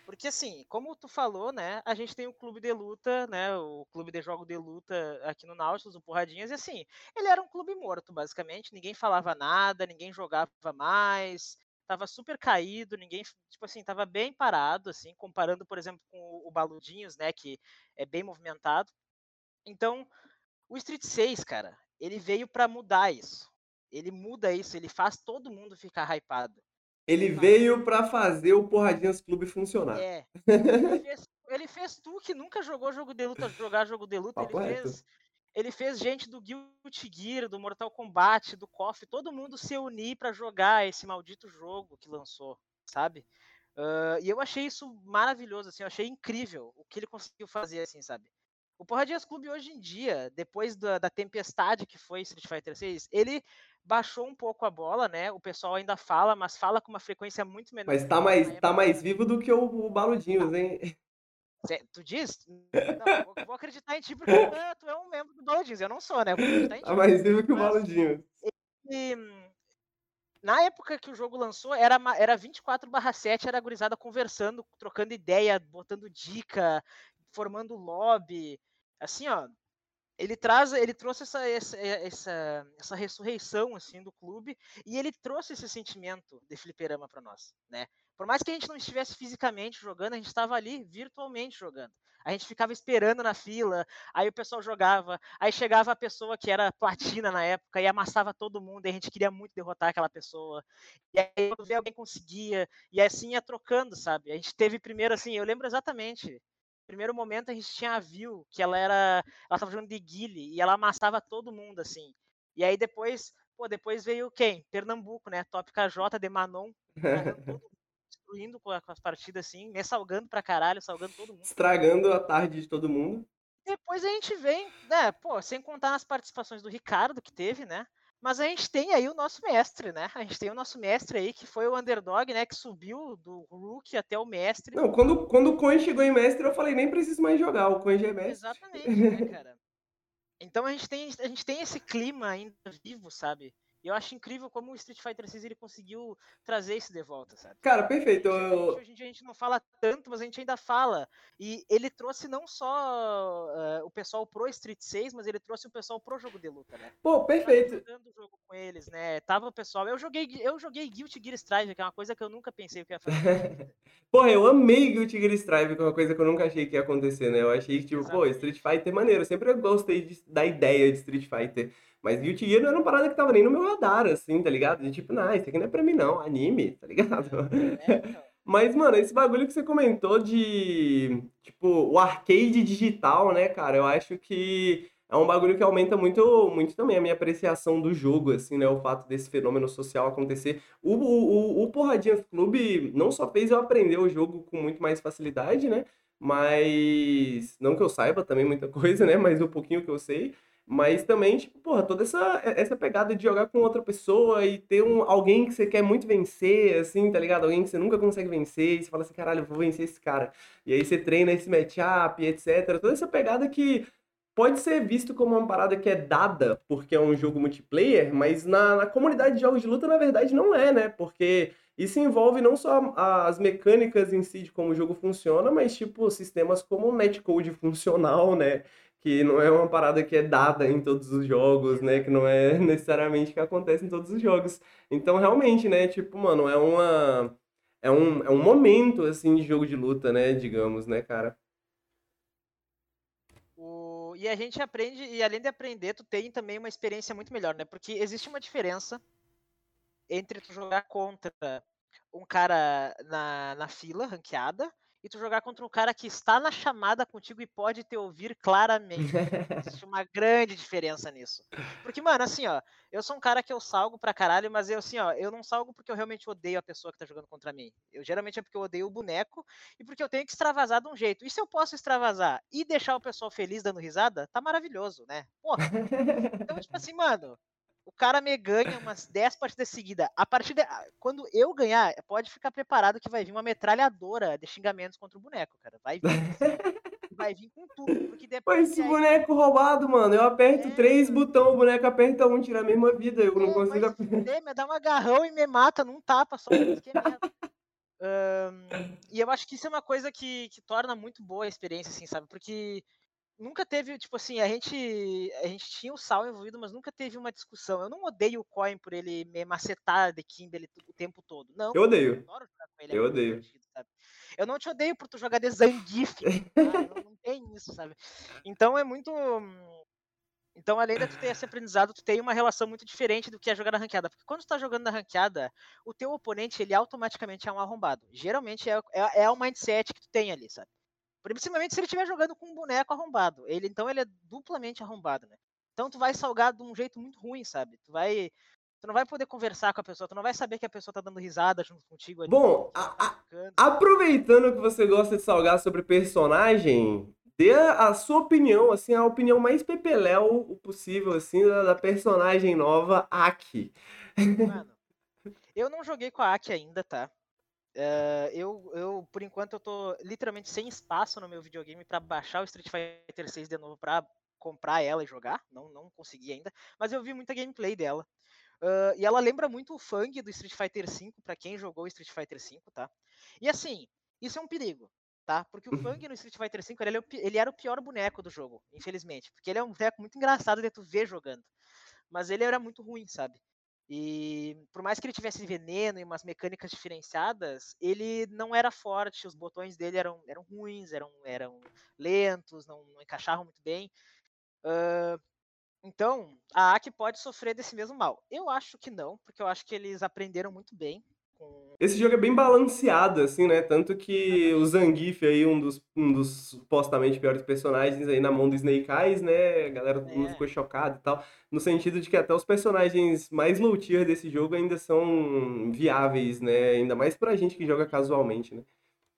Porque assim, como tu falou, né? A gente tem o clube de luta, né? O clube de jogo de luta aqui no Nautilus, o Porradinhas, e assim, ele era um clube morto, basicamente. Ninguém falava nada, ninguém jogava mais, tava super caído, ninguém, tipo assim, tava bem parado, assim, comparando, por exemplo, com o- Baludinhos, né? Que é bem movimentado. Então, o Street 6, cara, ele veio pra mudar isso. Ele muda isso, ele faz todo mundo ficar hypado. Ele veio pra fazer o Porradinhas Clube funcionar. É. Ele fez, ele fez tu que nunca jogou jogo de luta jogar jogo de luta. Ele Papo reto. fez, ele fez gente do Guilty Gear, do Mortal Kombat, do KOF, todo mundo se unir pra jogar esse maldito jogo que lançou, sabe? Ah, e eu achei isso maravilhoso, assim, eu achei incrível o que ele conseguiu fazer, assim, sabe? O Porradinhas Clube hoje em dia, depois da, da tempestade que foi Street Fighter 6, ele baixou um pouco a bola, né? O pessoal ainda fala, mas fala com uma frequência muito menor. Mas tá mais, tá mais vivo do que o, o Baludinhos, hein? Tu diz? Não, vou, vou acreditar em ti porque ah, tu é um membro do Baladins. Eu não sou, né? Vou acreditar em ti. Tá mais vivo que o Mas- Baludinhos. E, na época que o jogo lançou, era, era 24/7, era a gurizada conversando, trocando ideia, botando dica, formando lobby. Assim, ó. Ele traz, ele trouxe essa, essa, essa, essa ressurreição assim do clube e ele trouxe esse sentimento de fliperama para nós, né? Por mais que a gente não estivesse fisicamente jogando, a gente estava ali virtualmente jogando. A gente ficava esperando na fila, aí o pessoal jogava, aí chegava a pessoa que era platina na época e amassava todo mundo, e a gente queria muito derrotar aquela pessoa. E aí quando vê alguém conseguia, e assim ia trocando, sabe? A gente teve primeiro assim, eu lembro exatamente. Primeiro momento a gente tinha a Viu, que ela era, ela tava jogando de guile e ela amassava todo mundo assim. E aí depois, pô, depois veio quem? Pernambuco, né? Top KJ de Manon, todo destruindo com as partidas assim, me salgando pra caralho, salgando todo mundo. Estragando a tarde de todo mundo. Depois a gente vem, né, pô, sem contar nas participações do Ricardo que teve, né? Mas a gente tem aí o nosso mestre, né? A gente tem o nosso mestre aí, que foi o underdog, né? Que subiu do rookie até o mestre. Não, quando, quando o Coin chegou em mestre, eu falei, nem preciso mais jogar, o Coin já é mestre. Exatamente, né, cara? Então a gente tem, a gente tem esse clima ainda vivo, sabe? E eu acho incrível como o Street Fighter 6 ele conseguiu trazer isso de volta, sabe? Cara, perfeito. Hoje, a eu- gente- hoje em dia a gente não fala tanto, mas a gente ainda fala. E ele trouxe não só eh, o pessoal pro Street 6, mas ele trouxe o pessoal pro jogo de luta, né? Pô, perfeito. jogando o jogo com eles, né? Tava o pessoal. Eu joguei, eu joguei Guilty Gear Strive, que é uma coisa que eu nunca pensei que ia fazer. Porra, eu amei Guilty Gear Strive, que é uma coisa que eu nunca achei que ia acontecer, né? Eu achei que, tipo, pô, Exatamente. Street Fighter é maneiro. Eu sempre gostei de- da ideia de Street Fighter. Mas Guilty Gear não era uma parada que tava nem no meu radar, assim, tá ligado? De tipo, não, isso aqui não é pra mim não, anime, tá ligado? É, então. Mas, mano, esse bagulho que você comentou de, tipo, o arcade digital, né, cara? Eu acho que é um bagulho que aumenta muito, muito também a minha apreciação do jogo, assim, né? O fato desse fenômeno social acontecer. O, o, o, o Porradinhas Clube não só fez eu aprender o jogo com muito mais facilidade, né? Mas, não que eu saiba também muita coisa, né? Mas o pouquinho que eu sei. Mas também, tipo, porra, toda essa, essa pegada de jogar com outra pessoa e ter um, alguém que você quer muito vencer, assim, tá ligado? Alguém que você nunca consegue vencer, e você fala assim, caralho, vou vencer esse cara. E aí você treina esse matchup, etc. Toda essa pegada que pode ser visto como uma parada que é dada porque é um jogo multiplayer, mas na, na comunidade de jogos de luta, na verdade, não é, né? Porque isso envolve não só as mecânicas em si de como o jogo funciona, mas, tipo, sistemas como o netcode funcional, né? Que não é uma parada que é dada em todos os jogos, né? Que não é necessariamente que acontece em todos os jogos. Então, realmente, né? Tipo, mano, é uma é um, é um momento, assim, de jogo de luta, né? Digamos, né, cara? O... E a gente aprende, e além de aprender, tu tem também uma experiência muito melhor, né? Porque existe uma diferença entre tu jogar contra um cara na, na fila, ranqueada, e tu jogar contra um cara que está na chamada contigo e pode te ouvir claramente. Existe uma grande diferença nisso. Porque, mano, assim, ó, eu sou um cara que eu salgo pra caralho, mas eu, assim, ó, eu não salgo porque eu realmente odeio a pessoa que tá jogando contra mim. Eu geralmente é porque eu odeio o boneco e porque eu tenho que extravasar de um jeito. E se eu posso extravasar e deixar o pessoal feliz dando risada, tá maravilhoso, né? Porra. Então, tipo assim, mano, o cara me ganha umas 10 partidas seguidas. A partir de, quando eu ganhar, pode ficar preparado que vai vir uma metralhadora de xingamentos contra o boneco, cara. Vai vir, vai vir com tudo, porque Pô, depois esse que aí- boneco roubado, mano. Eu aperto É, três botões, o boneco aperta um, tira a mesma vida. Eu não É, consigo. se fuder, me dá um agarrão e me mata num tapa só. que é e eu acho que isso é uma coisa que, que torna muito boa a experiência, assim, sabe? Porque nunca teve, tipo assim, a gente, a gente tinha o Sal envolvido, mas nunca teve uma discussão. Eu não odeio o Coin por ele me macetar de Kimberly o tempo todo. Não, Eu odeio. adoro jogar com ele. é Eu odeio. Eu não te odeio por tu jogar de Zangief. não, não tem isso, sabe? Então é muito. Então, além de tu ter esse aprendizado, tu tem uma relação muito diferente do que é jogar na ranqueada. Porque quando tu tá jogando na ranqueada, o teu oponente, ele automaticamente é um arrombado. Geralmente é, é, é o mindset que tu tem ali, sabe? Principalmente se ele estiver jogando com um boneco arrombado. Ele, então ele é duplamente arrombado, né? Então tu vai salgar de um jeito muito ruim, sabe? Tu vai. Tu não vai poder conversar com a pessoa, tu não vai saber que a pessoa tá dando risada junto contigo ali. Bom, a- tá a- brincando. Aproveitando que você gosta de salgar sobre personagem, dê a, a sua opinião, assim, a opinião mais pepeléu possível, assim, da, da personagem nova, Aki. Mano, eu não joguei com a Aki ainda, tá? Eh, eu, eu, por enquanto, eu tô literalmente sem espaço no meu videogame pra baixar o Street Fighter 6 de novo pra comprar ela e jogar. Não, não consegui ainda. Mas eu vi muita gameplay dela. Ah, e ela lembra muito o Fang do Street Fighter V, pra quem jogou Street Fighter V, tá? E assim, isso é um perigo, tá? Porque o Fang no Street Fighter V, ele, é ele era o pior boneco do jogo, infelizmente. Porque ele é um boneco muito engraçado de tu ver jogando. Mas ele era muito ruim, sabe? E por mais que ele tivesse veneno e umas mecânicas diferenciadas, ele não era forte, os botões dele eram, eram ruins, eram, eram lentos, não, não encaixavam muito bem. Ah, então, a Aki pode sofrer desse mesmo mal. Eu acho que não, porque eu acho que eles aprenderam muito bem. Esse jogo é bem balanceado, assim, né? Tanto que o Zangief aí, um dos, um dos supostamente piores personagens aí na mão do Snake Eyes, né? A galera todo mundo É. ficou chocado e tal. No sentido de que até os personagens mais low tier desse jogo ainda são viáveis, né? Ainda mais pra gente que joga casualmente, né?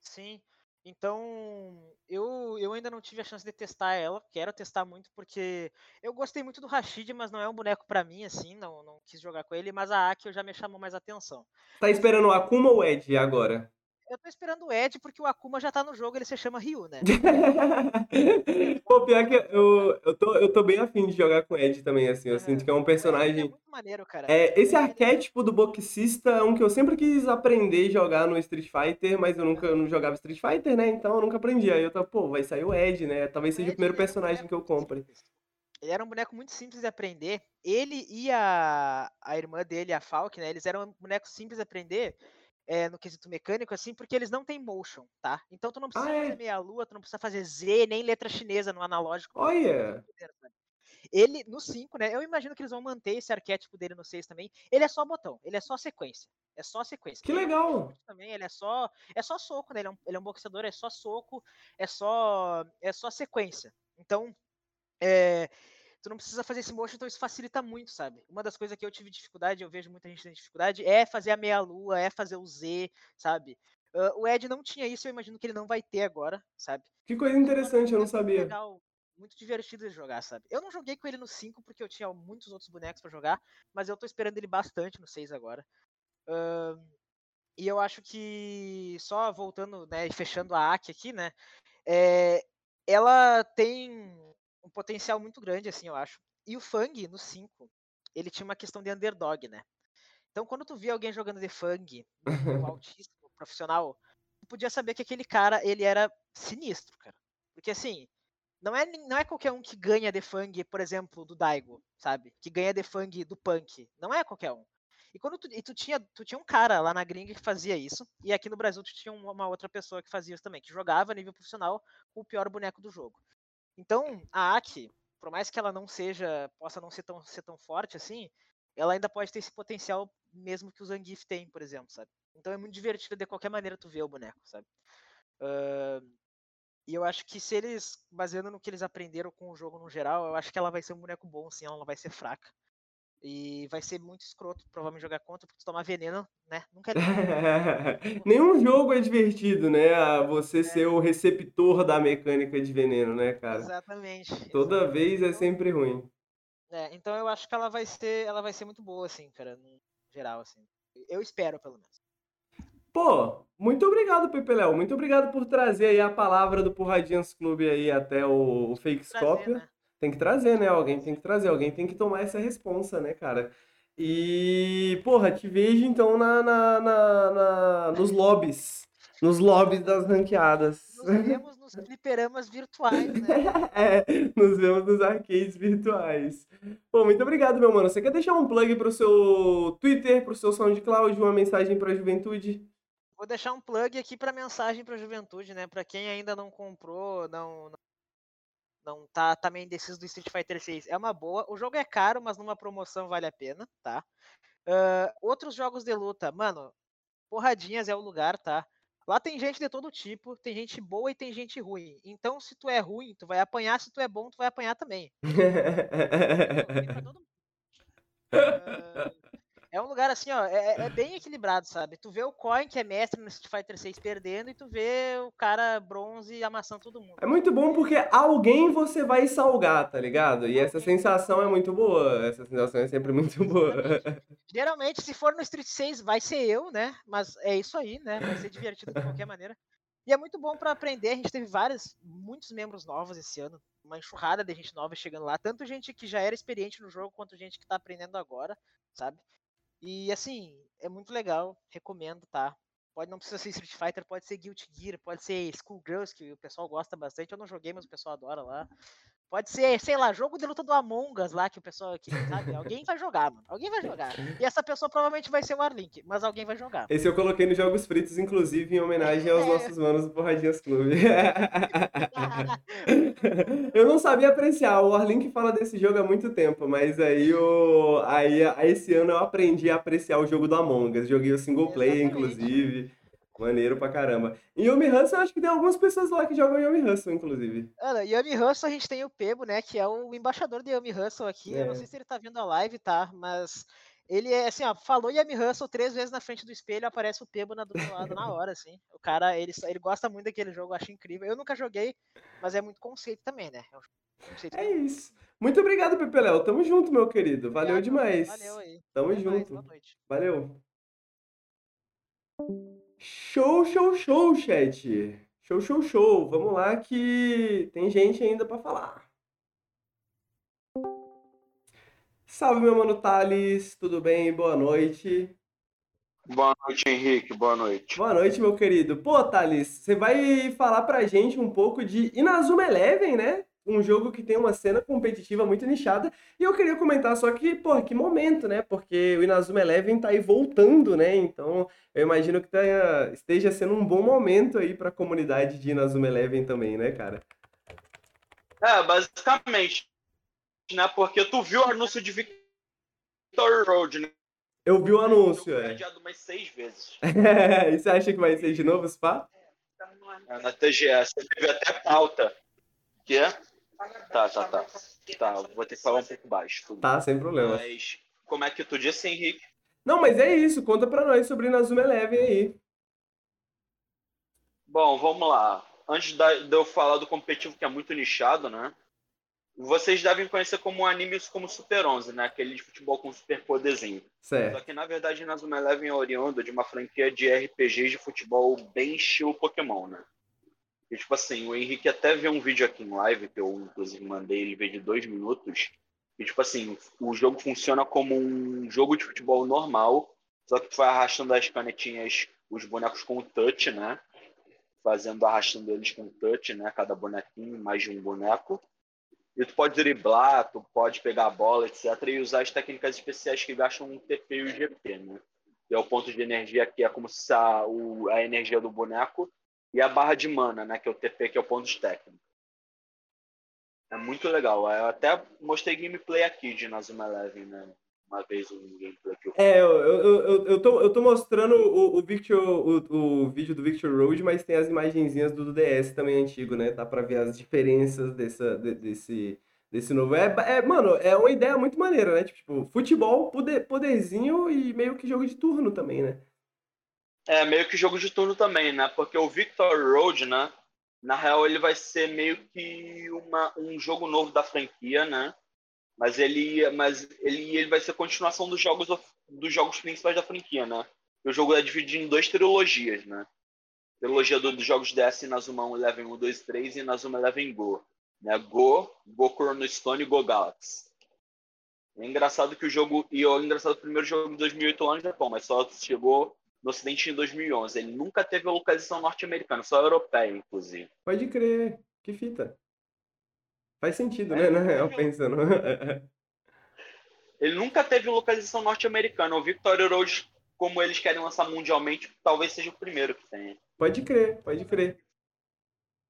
Sim. Então, eu, eu ainda não tive a chance de testar ela. Quero testar muito, porque eu gostei muito do Rashid, mas não é um boneco pra mim, assim. Não, não quis jogar com ele. Mas a Aki já me chamou mais atenção. Tá esperando o Akuma ou Ed agora? Eu tô esperando o Ed, porque o Akuma já tá no jogo, ele se chama Ryu, né? Pô, pior que eu, eu, tô, eu tô bem afim de jogar com o Ed também, assim. Eu Aham. sinto que é um O é personagem. muito maneiro, cara. É, esse ele- arquétipo do boxista é um que eu sempre quis aprender a jogar no Street Fighter, mas eu nunca eu não jogava Street Fighter, né? Então eu nunca aprendi. Aí eu tava, pô, vai sair o Ed, né? Talvez seja o Ed, primeiro um personagem que eu compre. Ele era um boneco muito simples de aprender. Ele e a, a irmã dele, a Falk, né? Eles eram bonecos simples de aprender é, no quesito mecânico, assim, porque eles não têm motion, tá? Então tu não precisa Ah, é? fazer meia-lua, tu não precisa fazer Z, nem letra chinesa no analógico. Olha! sabe? Ele, no 5, né? Eu imagino que eles vão manter esse arquétipo dele no 6 também. Ele é só botão, ele é só sequência. É só sequência. Que Ele tem legal! chute Também, ele é só. É só soco, né? Ele é um, ele é um boxeador, é só soco, é só. É só sequência. Então, é, tu não precisa fazer esse motion, então isso facilita muito, sabe? Uma das coisas que eu tive dificuldade, eu vejo muita gente tendo dificuldade, é fazer a meia-lua, é fazer o Z, sabe? Ah, o Ed não tinha isso, eu imagino que ele não vai ter agora, sabe? Que coisa uma interessante, eu não sabia. legal, muito divertido de jogar, sabe? Eu não joguei com ele no 5 porque eu tinha muitos outros bonecos pra jogar, mas eu tô esperando ele bastante no 6 agora. Ahn, e eu acho que, só voltando, né, e fechando a Aki aqui, né, é, ela tem um potencial muito grande, assim, eu acho. E o Fang, no 5, ele tinha uma questão de underdog, né? Então, quando tu via alguém jogando de Fang, no nível altíssimo, profissional, tu podia saber que aquele cara, ele era sinistro, cara. Porque, assim, não é, não é qualquer um que ganha de Fang, por exemplo, do Daigo, sabe? Que ganha de Fang do Punk. Não é qualquer um. E quando tu, e tu tinha, tu tinha um cara lá na gringa que fazia isso, e aqui no Brasil tu tinha uma, uma outra pessoa que fazia isso também, que jogava a nível profissional com o pior boneco do jogo. Então, a Aki, por mais que ela não seja, possa não ser tão, ser tão forte assim, ela ainda pode ter esse potencial mesmo que o Zangief tem, por exemplo, sabe? Então é muito divertido de qualquer maneira tu ver o boneco, sabe? Uh, e eu acho que se eles, baseando no que eles aprenderam com o jogo no geral, eu acho que ela vai ser um boneco bom, sim, ela não vai ser fraca. E vai ser muito escroto, provavelmente, jogar contra, porque tu tomar veneno, né? Nunca é Nenhum jogo é divertido, né? a Você ser o receptor da mecânica de veneno, né, cara? Exatamente. Toda exatamente. vez é Então, sempre ruim. é, então eu acho que ela vai ser, ela vai ser muito boa, assim, cara, no geral, assim. Eu espero, pelo menos. Pô, muito obrigado, Pepe Léo. Muito obrigado por trazer aí a palavra do Porradinhas Clube aí até o, o Fake Prazer, né? Tem que trazer, né? Alguém tem que trazer, alguém tem que tomar essa responsa, né, cara? E, porra, te vejo então na, na, na- na- nos lobbies. Nos lobbies das ranqueadas. Nos vemos nos fliperamas virtuais, né? É, nos vemos nos arcades virtuais. Pô, muito obrigado, meu mano. Você quer deixar um plug pro seu Twitter, pro seu SoundCloud, uma mensagem pra juventude? Vou deixar um plug aqui para mensagem para a juventude, né? Para quem ainda não comprou, não, não não tá tá meio indeciso do Street Fighter 6. É uma boa. O jogo é caro, mas numa promoção vale a pena, tá? Ah, outros jogos de luta, mano, porradinhas é o lugar, tá? Lá tem gente de todo tipo, tem gente boa e tem gente ruim. Então, se tu é ruim, tu vai apanhar, se tu é bom, tu vai apanhar também. Tem É um lugar assim, ó, é, é bem equilibrado, sabe? Tu vê o Coin, que é mestre no Street Fighter 6 perdendo, e tu vê o cara bronze amassando todo mundo. É muito bom porque alguém você vai salgar, tá ligado? E essa sensação é muito boa. Essa sensação é sempre muito boa. Geralmente, se for no Street 6, vai ser eu, né? Mas é isso aí, né? Vai ser divertido de qualquer maneira. E é muito bom pra aprender. A gente teve vários, muitos membros novos esse ano. Uma enxurrada de gente nova chegando lá. Tanto gente que já era experiente no jogo, quanto gente que tá aprendendo agora, sabe? E assim, é muito legal. Recomendo, tá? Pode não precisa ser Street Fighter, pode ser Guilty Gear, pode ser Schoolgirls, que o pessoal gosta bastante. Eu não joguei, mas o pessoal adora lá. Pode ser, sei lá, jogo de luta do Among Us lá, que o pessoal aqui, sabe? Alguém vai jogar, mano. Alguém vai jogar. E essa pessoa provavelmente vai ser o Arlink, mas alguém vai jogar. Esse eu coloquei nos Jogos Fritos, inclusive, em homenagem aos É. nossos manos do Porradinhas Clube. Eu não sabia apreciar, o Arlink fala desse jogo há muito tempo, mas aí, o... aí, esse ano eu aprendi a apreciar o jogo do Among Us. Joguei o single player, Exatamente. inclusive. Maneiro pra caramba. Em Yomi Hustle, eu acho que tem algumas pessoas lá que jogam Yomi Hustle, inclusive. Olha, Yami Hustle, a gente tem o Pebo, né? Que é o embaixador de Yami Hustle aqui. Eu não É. sei se ele tá vendo a live, tá? Mas ele é assim, ó, falou Yami Hustle três vezes na frente do espelho, aparece o Pebo na, do meu lado na hora, assim. O cara, ele, ele gosta muito daquele jogo, acho incrível. Eu nunca joguei, mas é muito conceito também, né? É conceito É isso. Muito obrigado, Pepe Léo. Tamo junto, meu querido. Valeu Obrigado, demais. Valeu aí. Tamo Até mais, junto. boa noite. Valeu. Show, show, show, chat. Show, show, show. Vamos lá que tem gente ainda pra falar. Salve, meu mano Thales. Tudo bem? Boa noite. Boa noite, Henrique. Boa noite. Boa noite, meu querido. Pô, Thales, você vai falar pra gente um pouco de Inazuma Eleven, né? Um jogo que tem uma cena competitiva muito nichada. E eu queria comentar só que, pô, que momento, né? Porque o Inazuma Eleven tá aí voltando, né? Então, eu imagino que tenha- esteja sendo um bom momento aí pra comunidade de Inazuma Eleven também, né, cara? É, basicamente, né? Porque tu viu o anúncio de Victory Road, né? Eu vi o anúncio, Foi é. umas seis vezes. E você acha que vai ser de novo, Spa? É, na TGS. Teve até pauta. Que é? Tá, tá, tá. Tá, vou ter que falar um pouco baixo. tudo. Tá, sem problema. Mas, como é que tu disse, Henrique? Não, mas é isso. Conta pra nós sobre Inazuma Eleven aí. Bom, vamos lá. Antes de eu falar do competitivo, que é muito nichado, né? Vocês devem conhecer como animes como Super 11, né? Aquele de futebol com super poderzinho. Só Certo. que, na verdade, Inazuma Eleven é oriundo de uma franquia de RPGs de futebol bem estilo Pokémon, né? E, tipo assim, o Henrique até viu um vídeo aqui em live, que eu, inclusive, mandei ele ver de dois minutos. E, tipo assim, o jogo funciona como um jogo de futebol normal, só que tu vai arrastando as canetinhas, os bonecos com o touch, né? Fazendo, arrastando eles com o touch, né? Cada bonequinho, mais de um boneco. E tu pode driblar, tu pode pegar a bola, etc. E usar as técnicas especiais que gastam um TP e o GP, né? Que é o ponto de energia que é como se a, o, a energia do boneco e a barra de mana, né? Que é o TP, que é o ponto de técnico. É muito legal. Eu até mostrei gameplay aqui de Nazuma Eleven, né? Uma vez um gameplay que eu É, eu, eu, eu, eu, tô, eu tô mostrando o, o, Victor, o, o vídeo do Victor Road, mas tem as imagenzinhas do DS também antigo, né? Dá pra ver as diferenças dessa, de- desse, desse novo. É, é, mano, é uma ideia muito maneira, né? Tipo, futebol, poder, poderzinho e meio que jogo de turno também, né? É meio que jogo de turno também, né? Porque o Victor Road, né? Na real, ele vai ser meio que uma, um jogo novo da franquia, né? Mas ele, mas ele, ele vai ser continuação dos jogos dos jogos principais da franquia, né? O jogo é dividido em duas trilogias, né? Trilogia do- dos jogos DS Nazuma 11 1, 2, 3 e Nazuma 11 Go. Né? Go, Go Chrono e Go Galaxy. É engraçado que o jogo. E o engraçado, o primeiro jogo de 2008 lá no Japão, mas só chegou no Ocidente em 2011. Ele nunca teve a localização norte-americana, só europeia, inclusive. Pode crer. Que fita. Faz sentido, É, né? Na real, eu- pensando. Ele nunca teve localização norte-americana. O Victory Road, como eles querem lançar mundialmente, talvez seja o primeiro que tenha. Pode crer, pode crer.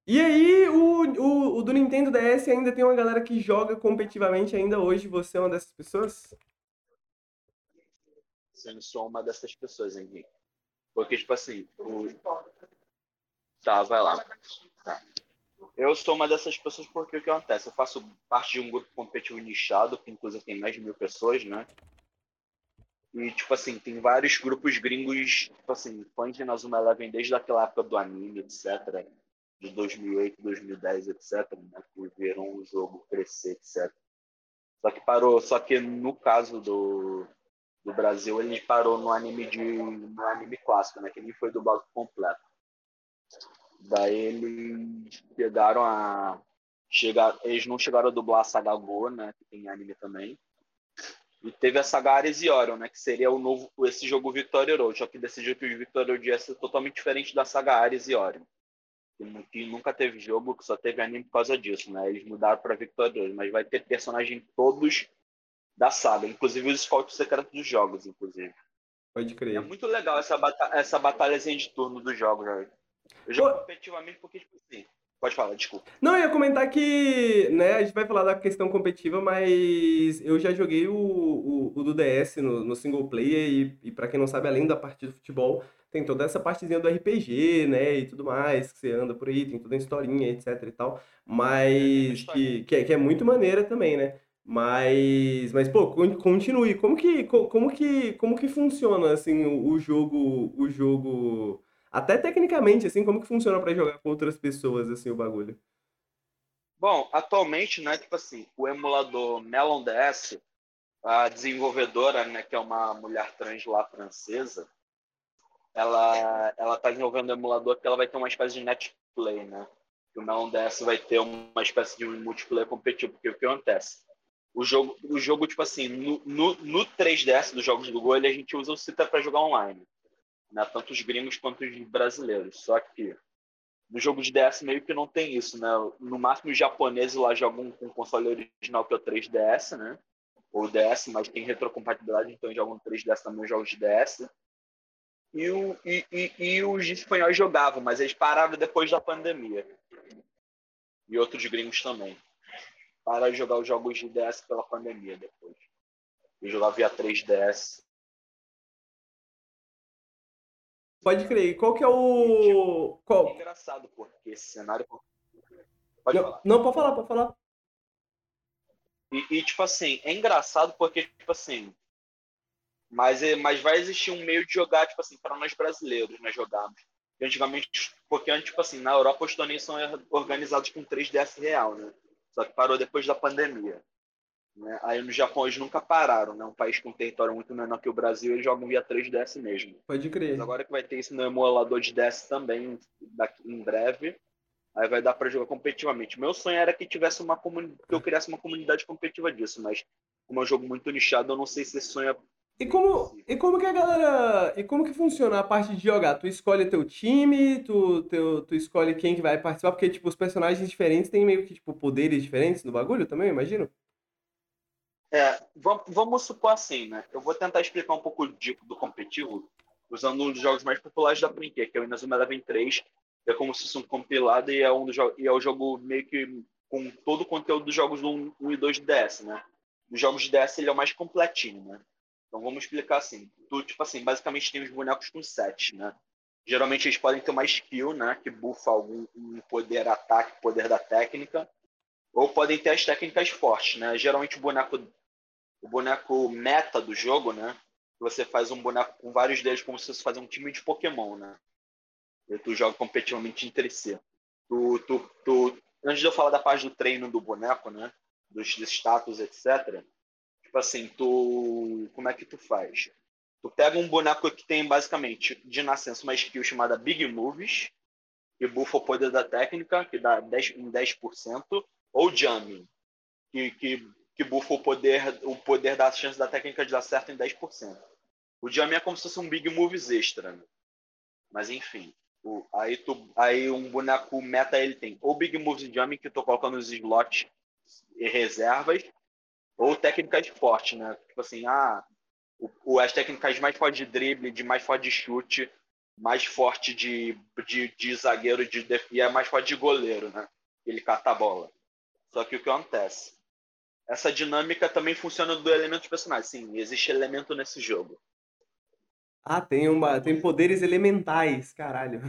E aí, o, o, o do Nintendo DS ainda tem uma galera que joga competitivamente ainda hoje. Você é uma dessas pessoas? Se eu não sou uma dessas pessoas, Henrique. Porque, tipo assim, o... Tá, vai lá. Tá. Eu sou uma dessas pessoas porque o que acontece? Eu faço parte de um grupo competitivo nichado, que inclusive tem mais de mil pessoas, né? E, tipo assim, tem vários grupos gringos, tipo assim, fãs de Nazuma Eleven desde aquela época do anime, etc. De 2008, 2010, etc. Né? Que viram o jogo crescer, etc. Só que parou, só que no caso do, do Brasil, ele parou no anime de no anime clássico, né? Que nem foi dublado completo. Daí eles chegaram a chegar, eles não chegaram a dublar a saga Go, né? Que tem anime também. E teve a saga Ares e Orion, né? Que seria o novo esse jogo Victory Road, só que desse jeito o Victory Road ia ser totalmente diferente da saga Ares e Orion. Que, nu- que nunca teve jogo, que só teve anime por causa disso, né? Eles mudaram para Victory Road, mas vai ter personagem todos da saga, inclusive os scouts secretos dos jogos, inclusive. Pode É crer. muito legal essa, bata essa batalhazinha de turno dos jogos, velho. Eu jogo Pô. competitivamente porque, tipo assim. Pode falar, desculpa. Não, eu ia comentar que, né, a gente vai falar da questão competitiva, mas eu já joguei o, o, o do DS no, no single player e, e para quem não sabe, além da parte do futebol, tem toda essa partezinha do RPG, né, e tudo mais, que você anda por aí, tem toda a historinha, etc e tal, mas que, que, é, que é muito maneira também, né? Mas, mas pô, con- continue. Como que, co- como que, como que funciona assim o, jogo, o jogo até tecnicamente assim, como que funciona pra jogar com outras pessoas assim o bagulho? Bom, atualmente, né, tipo assim, o emulador Melon DS, a desenvolvedora, né, que é uma mulher trans lá francesa, ela ela tá desenvolvendo um emulador que ela vai ter uma espécie de netplay, né? O Melon DS vai ter uma espécie de multiplayer competitivo, porque o que acontece? O jogo, o jogo tipo assim, no, no, no 3DS dos jogos do Go, ele a gente usa o Cita para jogar online, né? Tanto os gringos quanto os brasileiros. Só que no jogo de DS meio que não tem isso, né? No máximo os japoneses lá jogam com o console original que é o 3DS, né? Ou DS, mas tem retrocompatibilidade, então jogam no 3DS também os jogos de DS. E, o, e, e, e os espanhóis jogavam, mas eles pararam depois da pandemia. E outros gringos também. Pararam de jogar os jogos de DS pela pandemia depois. E jogar via 3DS. Pode crer. Qual que é o É qual? engraçado, porque esse cenário. Pode falar. Não, não, pode falar, pode falar. E, e, tipo assim, é engraçado porque, tipo assim. Mas, é- mas vai existir um meio de jogar, tipo assim, para nós brasileiros, nós jogarmos. Porque Antigamente, porque tipo assim, na Europa os torneios são organizados com 3DS real, né? Só que parou depois da pandemia. Né? Aí no Japão eles nunca pararam, né? Um país com território muito menor que o Brasil, eles jogam via 3DS mesmo. Pode crer. Mas agora que vai ter isso no emulador de DS também, daqui, em breve, aí vai dar para jogar competitivamente. Meu sonho era que tivesse uma comunidade, que eu criasse uma comunidade competitiva disso, mas como é um jogo muito nichado, eu não sei se esse sonho E como, e como que a galera. E como que funciona a parte de jogar? Tu escolhe teu time, tu, teu, tu escolhe quem que vai participar, porque, tipo, os personagens diferentes têm meio que, tipo, poderes diferentes no bagulho também, imagino? É, vamos, vamos supor assim, né? Eu vou tentar explicar um pouco do competitivo usando um dos jogos mais populares da franquia, que é o Inazuma Eleven 3, que é como se fosse um compilado e é, um e é o jogo meio que com todo o conteúdo dos jogos do 1, 1 e 2 de DS, né? Dos jogos de DS ele é o mais completinho, né? Então vamos explicar assim. Tu, tipo assim, basicamente tem os bonecos com sets, né? Geralmente eles podem ter uma skill, né? Que bufa algum um poder ataque, poder da técnica. Ou podem ter as técnicas fortes, né? Geralmente o boneco, o boneco meta do jogo, né? Você faz um boneco com vários deles como se fosse fazer um time de Pokémon, né? E tu joga competitivamente entre si. Tu, tu, tu, antes de eu falar da parte do treino do boneco, né? Dos status, etc. Tipo assim, tu. Como é que tu faz? Tu pega um boneco que tem basicamente de nascença uma skill chamada Big Moves, que bufa o poder da técnica, que dá 10, em 10%, ou Jamming, que, que, que bufa o poder, o poder da chance da técnica de dar certo em 10%. O Jamming é como se fosse um Big Moves extra, né? Mas enfim. O, aí, tu, aí um boneco meta ele tem ou Big Moves e Jamming, que tu coloca nos slots e reservas, ou técnicas fortes, né? Tipo assim, ah, o, as técnicas mais fortes de drible, de mais forte de chute, mais forte de, de, de zagueiro de, def- e é mais forte de goleiro, né? Ele cata a bola. Só que o que acontece? Essa dinâmica também funciona do elemento dos personagens. Sim, existe elemento nesse jogo. Ah, tem uma, tem poderes elementais, caralho.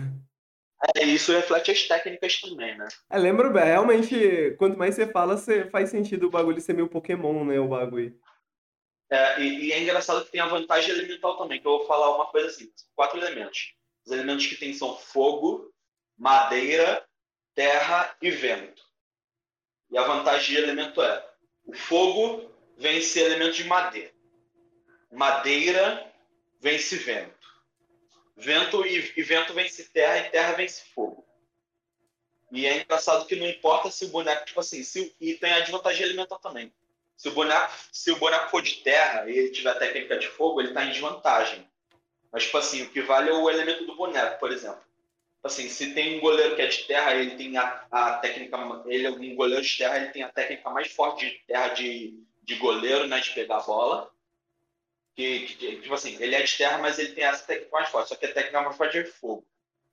É, isso reflete as técnicas também, né? É, lembro, bem, realmente, quanto mais você fala, você faz sentido o bagulho ser meio Pokémon, né, o bagulho. É, e, e é engraçado que tem a vantagem elemental também, que eu vou falar uma coisa assim: quatro elementos. Os elementos que tem são fogo, madeira, terra e vento. E a vantagem de elemento é: o fogo vence elemento de madeira, madeira vence vento, vento e, e vento vence terra e terra vence fogo. E é engraçado que não importa se o boneco, tipo assim, se, e tem a desvantagem elemental também. Se o boneco, se o boneco for de terra e ele tiver técnica de fogo, ele está em desvantagem. Mas, tipo assim, o que vale é o elemento do boneco, por exemplo. Tipo Assim, se tem um goleiro que é de terra, ele tem a, a técnica. Ele é um goleiro de terra, ele tem a técnica mais forte de terra de, de goleiro, né? De pegar a bola. Que, que, tipo assim, ele é de terra, mas ele tem essa técnica mais forte. Só que a técnica mais forte é de fogo.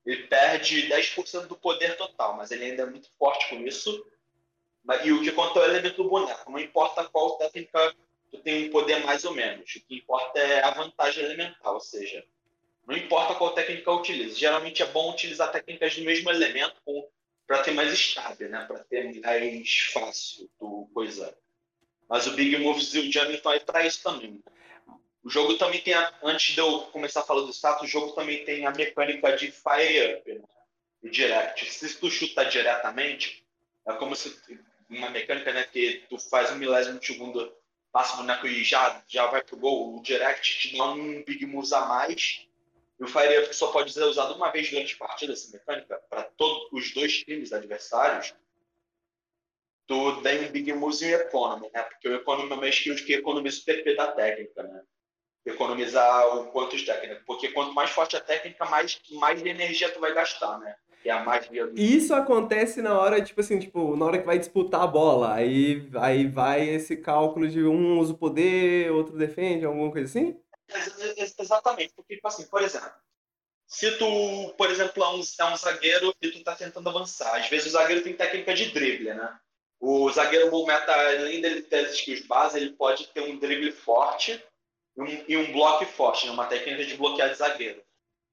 Ele perde 10% do poder total, mas ele ainda é muito forte com isso. E o que conta é o elemento do boneco. Não importa qual técnica tu tem um poder mais ou menos. O que importa é a vantagem elemental, ou seja, não importa qual técnica utiliza. Geralmente é bom utilizar técnicas do mesmo elemento para ter mais estável, né? Para ter mais fácil do coisa. Mas o Big Moves e o Jam estão aí para isso também. O jogo também tem, a, antes de eu começar a falar do status, o jogo também tem a mecânica de fire up, né? Direct. Se tu chuta diretamente, é como se uma mecânica, né, que tu faz um milésimo de segundo, passa o boneco e já, já vai pro gol. O direct te dá um big moves a mais. E o fire up só pode ser usado uma vez durante a partida, essa mecânica, para todos os dois times adversários. Tu dá um big moves e um economy, né? Porque o economy é uma skill que economiza o TP da técnica, né? Economizar o quanto de técnica. Porque quanto mais forte a técnica, mais, mais energia tu vai gastar, né? Que é a magia do E isso acontece na hora, tipo assim, tipo, na hora que vai disputar a bola. Aí, aí vai esse cálculo de um usa o poder, outro defende, alguma coisa assim? Ex- ex- Exatamente, porque, tipo assim, por exemplo, se tu, por exemplo, é um, é um zagueiro e tu tá tentando avançar, às vezes o zagueiro tem técnica de drible, né? O zagueiro full meta, além dele ter as skills base, ele pode ter um drible forte e um, e um bloco forte, né? uma técnica de bloquear de zagueiro.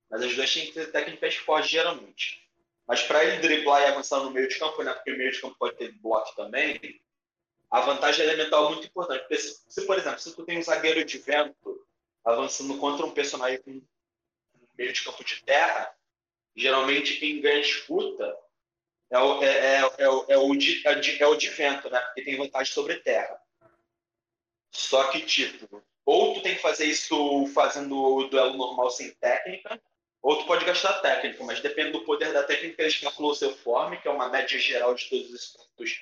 Mas as duas têm que ter técnicas fortes, geralmente. Mas para ele driblar e avançar no meio de campo, né? porque o meio de campo pode ter bloco também, a vantagem elemental é muito importante. Se, se, por exemplo, se tu tem um zagueiro de vento avançando contra um personagem um meio de campo de terra, geralmente quem ganha disputa é o, é, é, é, o, é, é, de, é o de vento, né? Porque tem vantagem sobre terra. Só que, tipo, ou tu tem que fazer isso fazendo o duelo normal sem técnica, ou tu pode gastar técnica, mas depende do poder da técnica, eles calculam o seu form, que é uma média geral de todos os status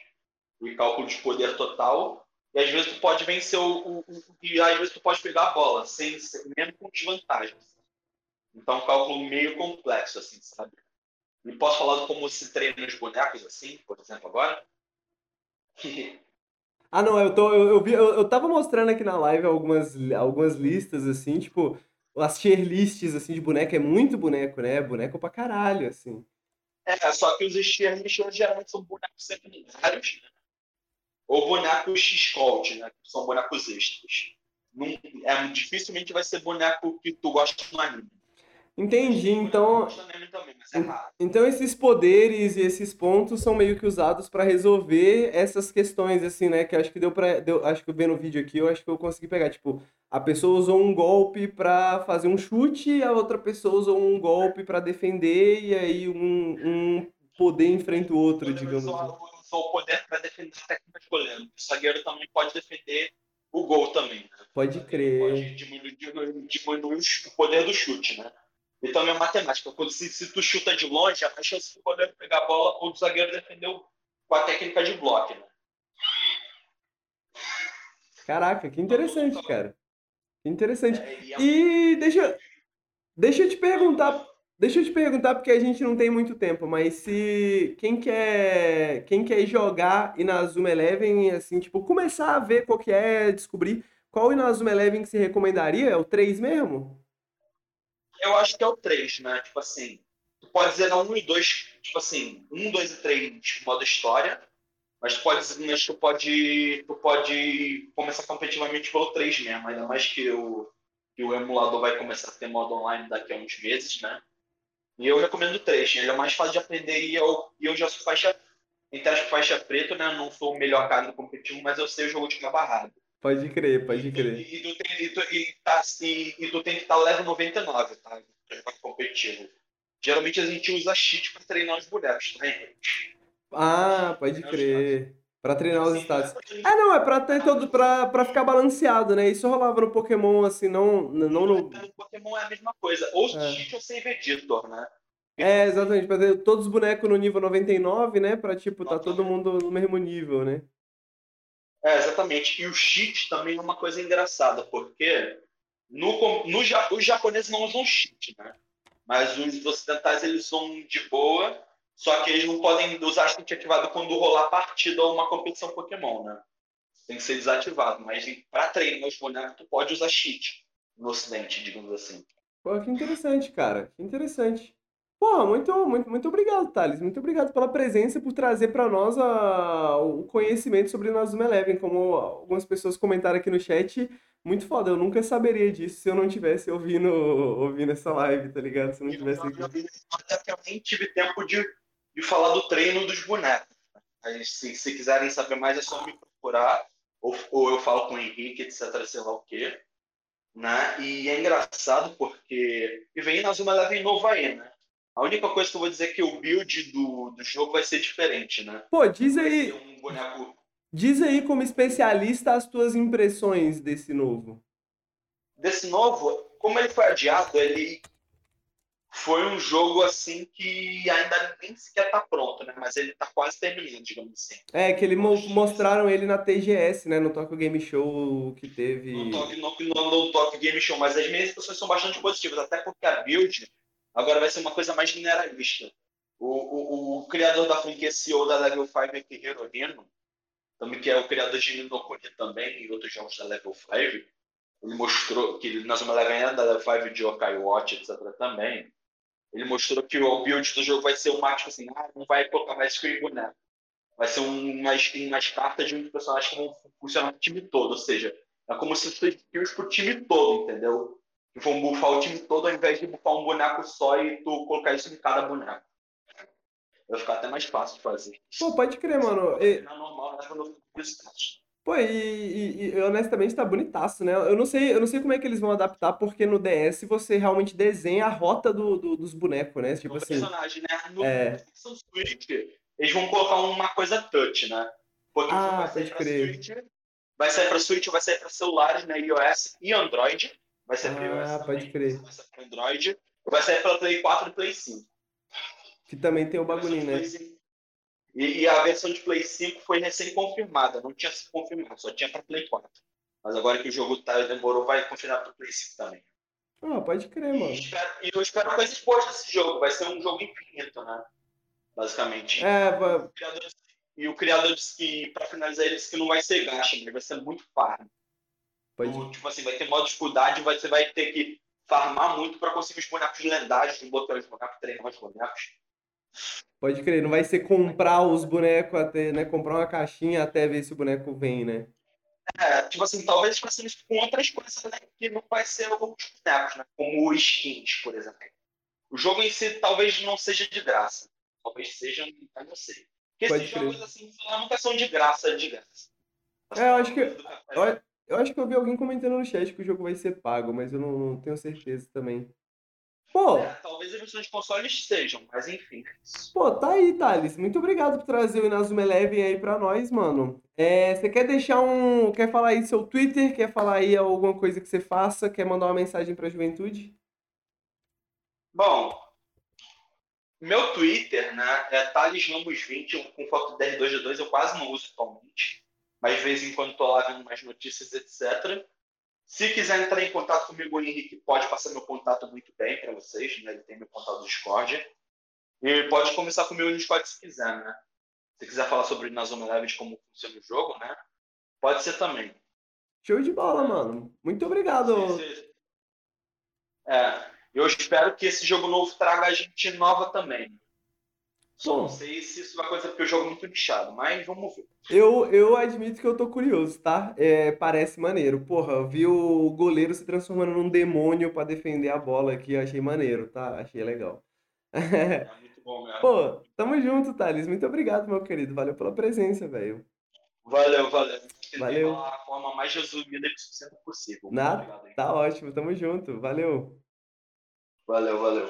e cálculo de poder total. E às vezes tu pode vencer o, o, o- E às vezes tu pode pegar a bola, sem, sem- mesmo com desvantagem. Então é um cálculo meio complexo, assim, sabe? E posso falar como se treina os bonecos, assim, por exemplo, agora? Ah, não, eu tô, eu, eu vi, eu, eu tava mostrando aqui na live algumas, algumas listas, assim, tipo, as tier lists, assim, de boneco, é muito boneco, né? Boneco pra caralho, assim. É, só que os Steelers geralmente são bonecos secundários, né? Ou bonecos X-Colt, né? São bonecos extras. Não, é, dificilmente vai ser boneco que tu gosta no anime. Entendi, então, é então esses poderes e esses pontos são meio que usados pra resolver essas questões, assim, né? Que acho que deu deu, acho que eu vendo o vídeo aqui, eu acho que eu consegui pegar, tipo, a pessoa usou um golpe pra fazer um chute, a outra pessoa usou um golpe pra defender, e aí um, um poder enfrenta o outro, digamos usar, assim. usar o poder para defender a técnica escolhendo. O zagueiro também pode defender o gol também, né? Pode Ele crer. pode diminuir, diminuir o poder do chute, né? Então é matemática. Quando, se, se tu chuta de longe, a chance do goleiro pegar a bola ou do zagueiro defender com a técnica de bloco, né? Caraca, que interessante, cara. Que interessante. É, e é- E deixa, deixa eu te perguntar, deixa eu te perguntar porque a gente não tem muito tempo, mas se quem quer, quem quer jogar Inazuma Eleven, assim, tipo, começar a ver qual que é, descobrir qual Inazuma Eleven que se recomendaria? É o 3 mesmo? Eu acho que é o 3, né? Tipo assim, tu pode zerar 1 e 2, tipo assim, 1, 2 e 3 modo história, mas tu pode, mas tu pode, tu pode começar competitivamente pelo 3 mesmo, ainda mais que o, que o emulador vai começar a ter modo online daqui a uns meses, né? E eu recomendo o 3, ele é mais fácil de aprender e eu, e eu já sou faixa, entre as faixa preta, né? Não sou o melhor cara do competitivo, mas eu sei o jogo de barrado. Pode crer, pode E crer. e, tu tem, e, tu, e, tá, e, e tu tem que estar level 99, tá? Pra jogar competitivo. Geralmente a gente usa cheat pra treinar os bonecos, tá? Ah, pode crer. Pra treinar os status. é Ah, não, é pra ter todo, pra, pra ficar balanceado, né? Isso rolava no Pokémon, assim, não, não no... No Pokémon é a mesma coisa. Ou É. cheat ou save editor, né? É, exatamente, pra ter todos os bonecos no nível 99, né? Pra, tipo, tá todo mundo no mesmo nível, né? É, exatamente. E o cheat também é uma coisa engraçada, porque no, no, os japoneses não usam cheat, né? Mas os ocidentais eles usam de boa, só que eles não podem usar cheat ativado quando rolar partida ou uma competição Pokémon, né? Tem que ser desativado. Mas para treinar os bonecos, tu pode usar cheat no ocidente, digamos assim. Pô, que interessante, cara. Que interessante. Porra, muito, muito, muito obrigado, Thales. Muito obrigado pela presença e por trazer pra nós a- o conhecimento sobre o Inazuma Eleven. Como algumas pessoas comentaram aqui no chat, muito foda. Eu nunca saberia disso se eu não tivesse ouvindo, ouvindo essa live, tá ligado? Se eu não tivesse que eu nem tive tempo de, de falar do treino dos bonecos. né? Aí, se, se quiserem saber mais, é só me procurar, ou, ou eu falo com o Henrique, etc, sei lá o quê. Né? E é engraçado porque. E vem na Zuma Eleven novo aí, né? A única coisa que eu vou dizer é que o build do, do jogo vai ser diferente, né? Pô, diz aí, um boneco. diz aí como especialista as tuas impressões desse novo. Desse novo, como ele foi adiado, ele foi um jogo assim que ainda nem sequer tá pronto, né? Mas ele tá quase terminando, digamos assim. É, que ele mo- mostraram ele na TGS, né? No Tokyo Game Show que teve. no Top, no, no, no Top Game Show, mas as minhas impressões são bastante positivas, até porque a build agora vai ser uma coisa mais generalista. O, o, o criador da franquia CEO da Level 5 é Guerreiro também que é o criador de Ninokuni também e outros jogos da Level 5. Ele mostrou que na Zona Level é da Level 5 de Yokai Watch, etc. também. Ele mostrou que o build do jogo vai ser uma tipo assim, ah, não vai colocar mais screen boneco. Vai ser um, umas, umas cartas de um personagem que vão funcionar pro time todo, ou seja, é como se fosse skills pro time todo, entendeu? Que vão bufar o time todo ao invés de bufar um boneco só e tu colocar isso em cada boneco. Vai ficar até mais fácil de fazer. Pô, pode crer, mano. E- Na normal, status. Pô, e, e- e honestamente tá bonitaço, né? Eu não sei, eu não sei como é que eles vão adaptar, porque no DS você realmente desenha a rota do, do- dos bonecos, né? Tipo no assim. personagem, né? No É. Switch, eles vão colocar uma coisa touch, né? Porque o Ah, vai sair pode pra crer. Switch, vai sair pra Switch, vai sair pra celulares, né? iOS e Android. Vai sair pra iOS Ah, também, pode crer. vai sair pra Android. Vai sair pra Play 4 e Play 5. Que também tem o bagulhinho, né? Play 5. E, e a versão de Play 5 foi recém-confirmada, não tinha sido confirmada, só tinha para Play 4. Mas agora que o jogo tá, demorou, vai confirmar para Play 5 também. Ah, pode crer, E, mano. espero- e eu espero coisas boas desse jogo, vai ser um jogo infinito, né? Basicamente. É, va- O criador disse- E o criador disse que, pra finalizar, ele disse que não vai ser gacha, mas vai ser muito farm. Pode... Então, Tipo assim, vai ter de dificuldade, você vai ter que farmar muito pra conseguir os bonecos lendários, desbloquear os bonecos, treinar os bonecos. Pode crer, não vai ser comprar os bonecos até, né? Comprar uma caixinha até ver se o boneco vem, né? É, tipo assim, talvez façam isso com outras coisas né, que não vai ser os bonecos, né? Como skins, por exemplo. O jogo em si talvez não seja de graça. Talvez seja, eu não sei. Porque Pode esses crer. jogos assim lá nunca são de graça, de graça. É, eu acho que-. Eu, eu acho que eu vi alguém comentando no chat que o jogo vai ser pago, mas eu não, não tenho certeza também. Pô, É, talvez as versões de consoles sejam, mas enfim. pô, tá aí, Thales. Muito obrigado por trazer o Inazuma Eleven aí pra nós, mano. É, você quer deixar um. Quer falar aí seu Twitter? Quer falar aí alguma coisa que você faça? Quer mandar uma mensagem pra juventude? Bom, meu Twitter, né, é Thales Ramos 20, com foto do R2D2, eu quase não uso atualmente, mas de vez em quando tô lá vendo mais notícias, etc. Se quiser entrar em contato comigo, o Henrique pode passar meu contato muito bem para vocês, né? Ele tem meu contato do Discord. E pode conversar comigo no Discord se quiser, né? Se quiser falar sobre na Zona Leve de como funciona o jogo, né? Pode ser também. Show de bola, mano. Muito obrigado. Se- se- É, eu espero que esse jogo novo traga gente nova também. Bom. não sei se isso vai acontecer porque o jogo é muito nichado, mas vamos ver. Eu, eu admito que eu tô curioso, tá? É, parece maneiro. Porra, eu vi o goleiro se transformando num demônio pra defender a bola aqui, eu achei maneiro, tá? Achei legal. É muito bom mesmo. Pô, tamo junto, Thales. Muito obrigado, meu querido. Valeu pela presença, velho. Valeu, valeu. Valeu. a forma mais resumida e sucinta possível. Nada. obrigado? Tá ótimo, tamo junto. Valeu. Valeu, valeu.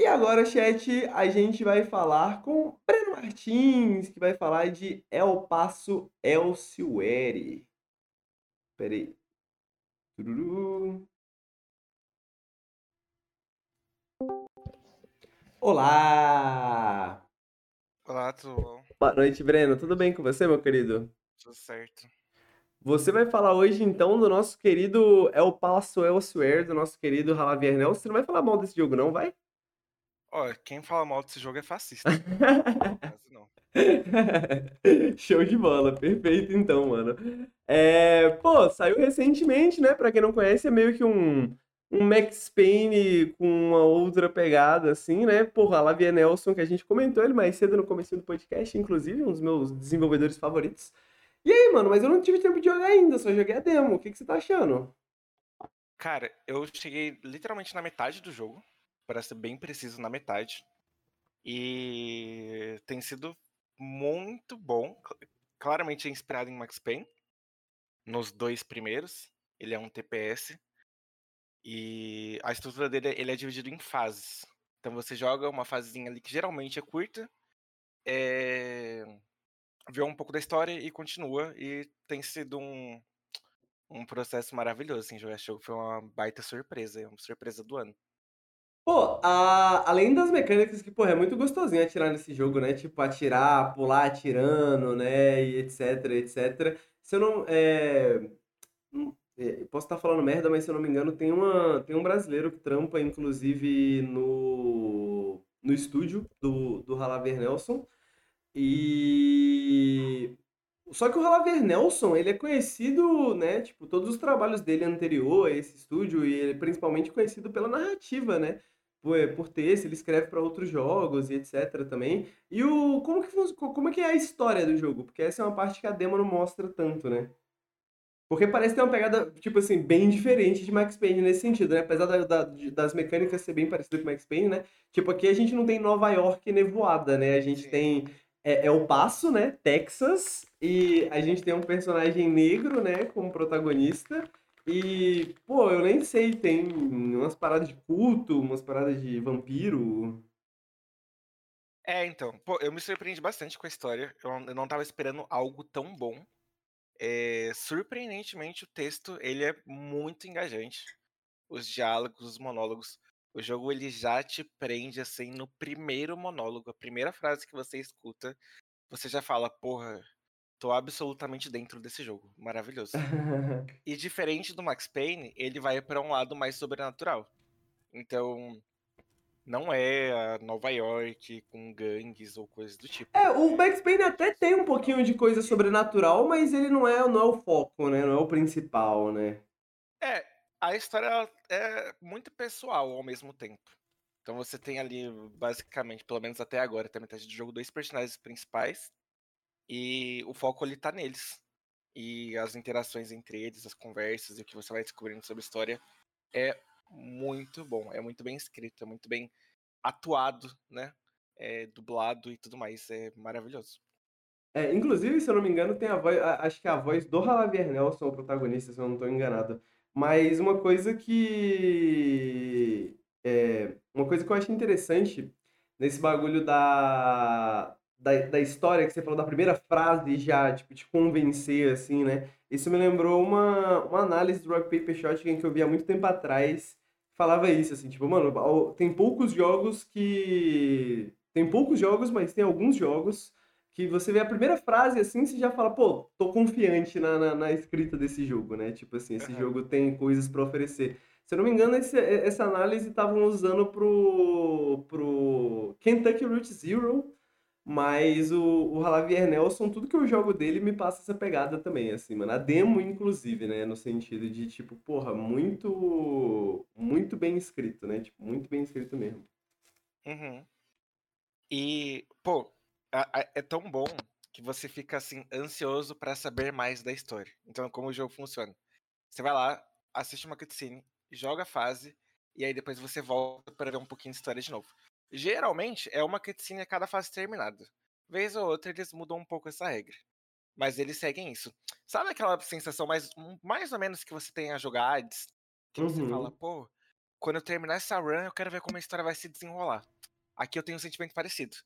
E agora, chat, a gente vai falar com Breno Martins, que vai falar de El Paso Elciuere. Pera aí. Tururu. Olá! Olá, tudo bom? Boa noite, Breno. Tudo bem com você, meu querido? Tudo certo. Você vai falar hoje, então, do nosso querido El Paso Elciuere, do nosso querido Javier Nelson. Você não vai falar mal desse jogo, não, vai? Ó, quem fala mal desse jogo é fascista. Mas não. Show de bola, perfeito então, mano. É, pô, saiu recentemente, né? Pra quem não conhece, é meio que um, um Max Payne com uma outra pegada, assim, né? Porra, a Lavia Nelson, que a gente comentou ele mais cedo no começo do podcast, inclusive, um dos meus desenvolvedores favoritos. E aí, mano, mas eu não tive tempo de jogar ainda, só joguei a demo. O que que você tá achando? Cara, eu cheguei literalmente na metade do jogo, para ser bem preciso, na metade. E tem sido muito bom. Cl- Claramente é inspirado em Max Payne, nos dois primeiros. Ele é um TPS. E a estrutura dele ele é dividido em fases. Então você joga uma fasezinha ali que geralmente é curta, é... vê um pouco da história e continua. E tem sido um, um processo maravilhoso, assim, jogar esse jogo. Foi uma baita surpresa, é uma surpresa do ano. Pô, a- além das mecânicas que, porra, é muito gostosinho atirar nesse jogo, né? Tipo, atirar, pular atirando, né? E etc, etc. Se eu não. É... hum, é, Posso estar falando merda, mas se eu não me engano, tem uma, tem um brasileiro que trampa, inclusive, no, no estúdio do, do Halaver Nelson. E. Só que o Halaver Nelson, ele é conhecido, né? Tipo, todos os trabalhos dele anterior a esse estúdio, e ele é principalmente conhecido pela narrativa, né? Por, por texto, ele escreve para outros jogos e etc também. E o como que como é que é a história do jogo? Porque essa é uma parte que a demo não mostra tanto, né? Porque parece ter uma pegada, tipo assim, bem diferente de Max Payne nesse sentido, né? Apesar da- da- das mecânicas ser bem parecidas com Max Payne, né? Tipo, aqui a gente não tem Nova York nevoada, né? A gente Sim. tem é, El Paso, né? Texas. E a gente tem um personagem negro, né? Como protagonista. E, pô, eu nem sei, tem umas paradas de culto, umas paradas de vampiro. É, então, pô, eu me surpreendi bastante com a história. Eu, não- eu não tava esperando algo tão bom. É, surpreendentemente, o texto ele é muito engajante. Os diálogos, os monólogos O jogo ele já te prende assim no primeiro monólogo, a primeira frase que você escuta, você já fala, porra, tô absolutamente dentro desse jogo, maravilhoso. E diferente do Max Payne, ele vai para um lado mais sobrenatural. Então, não é a Nova York com gangues ou coisas do tipo. É, o Max Payne até tem um pouquinho de coisa sobrenatural, mas ele não é, não é o foco, né? Não é o principal, né? É, a história é muito pessoal ao mesmo tempo. Então você tem ali, basicamente, pelo menos até agora, até metade do jogo, dois personagens principais. E o foco ali tá neles. E as interações entre eles, as conversas e o que você vai descobrindo sobre a história é muito bom. É muito bem escrito, é muito bem atuado, né? É, dublado e tudo mais. É maravilhoso. É, inclusive, se eu não me engano, tem a voz. a- Acho que é a voz do Javier Nelson, o protagonista, se eu não estou enganado. Mas uma coisa que. É, uma coisa que eu acho interessante nesse bagulho da, da, da história, que você falou da primeira frase já, tipo, te convencer, assim, né? Isso me lembrou uma, uma análise do Rock Paper Shotgun que eu vi há muito tempo atrás, falava isso, assim, tipo, mano, tem poucos jogos que. Tem poucos jogos, mas tem alguns jogos que você vê a primeira frase assim, você já fala, pô, tô confiante na, na, na escrita desse jogo, né? Tipo assim, esse Aham. jogo tem coisas pra oferecer. Se eu não me engano, esse- essa análise estavam usando pro, pro Kentucky Route Zero, mas o, o Javier Nelson, tudo que eu jogo dele me passa essa pegada também, assim, mano. A demo, inclusive, né? No sentido de, tipo, porra, muito, muito bem escrito, né? Tipo, muito bem escrito mesmo. Uhum. E, pô, a- a- é tão bom que você fica assim ansioso pra saber mais da história. Então, como o jogo funciona? Você vai lá, assiste uma cutscene, joga a fase e aí depois você volta para ver um pouquinho de história de novo. Geralmente é uma cutscene a cada fase terminada. Vez ou outra eles mudam um pouco essa regra. Mas eles seguem isso. Sabe aquela sensação mais, um- mais ou menos que você tem a jogar ADS? Que você fala, Uhum. pô, quando eu terminar essa run, eu quero ver como a história vai se desenrolar. Aqui eu tenho um sentimento parecido.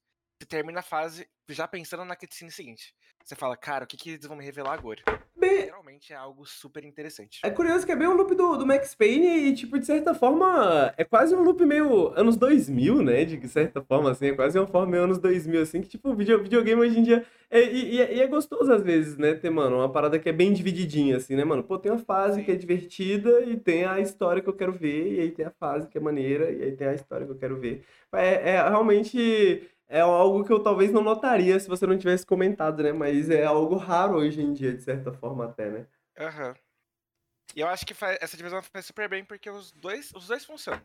Você termina a fase já pensando na cutscene seguinte. Você fala, cara, o que, que eles vão me revelar agora? Bem, Geralmente é algo super interessante. É curioso que é bem um loop do, do Max Payne e, tipo, de certa forma, é quase um loop meio anos 2000, né? De certa forma, assim, é quase uma forma meio anos 2000, assim, que, tipo, video, videogame hoje em dia... É, e, e é- e é gostoso, às vezes, né? Ter, mano, uma parada que é bem divididinha, assim, né, mano? Pô, tem a fase que é divertida e tem a história que eu quero ver, e aí tem a fase que é maneira, e aí tem a história que eu quero ver. É, é realmente... É algo que eu talvez não notaria se você não tivesse comentado, né? Mas é algo raro hoje em dia, de certa forma, até, né? Aham. E eu acho que faz- essa divisão faz super bem porque os dois, os dois funcionam.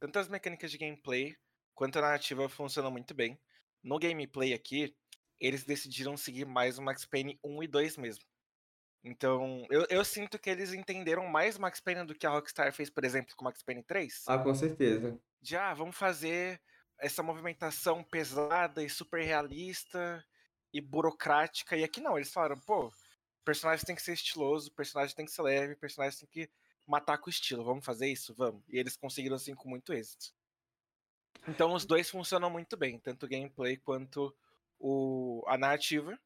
Tanto as mecânicas de gameplay quanto a narrativa funcionam muito bem. No gameplay aqui, eles decidiram seguir mais o Max Payne 1 e 2 mesmo. Então, eu, eu sinto que eles entenderam mais o Max Payne do que a Rockstar fez, por exemplo, com o Max Payne 3. Ah, com certeza. de ah, vamos fazer essa movimentação pesada e super realista e burocrática. E aqui não, eles falaram, pô, personagem tem que ser estiloso, personagem tem que ser leve, personagem tem que matar com estilo. Vamos fazer isso? Vamos. E eles conseguiram assim com muito êxito. Então os dois funcionam muito bem, tanto o gameplay quanto o, a narrativa.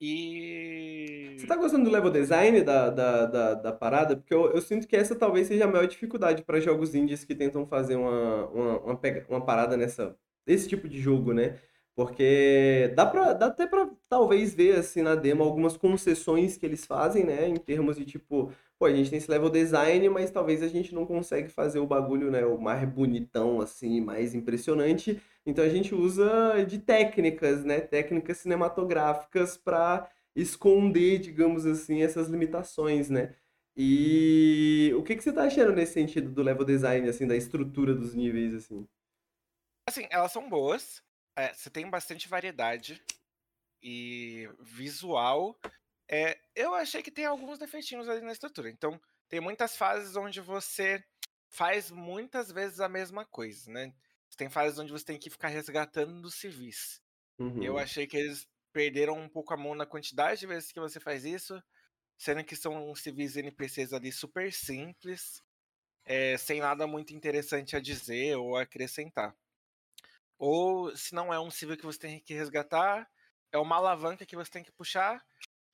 E. Você tá gostando do level design da, da, da, da parada? Porque eu, eu sinto que essa talvez seja a maior dificuldade para jogos indies que tentam fazer uma, uma, uma, pega- uma parada nessa, esse tipo de jogo, né? Porque dá, pra, dá até pra talvez ver assim na demo algumas concessões que eles fazem, né? Em termos de tipo, pô, a gente tem esse level design, mas talvez a gente não consegue fazer o bagulho, né? O mais bonitão, assim, mais impressionante. Então a gente usa de técnicas, né? Técnicas cinematográficas para esconder, digamos assim, essas limitações, né? E o que que você tá achando nesse sentido do level design, assim, da estrutura dos níveis, assim? Assim, elas são boas. é, você tem bastante variedade. E visual. É, eu achei que tem alguns defeitinhos ali na estrutura. Então, tem muitas fases onde você faz muitas vezes a mesma coisa, né? Tem fases onde você tem que ficar resgatando dos civis. Eu Uhum. achei que eles perderam um pouco a mão na quantidade de vezes que você faz isso, sendo que são civis NPCs ali super simples, é, sem nada muito interessante a dizer ou acrescentar. Ou se não é um civil que você tem que resgatar, é uma alavanca que você tem que puxar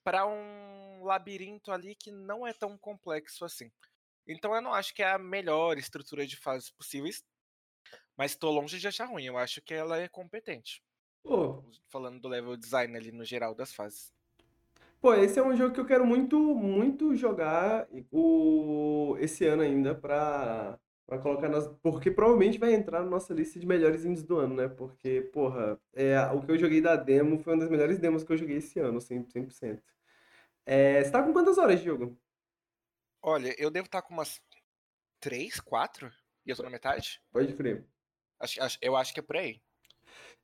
para um labirinto ali que não é tão complexo assim. Então eu não acho que é a melhor estrutura de fases possíveis, Mas tô longe de achar ruim. Eu acho que ela é competente. Pô, Falando do level design ali no geral das fases. Pô, esse é um jogo que eu quero muito, muito jogar o... esse ano ainda pra, pra colocar nas. Porque provavelmente vai entrar na nossa lista de melhores indies do ano, né? Porque, porra, é, o que eu joguei da demo foi uma das melhores demos que eu joguei esse ano, 100%. 100%. É, você tá com quantas horas de jogo? Olha, eu devo estar com umas 3, 4? E eu tô na metade? Pode crer. Acho, acho- eu acho que é por aí.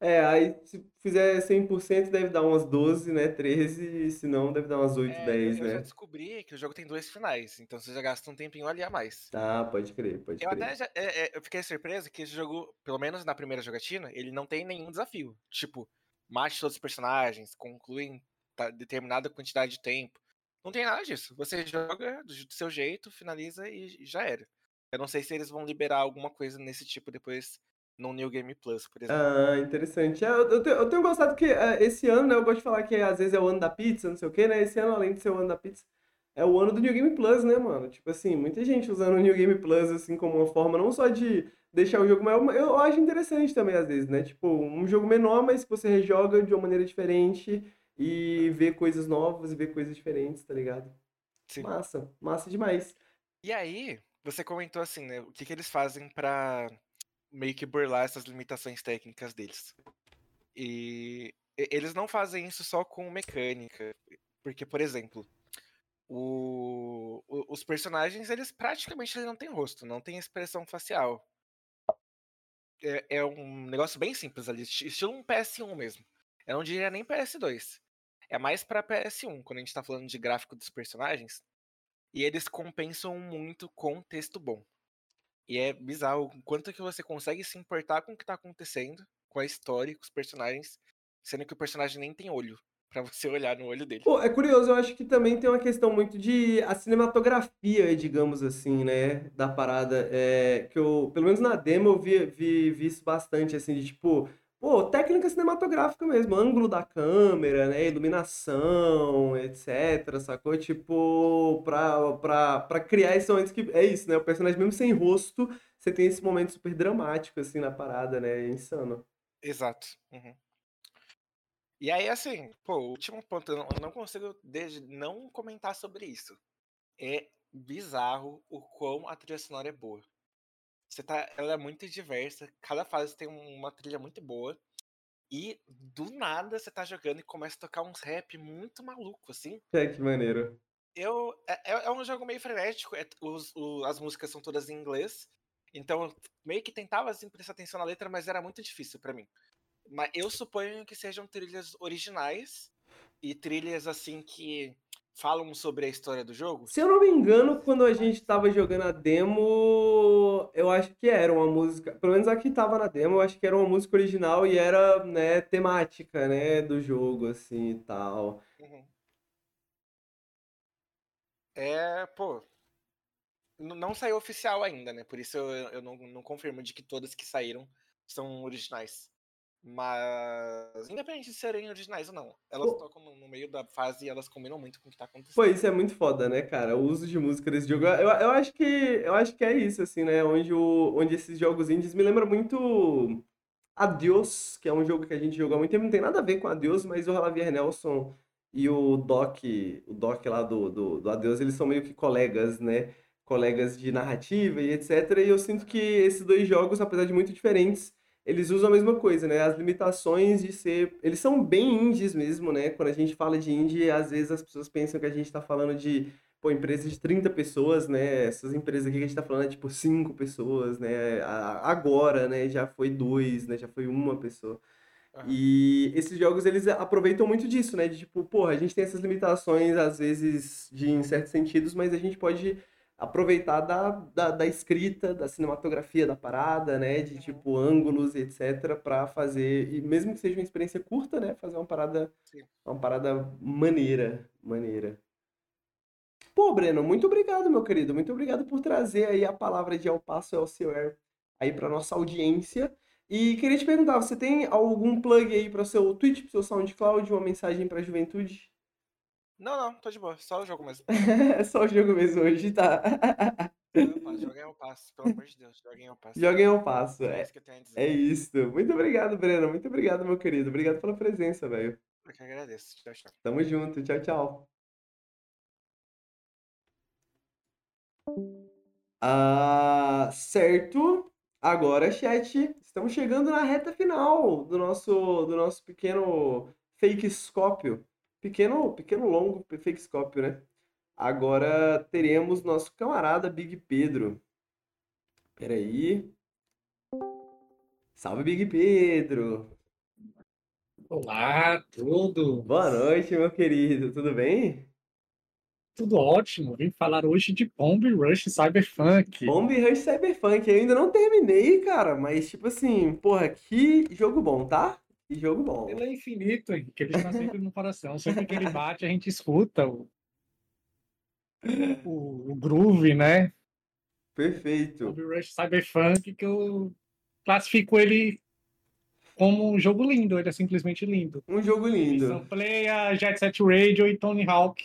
É, aí se fizer 100% deve dar umas 12, né? 13, se não deve dar umas 8, É, 10, eu, eu já né? descobri que o jogo tem dois finais, então você já gasta um tempinho ali a mais. Ah, pode crer, pode Eu crer. até já, é, é, eu fiquei surpreso que esse jogo, pelo menos na primeira jogatina, ele não tem nenhum desafio. Tipo, mate todos os personagens, conclui em ta- determinada quantidade de tempo. Não tem nada disso. Você joga do, do seu jeito, finaliza e já era. Eu não sei se eles vão liberar alguma coisa nesse tipo depois no New Game Plus, por exemplo. Ah, interessante. É, eu, eu tenho, eu tenho gostado que é, esse ano, né, eu gosto de falar que às vezes é o ano da pizza, não sei o quê, né? Esse ano, além de ser o ano da pizza, é o ano do New Game Plus, né, mano? Tipo assim, muita gente usando o New Game Plus, assim, como uma forma não só de deixar o jogo maior, mas eu acho interessante também, às vezes, né? Tipo, um jogo menor, mas que você rejoga de uma maneira diferente e vê coisas novas e vê coisas diferentes, tá ligado? Sim. Massa, massa demais. E aí, você comentou assim, né? O que, que eles fazem pra meio que burlar essas limitações técnicas deles. E eles não fazem isso só com mecânica. Porque, por exemplo, o- os personagens, eles praticamente eles não têm rosto, não tem expressão facial. É, é um negócio bem simples ali, esti- estilo um PS1 mesmo. Eu não diria nem PS2. É mais pra PS1, quando a gente tá falando de gráfico dos personagens. E eles compensam muito com texto bom. E é bizarro o quanto que você consegue se importar com o que tá acontecendo, com a história, com os personagens, sendo que o personagem nem tem olho, pra você olhar no olho dele. Pô, é curioso, eu acho que também tem uma questão muito de a cinematografia, digamos assim, né, da parada, é, que eu, pelo menos na demo eu vi, vi, vi isso bastante, assim, de tipo, pô, técnica cinematográfica mesmo, ângulo da câmera, né, iluminação, etc, sacou? Tipo, pra, pra, pra criar esse momento que, é isso, né, o personagem mesmo sem rosto, você tem esse momento super dramático, assim, na parada, né, é insano. Exato. uhum. E aí, assim, pô, o último ponto, eu não consigo desde não comentar sobre isso. É bizarro o quão a trilha sonora é boa. Você tá, ela é muito diversa, cada fase tem um- uma trilha muito boa. E do nada você tá jogando e começa a tocar uns rap muito maluco, assim. É, que maneiro. Eu, é, é- é um jogo meio frenético, é- os- o- as músicas são todas em inglês, então eu meio que tentava assim, prestar atenção na letra, mas era muito difícil pra mim. Mas eu suponho que sejam trilhas originais e trilhas assim que falam sobre a história do jogo. Se eu não me engano, quando a gente tava jogando a demo, eu acho que era uma música, pelo menos a que tava na demo, eu acho que era uma música original e era, né, temática, né, do jogo, assim, e tal. Uhum. É, pô. Não saiu oficial ainda, né? Por isso eu, eu não, não confirmo de que todas que saíram são originais. Mas, independente de serem originais ou não, elas Pô. tocam no, no meio da fase e elas combinam muito com o que tá Pô, acontecendo. isso é muito foda, né, cara? O uso de música desse jogo. Eu, eu acho que, eu acho que é isso, assim, né? Onde, o, onde esses jogos indies me lembram muito Adios, que é um jogo que a gente jogou há muito tempo. Não tem nada a ver com Adios, mas o Javier Nelson e o Doc, o Doc lá do, do, do Adios, eles são meio que colegas, né? Colegas de narrativa e etc. E eu sinto que esses dois jogos, apesar de muito diferentes, eles usam a mesma coisa, né? As limitações de ser. Eles são bem indies mesmo, né? Quando a gente fala de indie, às vezes as pessoas pensam que a gente tá falando de, pô, empresas de 30 pessoas, né? Essas empresas aqui que a gente tá falando é tipo 5 pessoas, né? Agora, né? Já foi dois, né? Já foi uma pessoa. Aham. E esses jogos, eles aproveitam muito disso, né? De tipo, porra, a gente tem essas limitações, às vezes, de, em certos sentidos, mas a gente pode aproveitar da, da, da escrita, da cinematografia da parada, né? De, tipo, ângulos, etc, pra fazer, e mesmo que seja uma experiência curta, né? Fazer uma parada, Sim. uma parada maneira, maneira. Pô, Breno, muito obrigado, meu querido. Muito obrigado por trazer aí a palavra de Ao Passo Elsewhere aí para nossa audiência. E queria te perguntar, você tem algum plug aí para o seu Twitch, para o seu SoundCloud, uma mensagem para a juventude? Não, não, tô de boa, só o jogo mesmo. É só o jogo mesmo hoje, tá? Joguem ao passo, pelo amor de Deus, joguem ao passo. Joguem ao passo. Só É, isso que eu tenho a dizer. é isso. Muito obrigado, Breno. Muito obrigado, meu querido. Obrigado pela presença, velho. Eu que agradeço. Tchau, tchau. Tamo junto. Tchau, tchau. Ah, certo. Agora, chat, estamos chegando na reta final do nosso do nosso pequeno fakescópio. Pequeno, pequeno longo fakescópio, né? Agora teremos nosso camarada Big Pedro. Peraí. Salve, Big Pedro. Olá, tudo? Boa noite, meu querido. Tudo bem? Tudo ótimo. Vim falar hoje de Bomb Rush Cyberpunk. Bomb Rush Cyberpunk. Eu ainda não terminei, cara, mas tipo assim, porra, que jogo bom, tá? Que jogo bom. Ele é infinito, Henrique. Ele está sempre no coração. Sempre que ele bate, a gente escuta o, o, o groove, né? Perfeito. Bomb Rush Cyberpunk, que eu classifico ele como um jogo lindo. Ele é simplesmente lindo. Um jogo lindo. Sampleia Jet Set Radio e Tony Hawk.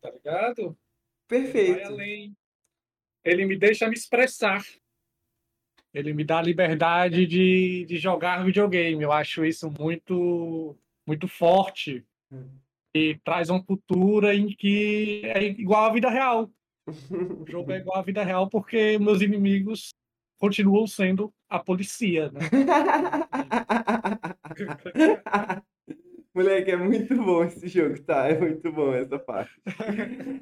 Tá ligado? Ele vai Perfeito. além. Ele me deixa me expressar. Ele me dá a liberdade de, de jogar videogame. Eu acho isso muito, muito forte. E traz uma cultura em que é igual à vida real. O jogo é igual à vida real porque meus inimigos continuam sendo a polícia, né? Moleque, é muito bom esse jogo, tá? É muito bom essa parte.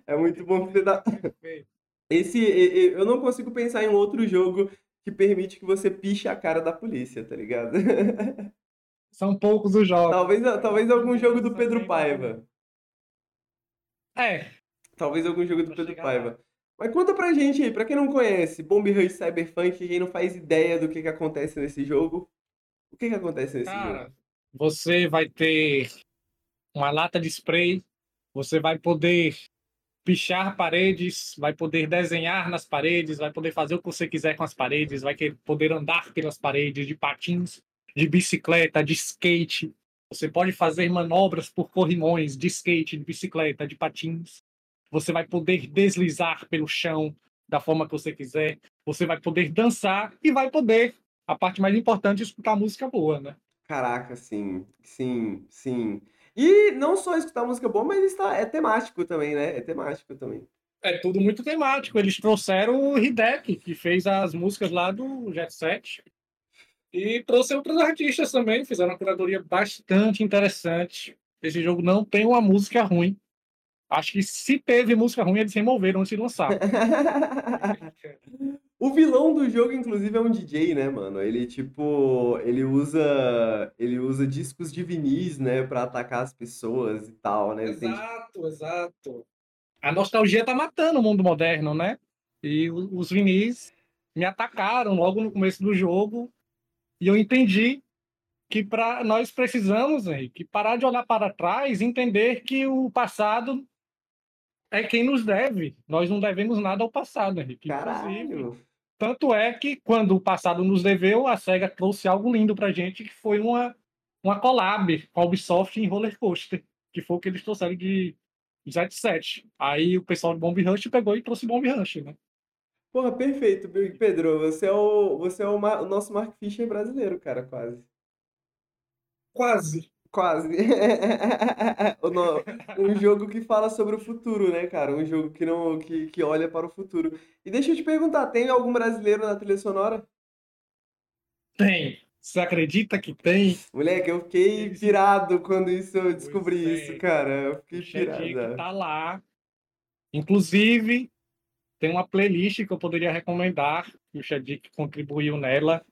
É muito bom você dá. Esse, eu não consigo pensar em um outro jogo que permite que você piche a cara da polícia, tá ligado? São poucos os jogos. Talvez, talvez algum jogo do Pedro Paiva. É. Talvez algum jogo do Pedro Paiva. Mas conta pra gente aí, pra quem não conhece, Bomb Rush Cyberpunk, quem não faz ideia do que que acontece nesse jogo, o que que acontece nesse Cara, jogo? você vai ter uma lata de spray, você vai poder pichar paredes, vai poder desenhar nas paredes, vai poder fazer o que você quiser com as paredes, vai poder andar pelas paredes de patins, de bicicleta, de skate. Você pode fazer manobras por corrimões de skate, de bicicleta, de patins. Você vai poder deslizar pelo chão da forma que você quiser. Você vai poder dançar e vai poder, a parte mais importante, escutar música boa, né? Caraca, sim, sim, sim. E não só escutar música boa, mas está, é temático também, né? É temático também. É tudo muito temático. Eles trouxeram o Hideki, que fez as músicas lá do Jet Set. E trouxe outros artistas também, fizeram uma curadoria bastante interessante. Esse jogo não tem uma música ruim. Acho que se teve música ruim, eles removeram antes de lançar. O vilão do jogo, inclusive, é um DJ, né, mano? Ele, tipo, ele usa, ele usa discos de vinis, né, pra atacar as pessoas e tal, né? Ele tem, Exato, exato. A nostalgia tá matando o mundo moderno, né? E os vinis me atacaram logo no começo do jogo. E eu entendi que pra, nós precisamos, Henrique, parar de olhar para trás e entender que o passado é quem nos deve. Nós não devemos nada ao passado, Henrique. Inclusive, Caralho. tanto é que quando o passado nos deveu, a SEGA trouxe algo lindo pra gente, que foi uma, uma collab com a Ubisoft em Roller Coaster, que foi o que eles trouxeram de Jet Set. Aí o pessoal de Bomb Rush pegou e trouxe Bomb Rush, né? Porra, perfeito, Pedro. Você é o, você é o, o nosso Mark Fisher brasileiro, cara, quase. Quase. Quase. Um jogo que fala sobre o futuro, né, cara? Um jogo que não que, que olha para o futuro. E deixa eu te perguntar, tem algum brasileiro na trilha sonora? Tem. Você acredita que tem? Moleque, eu fiquei pirado quando isso eu descobri Pois isso, é. cara. Eu fiquei Shedick pirado. tá lá. Inclusive, tem uma playlist que eu poderia recomendar, que o Shedick contribuiu nela.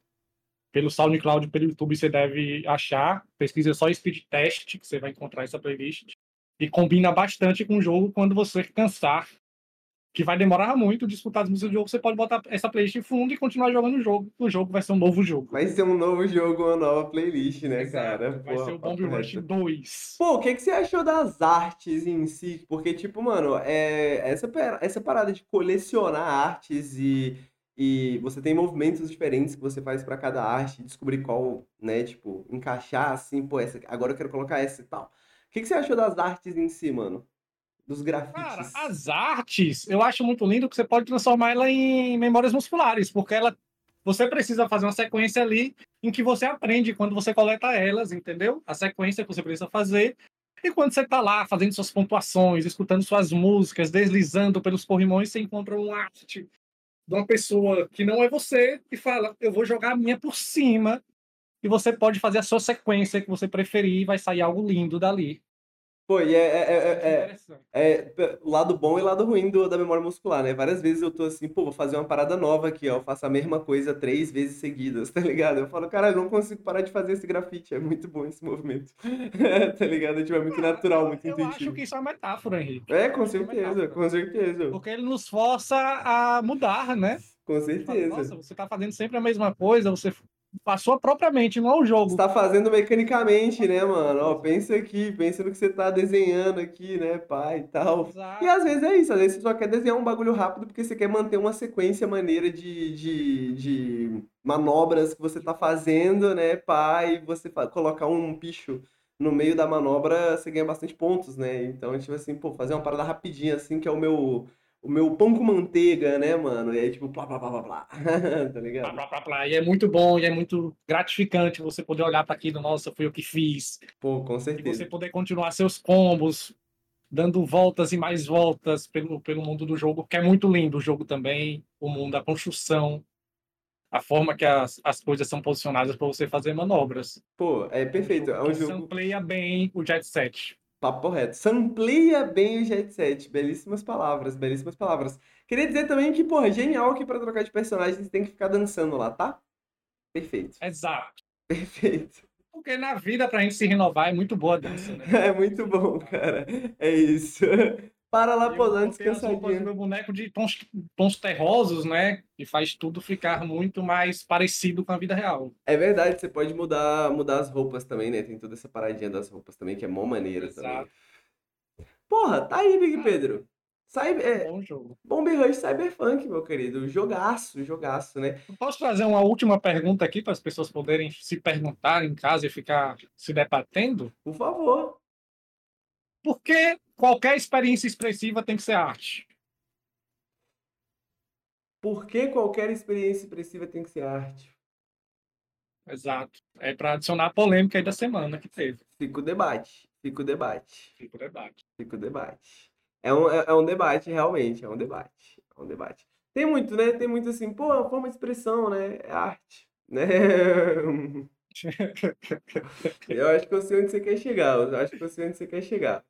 Pelo SoundCloud, pelo YouTube, você deve achar. Pesquisa só Speed Test, que você vai encontrar essa playlist. E combina bastante com o jogo quando você cansar. Que vai demorar muito de escutar as músicas do jogo. Você pode botar essa playlist em fundo e continuar jogando o jogo. O jogo vai ser um novo jogo. Vai ser um novo jogo, uma nova playlist, né, Exato, cara? vai Porra, ser o Bomb Rush reto. 2. Pô, o que que você achou das artes em si? Porque, tipo, mano, é, essa, essa parada de colecionar artes e, e você tem movimentos diferentes que você faz pra cada arte, descobrir qual, né, tipo, encaixar assim, pô, essa, agora eu quero colocar essa e tal. O que que você achou das artes em si, mano? dos Cara, grafites? as artes, eu acho muito lindo que você pode transformar ela em memórias musculares, porque ela você precisa fazer uma sequência ali em que você aprende quando você coleta elas, entendeu? A sequência que você precisa fazer. E quando você tá lá fazendo suas pontuações, escutando suas músicas, deslizando pelos corrimões, você encontra um arte de uma pessoa que não é você e fala: Eu vou jogar a minha por cima. E você pode fazer a sua sequência que você preferir e vai sair algo lindo dali. Pô, e é, é, é, é, Interessante. é p- lado bom e lado ruim do, da memória muscular, né? Várias vezes eu tô assim, pô, vou fazer uma parada nova aqui, ó. Eu faço a mesma coisa três vezes seguidas, tá ligado? Eu falo, cara, eu não consigo parar de fazer esse grafite. É muito bom esse movimento. tá ligado? Tipo, é muito natural, muito Eu acho intuitivo. que isso é uma metáfora, Henrique. É, com é certeza, com certeza. Porque ele nos força a mudar, né? Com Fala, Nossa, certeza. você tá fazendo sempre a mesma coisa, você passou propriamente, não é o jogo. Você tá fazendo mecanicamente, né, mano? Ó, pensa aqui, pensa no que você tá desenhando aqui, né, pai e tal. E Exato. às vezes é isso, às vezes você só quer desenhar um bagulho rápido porque você quer manter uma sequência maneira de, de, de manobras que você tá fazendo, né, pai? Você colocar um bicho no meio da manobra, você ganha bastante pontos, né? Então, tipo assim, pô, fazer uma parada rapidinha assim, que é o meu, o meu pão com manteiga, né, mano? E aí, tipo, blá, blá, blá, blá, blá. Tá Plá, ligado? plá, plá, plá. E é muito bom e é muito gratificante você poder olhar para aquilo, nossa, foi eu que fiz. Pô, com E você certeza. poder continuar seus combos, dando voltas e mais voltas pelo, pelo mundo do jogo, que é muito lindo o jogo também, o mundo, a construção, a forma que as, as coisas são posicionadas para você fazer manobras. Pô, é É um perfeito. É jogo um jogo. sampleia bem o Jet Set. Papo reto. Sampleia bem o Jet Set. Belíssimas palavras, belíssimas palavras. Queria dizer também que, porra, genial que pra trocar de personagem você tem que ficar dançando lá, tá? Perfeito. Exato. Perfeito. Porque na vida, pra gente se renovar, é muito boa a dança, né? É muito bom, cara. É isso. Para lá, E pô, eu dá uma botei as roupas do descansadinha. meu boneco de tons, tons terrosos, né? E faz tudo ficar muito mais parecido com a vida real. É verdade, você pode mudar, mudar as roupas também, né? Tem toda essa paradinha das roupas também, que é mó maneira também. Exato. Porra, tá aí, Big Ah. Pedro. Cyber, é, Bom jogo. Bomber Rush Cyberpunk, meu querido. Jogaço, jogaço, né? Eu Posso trazer uma última pergunta aqui para as pessoas poderem se perguntar em casa e ficar se debatendo? Por favor. Por que qualquer experiência expressiva tem que ser arte? Por que qualquer experiência expressiva tem que ser arte? Exato. É para adicionar a polêmica aí da semana que teve. Fica o debate. Fica o debate. Fica o debate. Fica o debate. É um, é, é um debate, realmente. É um debate. É um debate. Tem muito, né? Tem muito assim, pô, é uma forma de expressão, né? É arte. Né? Eu acho que eu sei onde você quer chegar. Eu acho que eu sei onde você quer chegar.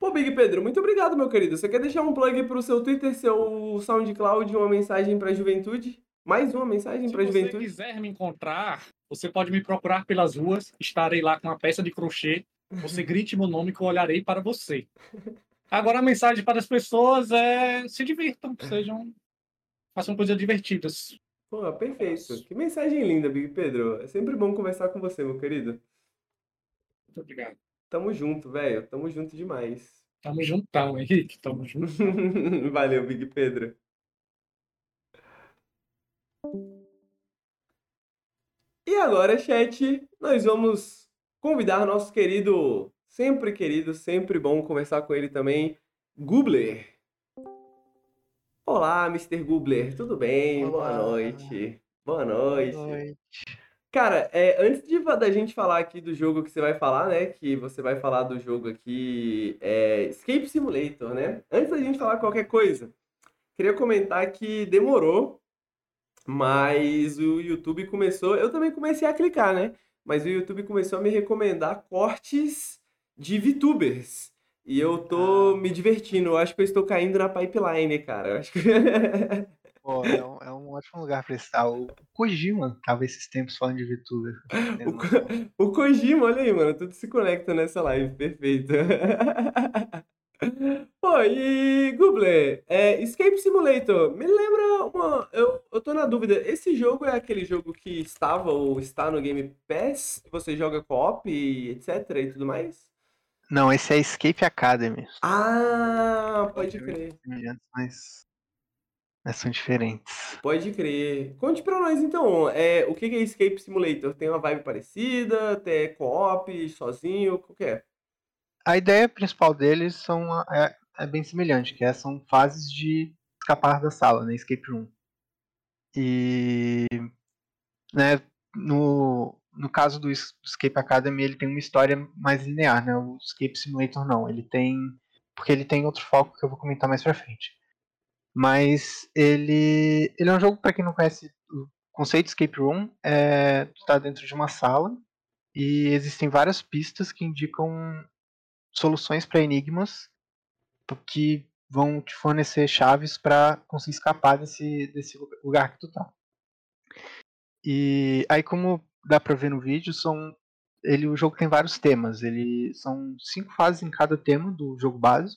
Pô, Big Pedro, muito obrigado, meu querido. Você quer deixar um plug pro seu Twitter, seu SoundCloud, uma mensagem pra juventude? Mais uma mensagem Se pra você juventude? quiser me encontrar, você pode me procurar pelas ruas. Estarei lá com uma peça de crochê. Você grite meu nome que eu olharei para você. Agora a mensagem para as pessoas é se divirtam, sejam façam coisas divertidas. Pô, perfeito. Que mensagem linda, Big Pedro. É sempre bom conversar com você, meu querido. Muito obrigado. Tamo junto, velho. Tamo junto demais. Tamo juntão, Henrique. Tamo juntão. Valeu, Big Pedro. E agora, chat, nós vamos convidar nosso querido, sempre querido, sempre bom conversar com ele também, Gubler. Olá, Mr. Gubler, tudo bem? Boa Olá. noite. Boa Boa noite. Cara, é, antes de, da gente falar aqui do jogo que você vai falar, né? Que você vai falar do jogo aqui, é, Escape Simulator, né? Antes da gente falar qualquer coisa, queria comentar que demorou, mas o YouTube começou. Eu também comecei a clicar, né? Mas o YouTube começou a me recomendar cortes de VTubers. E eu tô me divertindo. Eu acho que eu estou caindo na pipeline, cara. Eu acho que. Pô, é um, é um ótimo lugar pra estar. O Kojima tava esses tempos falando de VTuber. O. Ko- o Kojima, olha aí, mano, tudo se conecta nessa live, perfeito. Pô, e Gubler, é, Escape Simulator, me lembra uma. Eu, eu tô na dúvida, esse jogo é aquele jogo que estava ou está no Game Pass? Que você joga co-op e etc e tudo mais? Não, esse é Escape Academy. Ah, pode crer, mas, mas são diferentes. pode crer. Conte pra nós então, é, o que é Escape Simulator? Tem uma vibe parecida? Tem co-op, sozinho? O que é? A ideia principal deles são é, é bem semelhante, que é, são fases de escapar da sala, né? Escape room. E né, no, no caso do Escape Academy, ele tem uma história mais linear, né? O Escape Simulator não, ele tem porque ele tem outro foco que eu vou comentar mais pra frente. Mas ele ele é um jogo para quem não conhece o conceito escape room, é tu tá dentro de uma sala e existem várias pistas que indicam soluções para enigmas que vão te fornecer chaves para conseguir escapar desse, desse lugar que tu tá. E aí como dá pra ver no vídeo, são ele o jogo tem vários temas, ele são cinco fases em cada tema do jogo base.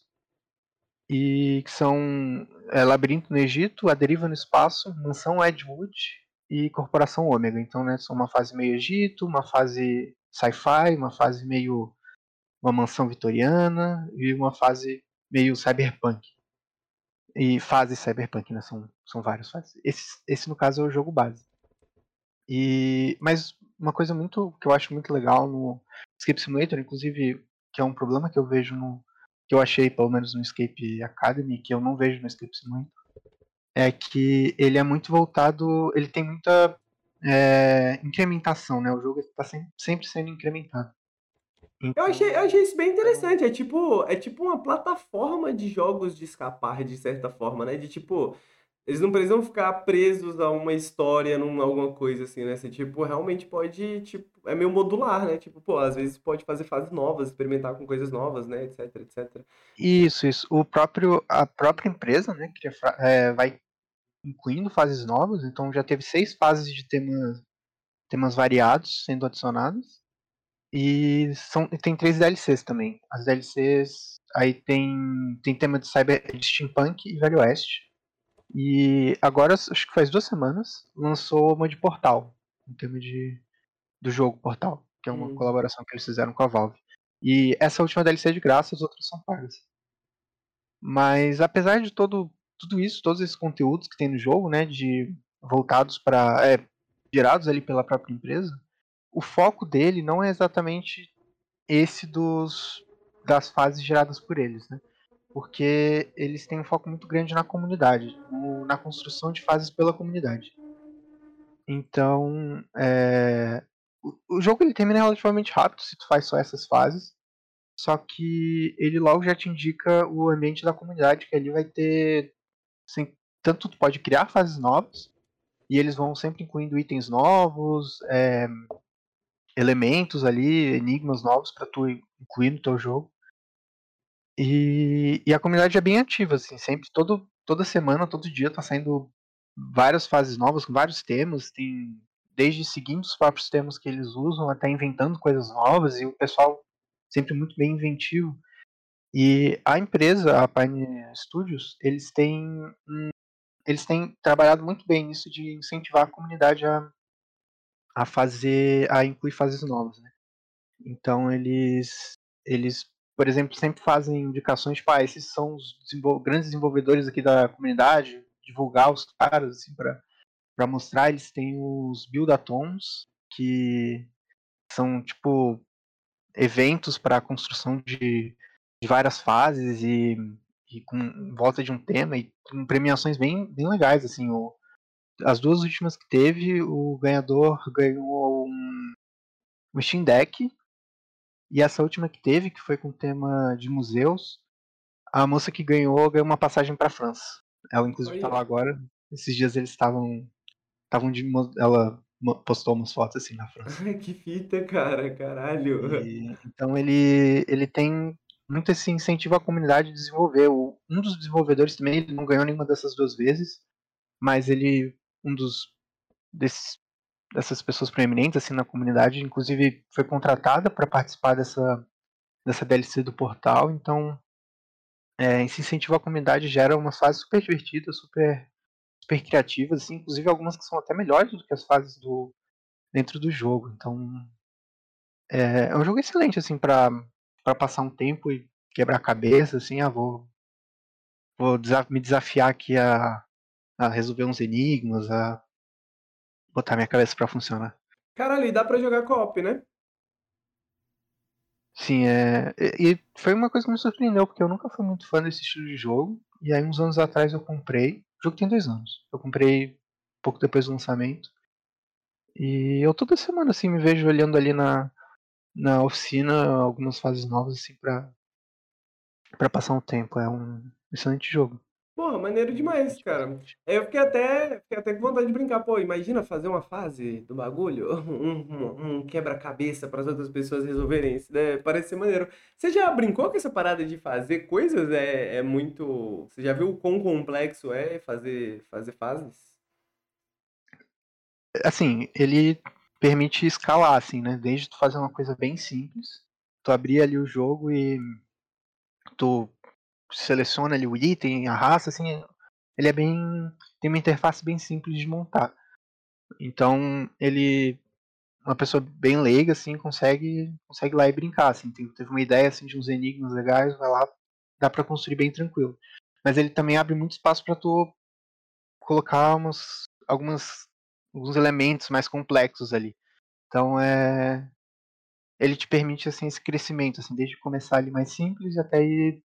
E que são é, Labirinto no Egito, A Deriva no Espaço, Mansão Edgewood e Corporação Ômega. Então, né, são uma fase meio Egito, uma fase sci-fi, uma fase meio uma mansão vitoriana e uma fase meio cyberpunk. E fases cyberpunk, né? São, são várias fases. Esse, esse, no caso, é o jogo base. E, mas uma coisa muito que eu acho muito legal no Escape Simulator, inclusive, que é um problema que eu vejo no. Que eu achei, pelo menos no Escape Academy, que eu não vejo no Escape Simulator, é que ele é muito voltado. ele tem muita é, incrementação, né? O jogo está sempre, sendo incrementado. Eu achei, eu achei isso bem interessante. É tipo, é tipo uma plataforma de jogos de escapar, de certa forma, né? De tipo, eles não precisam ficar presos a uma história, numa alguma coisa assim, né? Você, tipo, realmente pode, tipo, é meio modular, né? Tipo, pô, às vezes pode fazer fases novas, experimentar com coisas novas, né? Etc, etc. Isso, isso. O próprio, a própria empresa, né, fra- é, vai incluindo fases novas, então já teve seis fases de temas, temas variados sendo adicionados. E são, tem três DLCs também. As DLCs aí tem, tem tema de cyber de steampunk e velho oeste. E agora, acho que faz duas semanas, lançou uma de Portal, um tema de, do jogo Portal, que é uma Hum. colaboração que eles fizeram com a Valve. E essa última DLC é de graça, as outras são pagas. Mas apesar de todo tudo isso, todos esses conteúdos que tem no jogo, né, de voltados para é, gerados ali pela própria empresa, o foco dele não é exatamente esse dos das fases geradas por eles, né? Porque eles têm um foco muito grande na comunidade, no- na construção de fases pela comunidade. Então, é, o, o jogo ele termina relativamente rápido se tu faz só essas fases. Só que ele logo já te indica o ambiente da comunidade, que ali vai ter. assim, tanto tu pode criar fases novas, e eles vão sempre incluindo itens novos, é, elementos ali, enigmas novos para tu incluir no teu jogo. E, e a comunidade é bem ativa, assim, sempre, todo, toda semana, todo dia tá saindo várias fases novas, com vários temas, tem desde seguindo os próprios temas que eles usam até inventando coisas novas, e o pessoal sempre muito bem inventivo. E a empresa, a Pioneer Studios, eles têm eles têm trabalhado muito bem nisso de incentivar a comunidade a, a fazer, a incluir fases novas, né? Então eles, eles, por exemplo, sempre fazem indicações, ah, esses são os desenvol- grandes desenvolvedores aqui da comunidade, divulgar os caras, assim, para para mostrar, eles têm os buildatons, que são, tipo, eventos para construção de, de várias fases e, e com volta de um tema e com premiações bem, bem legais, assim, o, as duas últimas que teve, o ganhador ganhou um, um Steam Deck e essa última que teve, que foi com tema de museus, a moça que ganhou ganhou uma passagem para França. Ela inclusive Olha. estava agora, esses dias eles estavam estavam de ela postou umas fotos assim na França. Que fita, cara, caralho. E, então ele ele tem muito esse incentivo à comunidade a desenvolver. O, um dos desenvolvedores também ele não ganhou nenhuma dessas duas vezes, mas ele um dos desses, dessas pessoas proeminentes assim na comunidade, inclusive foi contratada para participar dessa dessa DLC do portal. Então é, esse incentivo à comunidade gera umas fases super divertidas, super super criativas, assim, inclusive algumas que são até melhores do que as fases do dentro do jogo. Então é, é um jogo excelente assim para para passar um tempo e quebrar a cabeça, assim, ah, vou vou me desafiar aqui a, a resolver uns enigmas, a botar minha cabeça para funcionar. Caralho, e dá pra jogar co-op, né? Sim, é. E e foi uma coisa que me surpreendeu, porque eu nunca fui muito fã desse estilo de jogo. E aí, uns anos atrás, eu comprei. O jogo tem dois anos. Eu comprei pouco depois do lançamento. E eu toda semana, assim, me vejo olhando ali na, na oficina algumas fases novas, assim, pra, pra passar um tempo. É um excelente jogo. Porra, maneiro demais, cara. Eu fiquei até, fiquei até com vontade de brincar. Pô, imagina fazer uma fase do bagulho, um, um- um quebra-cabeça para as outras pessoas resolverem isso, né? Parece ser maneiro. Você já brincou com essa parada de fazer coisas? É, é muito. Você já viu o quão complexo é fazer, fazer fases? Assim, ele permite escalar, assim, né? Desde tu fazer uma coisa bem simples, tu abrir ali o jogo e tu seleciona ali o item, a raça, assim, ele é bem. tem uma interface bem simples de montar. Então, ele. Uma pessoa bem leiga, assim, consegue, consegue lá e brincar, assim. Teve uma ideia, assim, de uns enigmas legais, vai lá, dá pra construir bem tranquilo. Mas ele também abre muito espaço pra tu colocar umas, algumas, alguns elementos mais complexos ali. Então, é... Ele te permite, assim, esse crescimento, assim, desde começar ali mais simples até ir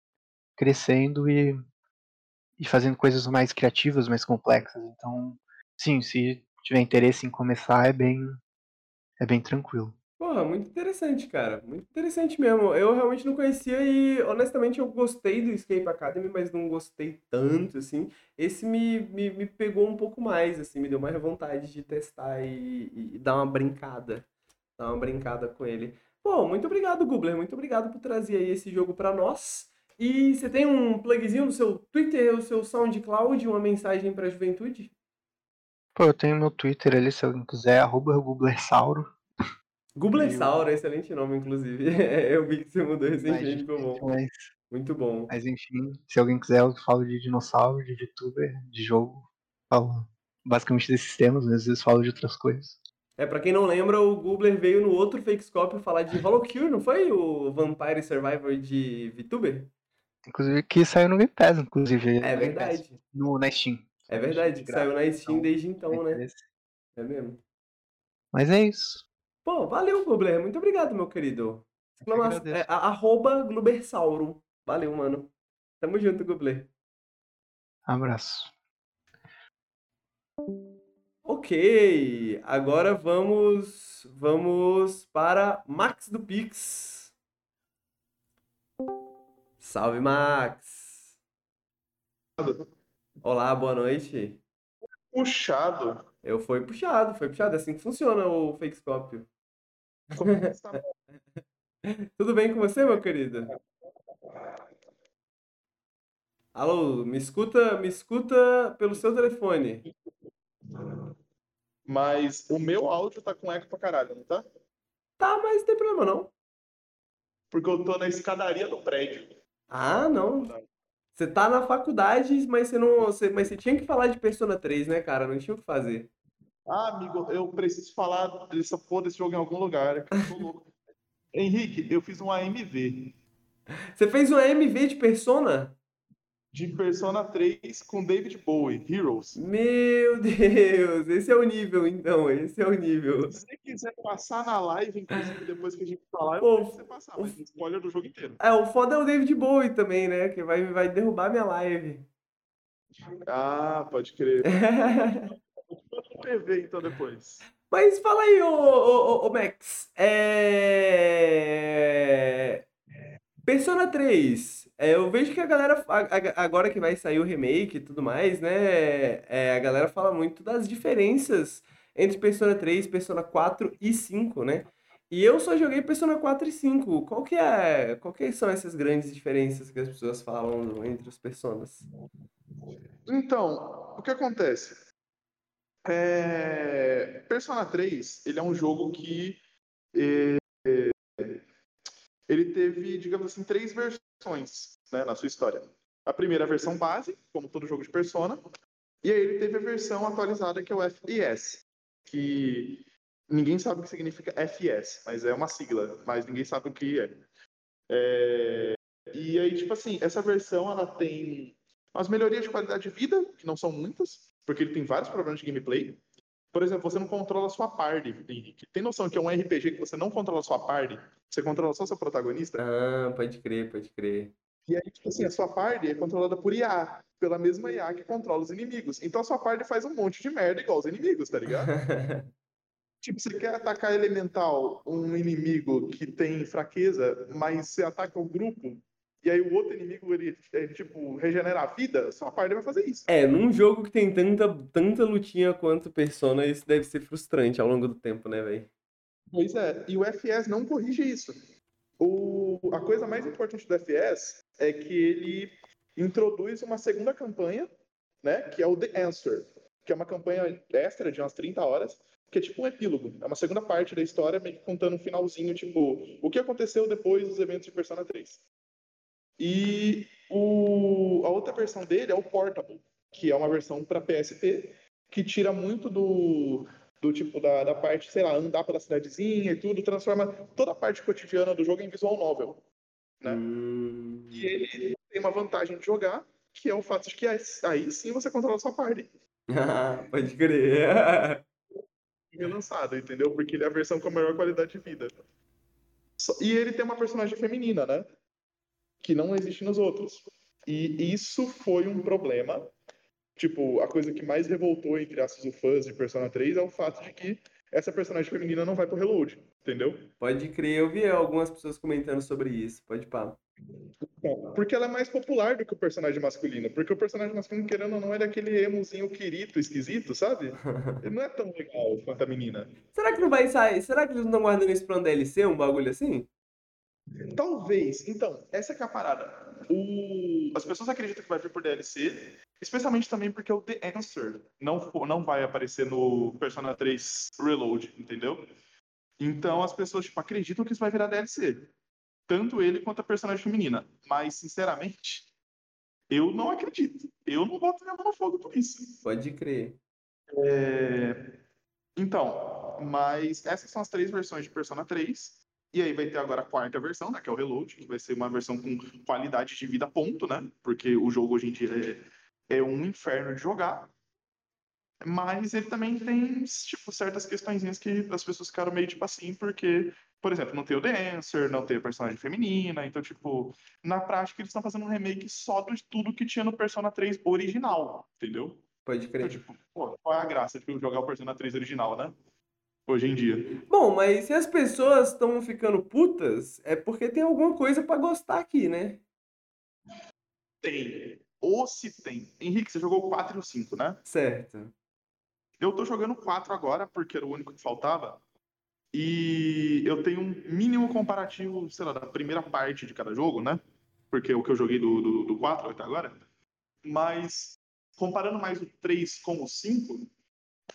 crescendo e, e fazendo coisas mais criativas, mais complexas. Então, sim, se tiver interesse em começar, é bem, é bem tranquilo. Porra, muito interessante, cara. Muito interessante mesmo. Eu realmente não conhecia e, honestamente, eu gostei do Escape Academy, mas não gostei tanto, assim. Esse me, me, me pegou um pouco mais, assim, me deu mais vontade de testar e, e dar uma brincada. Dar uma brincada com ele. Pô, muito obrigado, Gubler. Muito obrigado por trazer aí esse jogo pra nós. E você tem um plugzinho no seu Twitter, o seu SoundCloud, uma mensagem pra juventude? Pô, eu tenho meu Twitter ali, se alguém quiser, arroba Gublersauro. Gublersauro, excelente nome, inclusive. Eu vi que você mudou recentemente, ficou bom. Mas, Muito bom. mas enfim, se alguém quiser, eu falo de dinossauro, de VTuber, de jogo. Falo basicamente desses temas, às vezes falo de outras coisas. É, pra quem não lembra, o Gubler veio no outro Fakescope falar de Holocure, não foi? O Vampire Survivor de VTuber? Inclusive, que saiu no Game Pass, inclusive. É Game Pass, verdade. No, na Steam. É verdade, que saiu na Steam desde então, né? É mesmo. Mas é isso. Pô, valeu, Gubler. Muito obrigado, meu querido. Exclama- agradeço. é, arroba Glubersauro. Valeu, mano. Tamo junto, Gubler. Abraço. Ok, agora vamos vamos para Max do Pix. Salve, Max. Olá, boa noite. Puxado. Eu fui puxado, foi puxado. É assim que funciona o Fakescópio. Tudo bem com você, meu querido? Alô, me escuta, me escuta pelo seu telefone. Mas o meu áudio tá com eco pra caralho, não tá? Tá, mas não tem problema não. Porque eu tô na escadaria do prédio. Ah, não. Você tá na faculdade, mas você não, você, mas você tinha que falar de Persona 3, né, cara? Não tinha o que fazer. Ah, amigo, eu preciso falar dessa porra desse jogo em algum lugar. eu tô louco. Henrique, eu fiz um AMV Você fez um MV de Persona? De Persona 3 com David Bowie, Heroes. Meu Deus, esse é o nível, então. Esse é o nível. Se você quiser passar na live, inclusive, depois que a gente falar, eu Pô, você passar, mas tem spoiler do jogo inteiro. É, o foda é o David Bowie também, né? Que vai, vai derrubar minha live. Ah, pode crer. PV então depois. Mas fala aí, ô, ô, ô, ô, Max. É... Persona 3. é, eu vejo que a galera, agora que vai sair o remake e tudo mais, né? é, a galera fala muito das diferenças entre Persona 3, Persona 4 e 5, né? E eu só joguei Persona 4 e 5. Qual que é, qual que são essas grandes diferenças que as pessoas falam entre os personas? Então, o que acontece? É, Persona 3, ele é um jogo que é, ele teve, digamos assim, três versões né, na sua história. A primeira a versão base, como todo jogo de Persona, e aí ele teve a versão atualizada que é o FES, que ninguém sabe o que significa FES, mas é uma sigla, mas ninguém sabe o que é. É, E aí, tipo assim, essa versão ela tem umas melhorias de qualidade de vida, que não são muitas, porque ele tem vários problemas de gameplay. Por exemplo, você não controla a sua party, Henrique. Tem noção que é um RPG que você não controla a sua party? Você controla só seu protagonista? Ah, pode crer, pode crer. E aí, tipo assim, a sua party é controlada por IA, pela mesma IA que controla os inimigos. Então a sua party faz um monte de merda igual os inimigos, tá ligado? tipo, você quer atacar elemental, um inimigo que tem fraqueza, mas você ataca o grupo, e aí o outro inimigo, ele, ele, tipo, regenera a vida, sua party vai fazer isso. É, num jogo que tem tanta, tanta lutinha quanto Persona, isso deve ser frustrante ao longo do tempo, né, velho? Pois é, e o FS não corrige isso. O, a coisa mais importante do FS é que ele introduz uma segunda campanha, né, que é o The Answer, que é uma campanha extra de umas 30 horas, que é tipo um epílogo, é uma segunda parte da história, meio que contando um finalzinho, tipo, o que aconteceu depois dos eventos de Persona 3. E o, a outra versão dele é o Portable, que é uma versão para PSP, que tira muito do, do tipo da, da parte, sei lá, andar pela cidadezinha e tudo, transforma toda a parte cotidiana do jogo em visual novel. Né? Hum... E ele tem uma vantagem de jogar, que é o fato de que aí sim você controla a sua party. Ah, pode crer. Relançado, entendeu? Porque ele é a versão com a maior qualidade de vida. E ele tem uma personagem feminina, né? Que não existe nos outros. E isso foi um problema. Tipo, a coisa que mais revoltou entre aspas fãs de Persona 3 é o fato de que essa personagem feminina não vai pro reload, entendeu? Pode crer, eu vi algumas pessoas comentando sobre isso, pode pá. Porque ela é mais popular do que o personagem masculino. Porque o personagem masculino, querendo ou não, ele é aquele emozinho quirito, esquisito, sabe? Ele não é tão legal quanto a menina. Será que não vai sair? Será que eles não estão guardando isso pra um DLC, um bagulho assim? Talvez. Então, essa que é a parada. O... As pessoas acreditam que vai vir por DLC, especialmente também porque o The Answer não, não vai aparecer no Persona 3 Reload, entendeu? Então as pessoas tipo, acreditam que isso vai virar DLC. Tanto ele quanto a personagem feminina. Mas, sinceramente, eu não acredito. Eu não boto minha mão no fogo por isso. Pode crer. É... Então, mas essas são as três versões de Persona 3. E aí vai ter agora a quarta versão, né, que é o Reload, que vai ser uma versão com qualidade de vida ponto, né? Porque o jogo hoje em dia é, é um inferno de jogar. Mas ele também tem, tipo, certas questõezinhas que as pessoas ficaram meio tipo assim, porque por exemplo, não tem o Dancer, não tem a personagem feminina, então, tipo, na prática eles estão fazendo um remake só de tudo que tinha no Persona 3 original, entendeu? Pode crer. Então, tipo, pô, qual é a graça de jogar o Persona 3 original, né? Hoje em dia. Bom, mas se as pessoas estão ficando putas, é porque tem alguma coisa para gostar aqui, né? Tem. Ou se tem. Henrique, você jogou o 4 e o 5, né? Certo. Eu tô jogando o 4 agora, porque era o único que faltava. E eu tenho um mínimo comparativo, sei lá, da primeira parte de cada jogo, né? Porque é o que eu joguei do, do, do 4 até agora. Mas, comparando mais o 3 com o 5,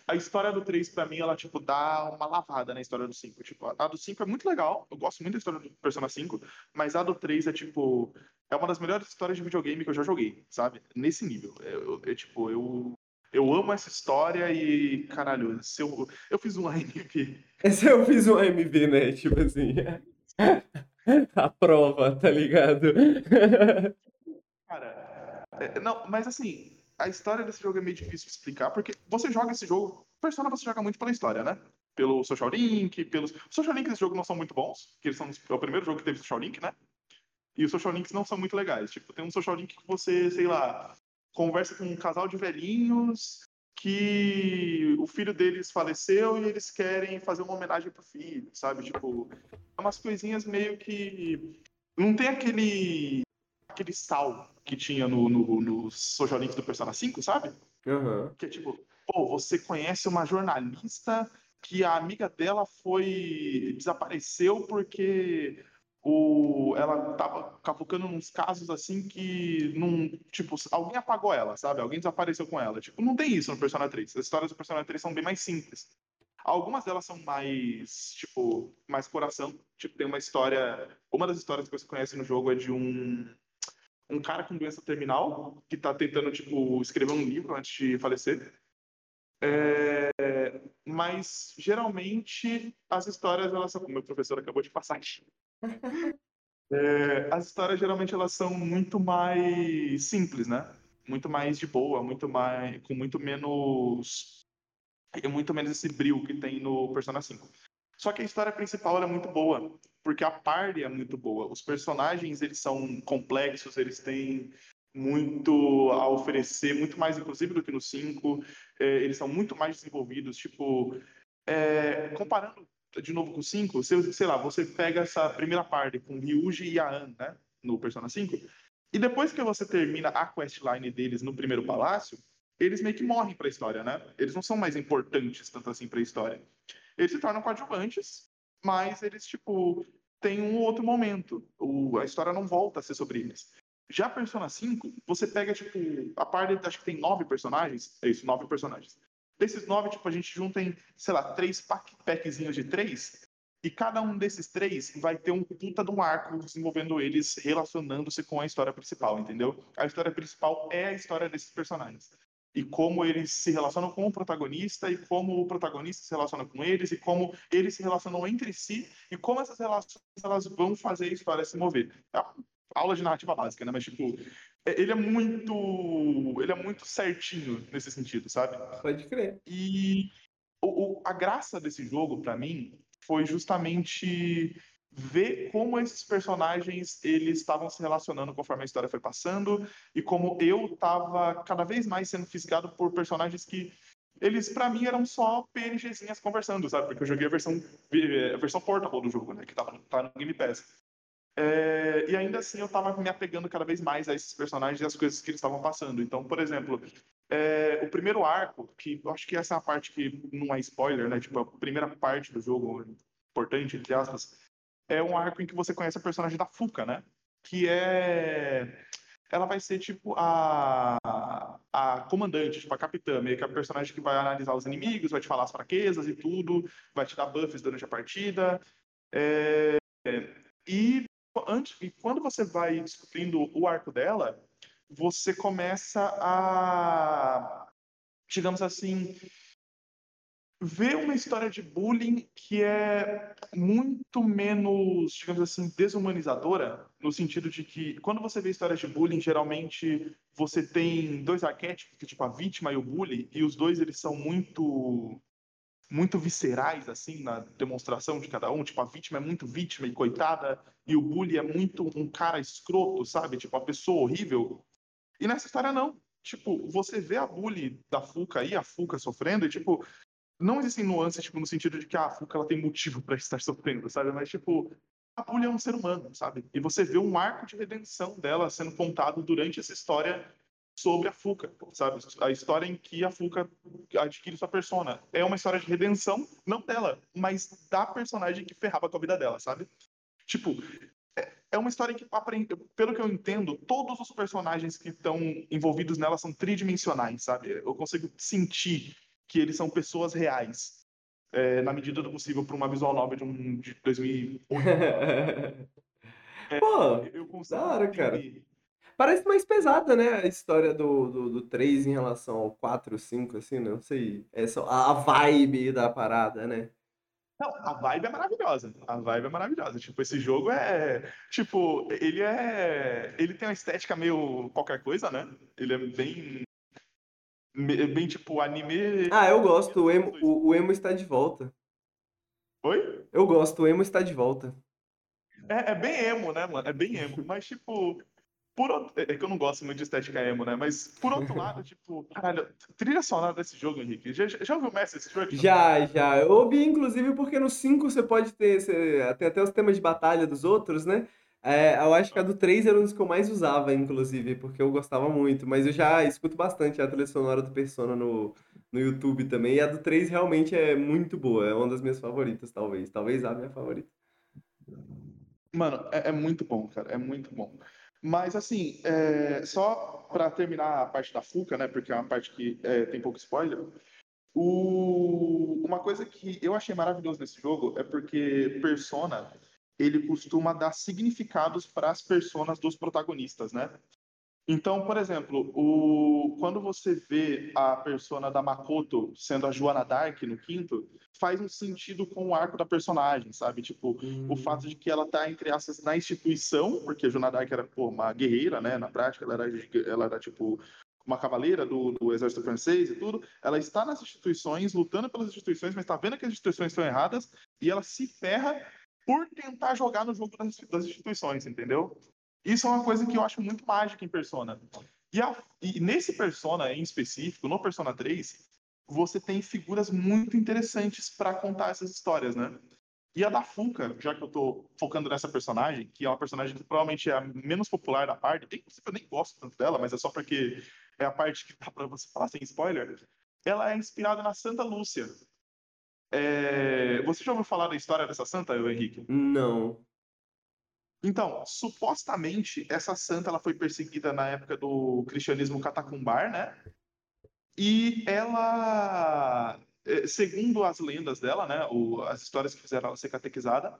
a história do 3, pra mim, ela, tipo, dá uma lavada na história do 5. Tipo, a do 5 é muito legal, eu gosto muito da história do Persona 5, mas a do 3 é, tipo, é uma das melhores histórias de videogame que eu já joguei, sabe? Nesse nível. Eu, eu tipo, eu eu amo essa história e, caralho, se eu, eu fiz um AMV. Se eu fiz um AMV, né? Tipo assim. A prova, tá ligado? Cara, é, não, mas assim, a história desse jogo é meio difícil de explicar, porque você joga esse jogo, Persona você joga muito pela história, né? Pelo Social Link, pelos. Os Social Links desse jogo não são muito bons, porque eles são é o primeiro jogo que teve Social Link, né? E os Social Links não são muito legais. Tipo, tem um Social Link que você, sei lá, conversa com um casal de velhinhos que o filho deles faleceu e eles querem fazer uma homenagem pro filho, sabe? Tipo, é umas coisinhas meio que. Não tem aquele. Aquele sal que tinha no, no, no Social Link do Persona 5, sabe? Uhum. Que é tipo, pô, você conhece uma jornalista que a amiga dela foi. desapareceu porque o, ela tava cavucando uns casos assim que não, tipo, alguém apagou ela, sabe? Alguém desapareceu com ela. Tipo, não tem isso no Persona 3. As histórias do Persona 3 são bem mais simples. Algumas delas são mais, tipo, mais coração. Tipo, tem uma história, uma das histórias que você conhece no jogo é de um um cara com doença terminal que tá tentando, tipo, escrever um livro antes de falecer. É, mas geralmente as histórias elas são, como meu professor acabou de passar aqui. É, as histórias geralmente elas são muito mais simples, né? Muito mais de boa, muito mais com muito menos muito menos esse brilho que tem no Persona 5. Só que a história principal é muito boa, porque a party é muito boa. Os personagens, eles são complexos, eles têm muito a oferecer, muito mais inclusive do que no 5. É, eles são muito mais desenvolvidos, tipo, é, comparando de novo com o 5, sei, lá, você pega essa primeira parte com Ryuji e An, né, no Persona 5, e depois que você termina a questline deles no primeiro palácio, eles meio que morrem para a história, né? Eles não são mais importantes tanto assim para a história. Eles se tornam coadjuvantes, mas eles tipo têm um outro momento. O, a história não volta a ser sobre eles. Já Persona 5, você pega tipo a parte acho que tem nove personagens, é isso, nove personagens. Desses nove, tipo, a gente junta em, sei lá, três pack, packzinhos de três, e cada um desses três vai ter um puta de um arco desenvolvendo eles, relacionando-se com a história principal, entendeu? A história principal é a história desses personagens. E como eles se relacionam com o protagonista, e como o protagonista se relaciona com eles, e como eles se relacionam entre si, e como essas relações elas vão fazer a história se mover. É uma aula de narrativa básica, né? Mas, tipo, é- ele é muito. Ele é muito certinho nesse sentido, sabe? Pode crer. E o, o- a graça desse jogo, pra mim, foi justamente ver como esses personagens eles estavam se relacionando conforme a história foi passando e como eu estava cada vez mais sendo fisgado por personagens que eles pra mim eram só PNGzinhas conversando, sabe? Porque eu joguei a versão a versão portable do jogo, né, que tava, tá no Game Pass. É, e ainda assim eu tava me apegando cada vez mais a esses personagens e as coisas que eles estavam passando. Então, por exemplo, é, o primeiro arco, que eu acho que essa é a parte que não é spoiler, né? Tipo, a primeira parte do jogo, importante, entre aspas, é um arco em que você conhece a personagem da Fuka, né? Que é. Ela vai ser tipo a, a comandante, tipo a capitã, meio que a personagem que vai analisar os inimigos, vai te falar as fraquezas e tudo, vai te dar buffs durante a partida. É, e, antes, e quando você vai descobrindo o arco dela, você começa a, digamos assim, ver uma história de bullying que é muito menos, digamos assim, desumanizadora, no sentido de que quando você vê histórias de bullying, geralmente você tem dois arquétipos, que é tipo a vítima e o bully, e os dois eles são muito muito viscerais assim na demonstração de cada um, tipo a vítima é muito vítima e coitada, e o bully é muito um cara escroto, sabe? Tipo a pessoa horrível. E nessa história não. Tipo, você vê a bully da Fuca e a Fuca sofrendo e tipo não existem nuances, tipo, no sentido de que ah, a Fuca ela tem motivo para estar sofrendo, sabe? Mas, tipo, a Bully é um ser humano, sabe? E você vê um arco de redenção dela sendo contado durante essa história sobre a Fuca, sabe? A história em que a Fuca adquire sua persona. É uma história de redenção, não dela, mas da personagem que ferrava com a vida dela, sabe? Tipo, é- é uma história que, pelo que eu entendo, todos os personagens que estão envolvidos nela são tridimensionais, sabe? Eu consigo sentir que eles são pessoas reais, é, na medida do possível, para uma visual novel de, um, de 2008. É, Pô, eu consigo da hora, cara. Parece mais pesada, né? A história do, do, do 3 em relação ao 4, 5, assim, né? Não sei. Essa, a, a vibe da parada, né? Não, a vibe é maravilhosa. A vibe é maravilhosa. Tipo, esse jogo é. Tipo, ele é. Ele tem uma estética meio qualquer coisa, né? Ele é bem. Bem tipo anime. Ah, eu gosto. O emo, o, o emo está de volta. Oi? Eu gosto. O emo está de volta. É, é bem emo, né, mano? É bem emo. Mas, tipo. Por outro... É que eu não gosto muito de estética emo, né? Mas, por outro lado, tipo, caralho, trilha sonora desse jogo, Henrique. Já, já ouviu Mass Destruction? Já, já. Eu ouvi, inclusive, porque no 5 você pode ter. Você, tem até os temas de batalha dos outros, né? É, eu acho que a do 3 era um dos que eu mais usava, inclusive, porque eu gostava muito. Mas eu já escuto bastante a trilha sonora do Persona no, no YouTube também. E a do 3 realmente é muito boa. É uma das minhas favoritas, talvez. Talvez a minha favorita. Mano, é, é muito bom, cara, é muito bom. Mas assim, é, só pra terminar a parte da Fuca, né? Porque é uma parte que é, tem pouco spoiler. O... Uma coisa que eu achei maravilhoso nesse jogo é porque Persona ele costuma dar significados para as personas dos protagonistas, né? Então, por exemplo, o... quando você vê a persona da Makoto sendo a Joana Dark no quinto, faz um sentido com o arco da personagem, sabe? Tipo, o fato de que ela tá, entre aspas, na instituição, porque a Joana Dark era pô, uma guerreira, né? Na prática, ela era, ela era tipo uma cavaleira do, do exército francês e tudo. Ela está nas instituições, lutando pelas instituições, mas está vendo que as instituições estão erradas e ela se ferra por tentar jogar no jogo das, das instituições, entendeu? Isso é uma coisa que eu acho muito mágica em Persona. E, a, e nesse Persona em específico, no Persona 3, você tem figuras muito interessantes para contar essas histórias, né? E a da Fuka, já que eu tô focando nessa personagem, que é uma personagem que provavelmente é a menos popular da parte, inclusive eu nem gosto tanto dela, mas é só porque é a parte que dá pra você falar sem spoiler. Ela é inspirada na Santa Lúcia. É... Você já ouviu falar da história dessa santa, Henrique? Não. Então, supostamente, essa santa ela foi perseguida na época do cristianismo catacumbar, né? E ela, eh, segundo as lendas dela, né, o, as histórias que fizeram ela ser catequizada,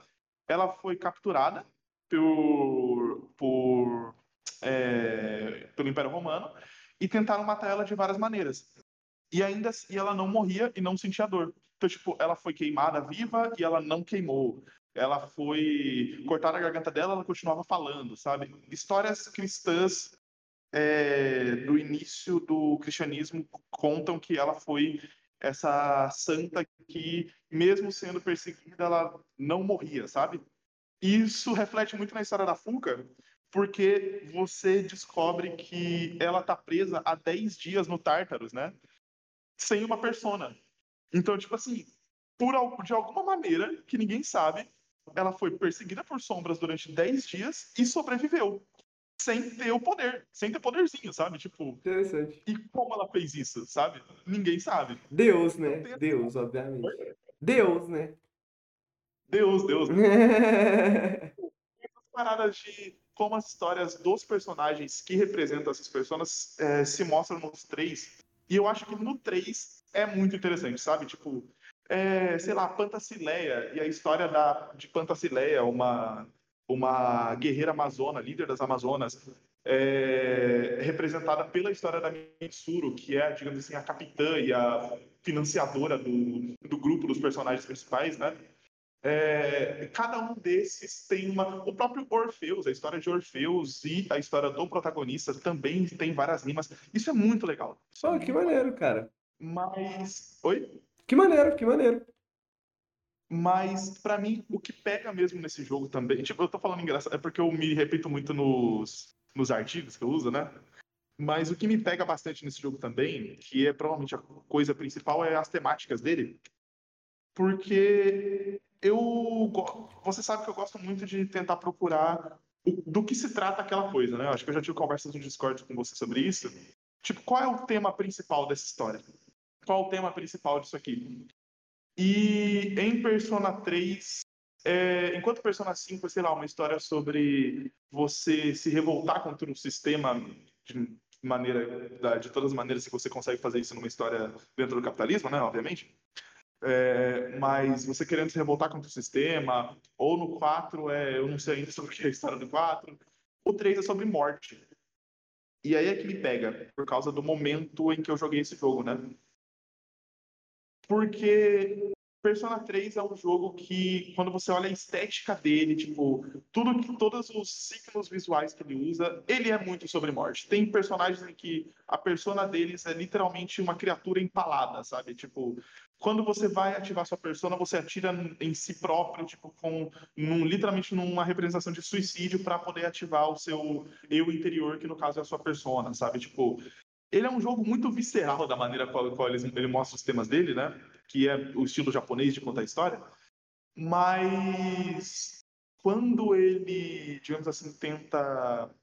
ela foi capturada por, por é, pelo Império Romano e tentaram matar ela de várias maneiras. E ainda e ela não morria e não sentia dor. Então, tipo, ela foi queimada viva e ela não queimou. Ela foi cortada a garganta dela, ela continuava falando, sabe? Histórias cristãs é, do início do cristianismo contam que ela foi essa santa que, mesmo sendo perseguida, ela não morria, sabe? Isso reflete muito na história da Funka, porque você descobre que ela tá presa há 10 dias no Tártaros, né? Sem uma persona. Então, tipo assim, por, de alguma maneira, que ninguém sabe, ela foi perseguida por sombras durante 10 dias e sobreviveu. Sem ter o poder, sem ter poderzinho, sabe? Tipo. Interessante. E como ela fez isso, sabe? Ninguém sabe. Deus, né? Deus, obviamente. Deus, né? Deus, Deus. Essas paradas de como as histórias dos personagens que representam essas pessoas é, se mostram nos três. E eu acho que no três é muito interessante, sabe? Tipo, é, sei lá, Pantacileia e a história da, de Pantacileia, uma, uma guerreira amazona, líder das Amazonas, é, representada pela história da Mitsuru, que é, digamos assim, a capitã e a financiadora do, do grupo dos personagens principais, né? É, cada um desses tem uma. O próprio Orfeus, a história de Orfeus e a história do protagonista também tem várias rimas. Isso é muito legal. Pô, é que maneiro, cara. Mas. Oi? Que maneiro, que maneiro. Mas, pra mim, o que pega mesmo nesse jogo também. Tipo, eu tô falando engraçado, é porque eu me repito muito nos, nos artigos que eu uso, né? Mas o que me pega bastante nesse jogo também, que é provavelmente a coisa principal, é as temáticas dele. Porque eu. Você sabe que eu gosto muito de tentar procurar o- do que se trata aquela coisa, né? Eu acho que eu já tive conversas no Discord com você sobre isso. Tipo, qual é o tema principal dessa história? Qual o tema principal disso aqui? E em Persona 3, é, enquanto Persona 5 é, sei lá, uma história sobre você se revoltar contra um sistema de maneira, de todas as maneiras que você consegue fazer isso numa história dentro do capitalismo, né, obviamente. É, mas você querendo se revoltar contra o sistema, ou no 4 é, eu não sei ainda sobre o que é a história do 4, o 3 é sobre morte. E aí é que me pega, por causa do momento em que eu joguei esse jogo, né? Porque Persona 3 é um jogo que, quando você olha a estética dele, tipo, tudo todos os ciclos visuais que ele usa, ele é muito sobre morte. Tem personagens em que a persona deles é literalmente uma criatura empalada, sabe? Tipo, quando você vai ativar sua persona, você atira em si próprio, tipo, com num, literalmente numa representação de suicídio para poder ativar o seu eu interior, que no caso é a sua persona, sabe? Tipo, ele é um jogo muito visceral da maneira qual, qual ele, ele mostra os temas dele, né? Que é o estilo japonês de contar história. Mas quando ele, digamos assim, tenta.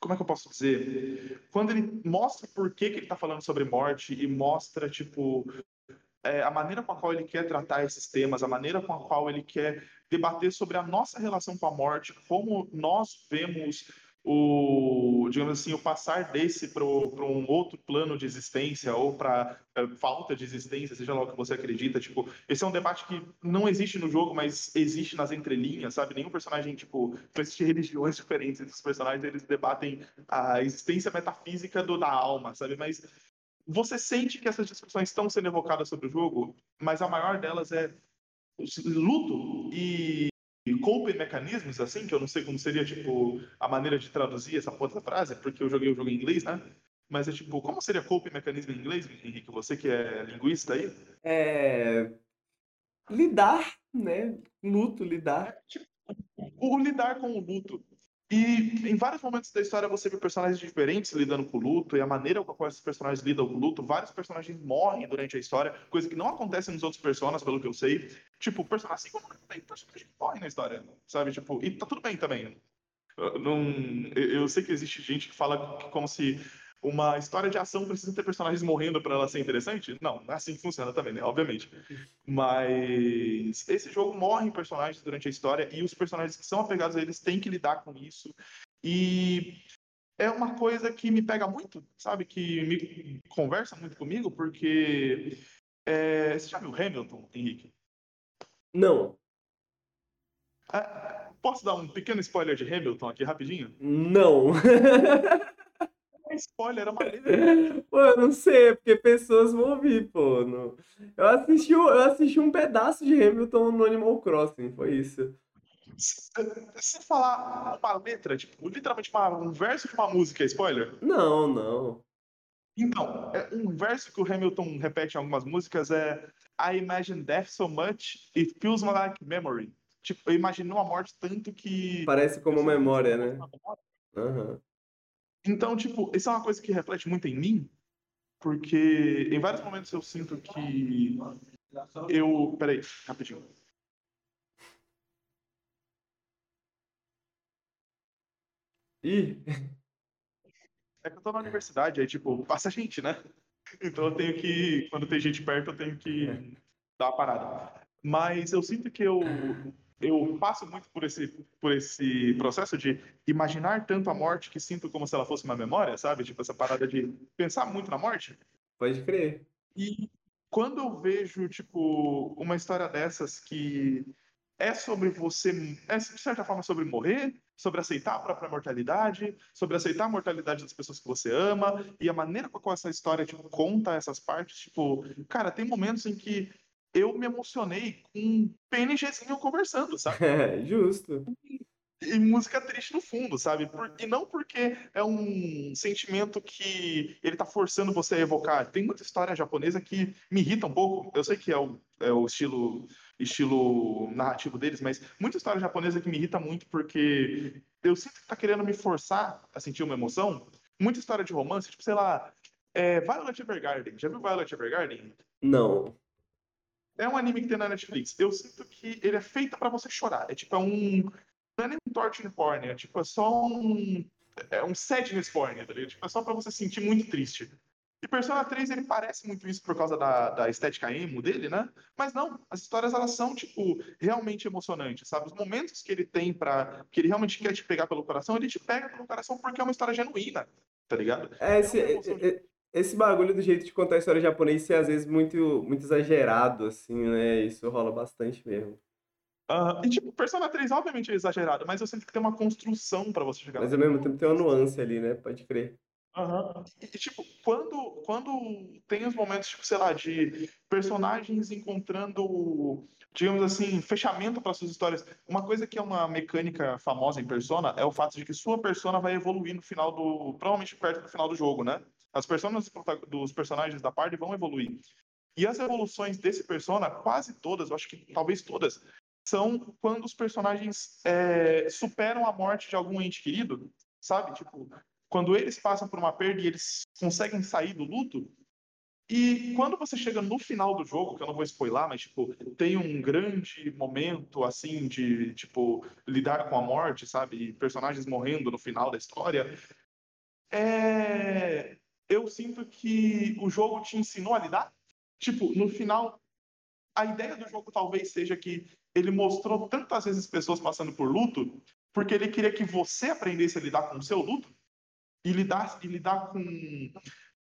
Como é que eu posso dizer? Quando ele mostra por que, que ele está falando sobre morte e mostra, tipo, é, a maneira com a qual ele quer tratar esses temas, a maneira com a qual ele quer debater sobre a nossa relação com a morte, como nós vemos o, digamos assim, o passar desse para um outro plano de existência ou para falta de existência, seja lá o que você acredita, tipo, esse é um debate que não existe no jogo, mas existe nas entrelinhas, sabe? Nenhum personagem, tipo, existem religiões diferentes entre os personagens, eles debatem a existência metafísica do, da alma, sabe? Mas você sente que essas discussões estão sendo evocadas sobre o jogo, mas a maior delas é luto e coping mecanismos, assim, que eu não sei como seria, tipo, a maneira de traduzir essa outra frase, porque eu joguei o jogo em inglês, né? mas é tipo, como seria coping mecanismo em inglês, Henrique? Você que é linguista aí? É... Lidar, né? Luto, lidar. O lidar com o luto. E em vários momentos da história você vê personagens diferentes lidando com o luto, e a maneira com a qual esses personagens lidam com o luto, vários personagens morrem durante a história, coisa que não acontece nos outros personagens, pelo que eu sei. Tipo, personagem assim como tem personagem que morre na história, sabe? Tipo, e tá tudo bem também. Não, eu sei que existe gente que fala como se uma história de ação precisa ter personagens morrendo para ela ser interessante. Não, não é assim que funciona também, né? Obviamente. Mas esse jogo morre personagens durante a história e os personagens que são apegados a eles têm que lidar com isso. E é uma coisa que me pega muito, sabe? Que me conversa muito comigo, porque. é, Você já viu Hamilton, Henrique? Não. Ah, Posso dar um pequeno spoiler de Hamilton aqui rapidinho? Não. É spoiler, é uma Pô, eu não sei, porque pessoas vão ouvir, pô. Eu assisti, um- eu assisti um pedaço de Hamilton no Animal Crossing, foi isso. Se falar uma letra, tipo, literalmente uma- um verso de uma música, é spoiler? Não, não. Então, é um verso que o Hamilton repete em algumas músicas é I imagine death so much, it feels like memory. Tipo, eu imagino a morte tanto que. Parece como memória, né? Aham. Então, tipo, isso é uma coisa que reflete muito em mim, porque em vários momentos eu sinto que eu. Peraí, rapidinho. Ih, É que eu tô na universidade, aí, tipo, passa gente, né? Então eu tenho que. Quando tem gente perto, eu tenho que dar uma parada. Mas eu sinto que eu. Eu passo muito por esse, por esse processo de imaginar tanto a morte que sinto como se ela fosse uma memória, sabe? Tipo, essa parada de pensar muito na morte. pode crer. E quando eu vejo, tipo, uma história dessas que é sobre você, é de certa forma sobre morrer, sobre aceitar a própria mortalidade, sobre aceitar a mortalidade das pessoas que você ama, e a maneira com a qual essa história, tipo, conta essas partes, tipo, cara, tem momentos em que eu me emocionei com um PNGzinho conversando, sabe? É, justo. e música triste no fundo, sabe? Por- e não porque é um sentimento que ele tá forçando você a evocar. Tem muita história japonesa que me irrita um pouco. Eu sei que é o, é o estilo, estilo narrativo deles, mas muita história japonesa que me irrita muito porque eu sinto que tá querendo me forçar a sentir uma emoção. Muita história de romance, tipo, sei lá, é, Violet Evergarden. Já viu Violet Evergarden? Não. É um anime que tem na Netflix. Eu sinto que ele é feito pra você chorar. É tipo, é um. Não é nem um torture porn, é tipo, é só um. É um sadness porn, tá ligado? Tipo, é só pra você sentir muito triste. E Persona 3, ele parece muito isso por causa da, da estética emo dele, né? Mas não, as histórias, elas são, tipo, realmente emocionantes, sabe? Os momentos que ele tem pra... que ele realmente quer te pegar pelo coração, ele te pega pelo coração porque é uma história genuína, tá ligado? É, esse, e- esse bagulho do jeito de contar a história japonês ser às vezes muito, muito exagerado, assim, né? Isso rola bastante mesmo. Ah, e, tipo, Persona 3, obviamente, é exagerado, mas eu sinto que tem uma construção pra você chegar Mas lá. ao mesmo tempo tem uma nuance ali, né? Pode crer. E, e, tipo, quando, quando tem os momentos, tipo, sei lá, de personagens encontrando, digamos assim, fechamento para suas histórias. Uma coisa que é uma mecânica famosa em Persona é o fato de que sua persona vai evoluir no final do. Provavelmente perto do final do jogo, né? As personas dos personagens da party vão evoluir. E as evoluções desse persona, quase todas, eu acho que talvez todas, são quando os personagens é, superam a morte de algum ente querido, sabe? Tipo, quando eles passam por uma perda e eles conseguem sair do luto. E quando você chega no final do jogo, que eu não vou spoiler, mas tipo, tem um grande momento assim de tipo lidar com a morte, sabe? Personagens morrendo no final da história. É... Eu sinto que o jogo te ensinou a lidar. Tipo, no final, a ideia do jogo talvez seja que ele mostrou tantas vezes pessoas passando por luto, porque ele queria que você aprendesse a lidar com o seu luto e lidar, e lidar com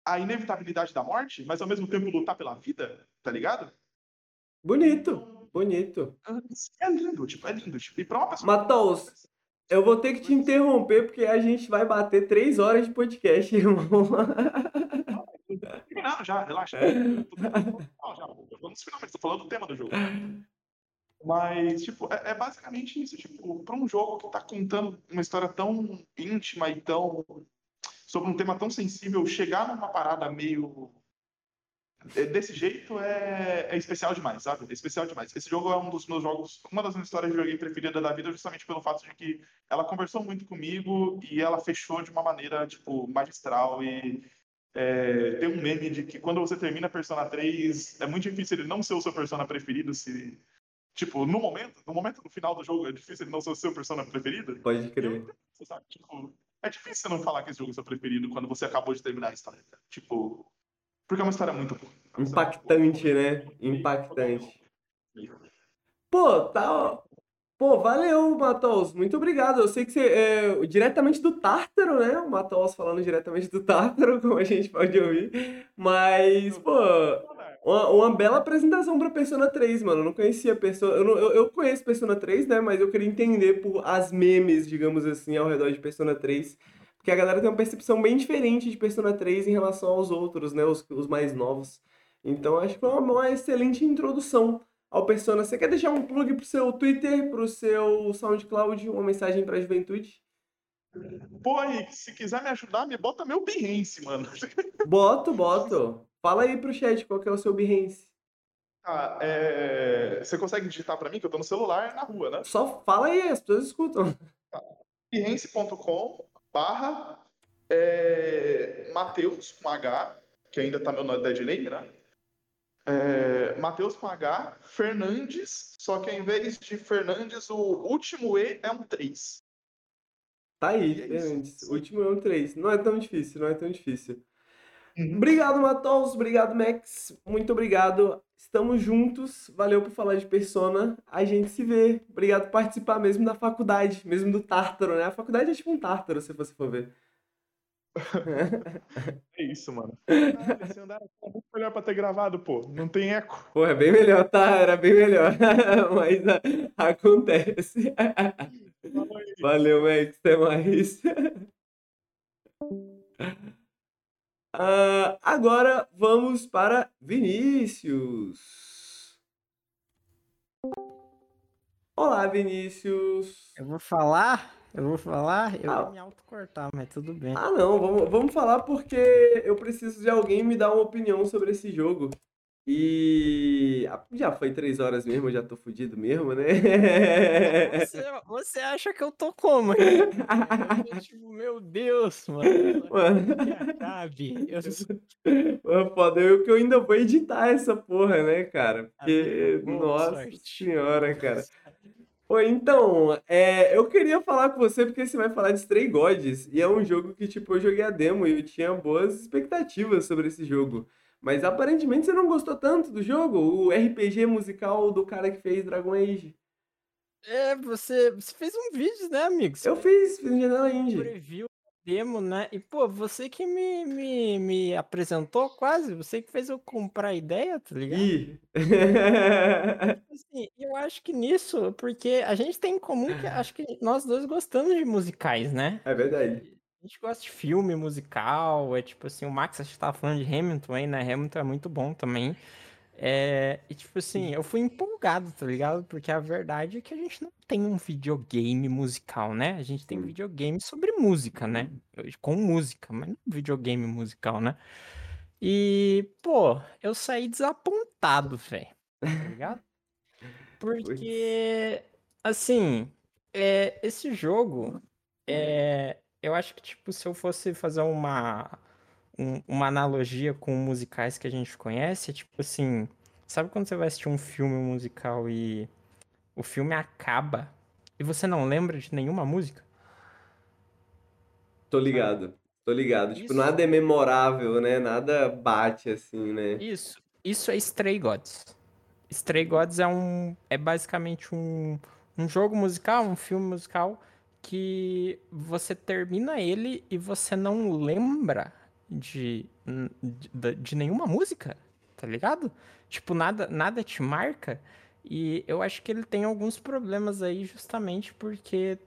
a inevitabilidade da morte, mas ao mesmo tempo lutar pela vida, tá ligado? Bonito, bonito. É lindo, tipo, é lindo. Tipo, e pra uma pessoa. Matheus, eu vou ter que te interromper porque a gente vai bater três horas de podcast, irmão. Não, já, relaxa. Nos finalmente, tô falando do tema do jogo. Mas, tipo, é, é basicamente isso. Tipo, pra um jogo que tá contando uma história tão íntima e tão sobre um tema tão sensível, chegar numa parada meio desse jeito é, é especial demais, sabe? É especial demais. Esse jogo é um dos meus jogos, uma das minhas histórias de joguinho preferida da vida, justamente pelo fato de que ela conversou muito comigo e ela fechou de uma maneira, tipo, magistral e é, tem um meme de que quando você termina Persona 3, é muito difícil ele não ser o seu Persona preferido se... Tipo, no momento, no momento do final do jogo, é difícil ele não ser o seu Persona preferido. Pode crer. Você sabe, tipo, é difícil você não falar que esse jogo é seu preferido quando você acabou de terminar a história. cara. Tipo, porque é uma história muito boa. Impactante, né? Impactante. Pô, tá. Pô, valeu, Matos. Muito obrigado. Eu sei que você é diretamente do Tártaro, né? O Matos falando diretamente do Tártaro, como a gente pode ouvir. Mas, pô, uma, uma bela apresentação pra Persona 3, mano. Eu não conhecia Persona. Eu, não- eu, eu conheço Persona 3, né? Mas eu queria entender por as memes, digamos assim, ao redor de Persona 3. Porque a galera tem uma percepção bem diferente de Persona 3 em relação aos outros, né? Os, os mais novos. Então acho que foi uma, uma excelente introdução ao Persona. Você quer deixar um plug pro seu Twitter, pro seu SoundCloud, uma mensagem pra juventude? Pô, Henrique, se quiser me ajudar, me bota meu Behance, mano. Boto, boto. Fala aí pro chat qual que é o seu Behance. Ah, é, Você consegue digitar pra mim, que eu tô no celular na rua, né? Só fala aí, as pessoas escutam. Behance.com barra é, Mateus com H, que ainda tá meu dead name, né? É, Mateus com H, Fernandes, só que ao invés de Fernandes, o último E é um 3. Tá aí, Fernandes. O último é um 3. Não é tão difícil, não é tão difícil. Obrigado, Matos. Obrigado, Max. Muito obrigado. Estamos juntos. Valeu por falar de Persona. A gente se vê. Obrigado por participar mesmo da faculdade, mesmo do Tártaro, né? A faculdade é tipo um Tártaro, se você for ver. É isso, mano. Caralho, esse andar é muito melhor pra ter gravado, pô. Não tem eco. Pô, é bem melhor, tá? Era bem melhor. Mas ah, acontece. Valeu, Max. Até mais. Ah, agora vamos para Vinícius. Olá, Vinícius. Eu vou falar? Eu vou falar? Eu Ah. vou me autocortar, mas tudo bem. Ah, não, vamos, vamos falar porque eu preciso de alguém me dar uma opinião sobre esse jogo. E ah, já foi três horas mesmo, eu já tô fudido mesmo, né? Você, você acha que eu tô como? Eu tipo, meu Deus, mano. Mano. Que acabe. Eu Mano, Foda, eu que eu ainda vou editar essa porra, né, cara? Porque, boa nossa sorte. senhora, cara. Então, é, eu queria falar com você porque você vai falar de Stray Gods, e é um jogo que, tipo, eu joguei a demo e eu tinha boas expectativas sobre esse jogo. Mas aparentemente você não gostou tanto do jogo, o RPG musical do cara que fez Dragon Age. É, você, você fez um vídeo, né, amigo? Você Eu fiz, fiz um Janela Indie. preview demo, né? E, pô, você que me, me, me apresentou quase, você que fez eu comprar a ideia, tá ligado? Ih. Tipo assim, eu acho que nisso, porque a gente tem em comum que acho que nós dois gostamos de musicais, né? É verdade. A gente gosta de filme musical, é tipo assim, o Max acho que tava falando de Hamilton aí, né? Hamilton é muito bom também. É, e tipo assim, eu fui empolgado, tá ligado? Porque a verdade é que a gente não tem um videogame musical, né? A gente tem videogame sobre música, né? Com música, mas não videogame musical, né? E, pô, eu saí desapontado, velho. Tá ligado? Porque, assim, é, esse jogo, é, eu acho que, tipo, se eu fosse fazer uma, um- uma analogia com musicais que a gente conhece, é tipo assim, sabe quando você vai assistir um filme musical e o filme acaba e você não lembra de nenhuma música? Tô ligado, tô ligado. Tipo, Isso. nada é memorável, né? Nada bate assim, né? Isso, isso é Stray Gods. Stray Gods é um é basicamente um, um jogo musical, um filme musical que você termina ele e você não lembra de, de, de nenhuma música, tá ligado? Tipo, nada, nada te marca. E eu acho que ele tem alguns problemas aí justamente porque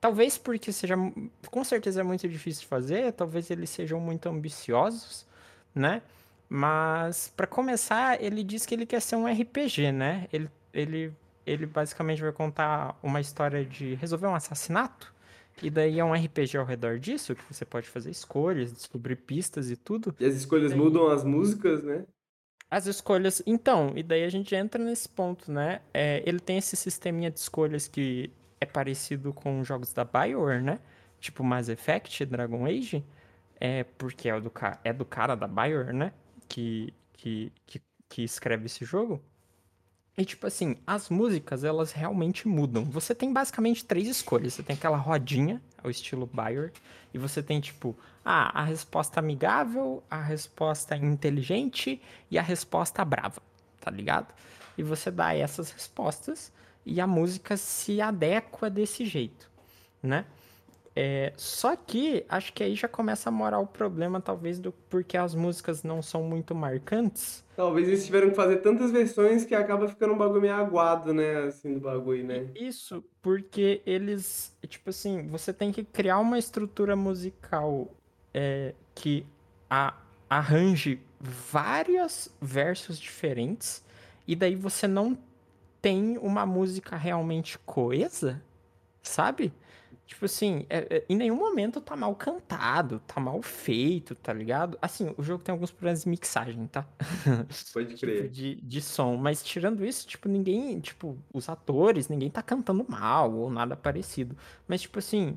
Talvez porque seja, com certeza é muito difícil de fazer, talvez eles sejam muito ambiciosos, né? Mas para começar, ele diz que ele quer ser um RPG, né? Ele, ele, ele basicamente vai contar uma história de resolver um assassinato. E daí é um RPG ao redor disso, que você pode fazer escolhas, descobrir pistas e tudo. E as escolhas Daí- mudam as músicas, né? As escolhas. Então, e daí a gente entra nesse ponto, né? É, ele tem esse sisteminha de escolhas que é parecido com jogos da BioWare, né? Tipo Mass Effect, Dragon Age. É porque é do, é do cara da BioWare, né? Que, que, que, que escreve esse jogo. E tipo assim, as músicas, elas realmente mudam. Você tem basicamente três escolhas. Você tem aquela rodinha, ao estilo BioWare, e você tem tipo, ah, a resposta amigável, a resposta inteligente e a resposta brava, tá ligado? E você dá essas respostas e a música se adequa desse jeito, né? É, só que acho que aí já começa a morar o problema, talvez, do porque as músicas não são muito marcantes. Talvez eles tiveram que fazer tantas versões que acaba ficando um bagulho meio aguado, né? Assim, do bagulho, né? Isso, porque eles, tipo assim, você tem que criar uma estrutura musical é, que a- arranje vários versos diferentes, e daí você não tem uma música realmente coesa, sabe? Tipo assim, é- é- em nenhum momento tá mal cantado, tá mal feito, tá ligado? Assim, o jogo tem alguns problemas de mixagem, tá? Pode Tipo, crer. de, de som, mas tirando isso, tipo, ninguém, tipo, os atores, ninguém tá cantando mal ou nada parecido. Mas, tipo assim,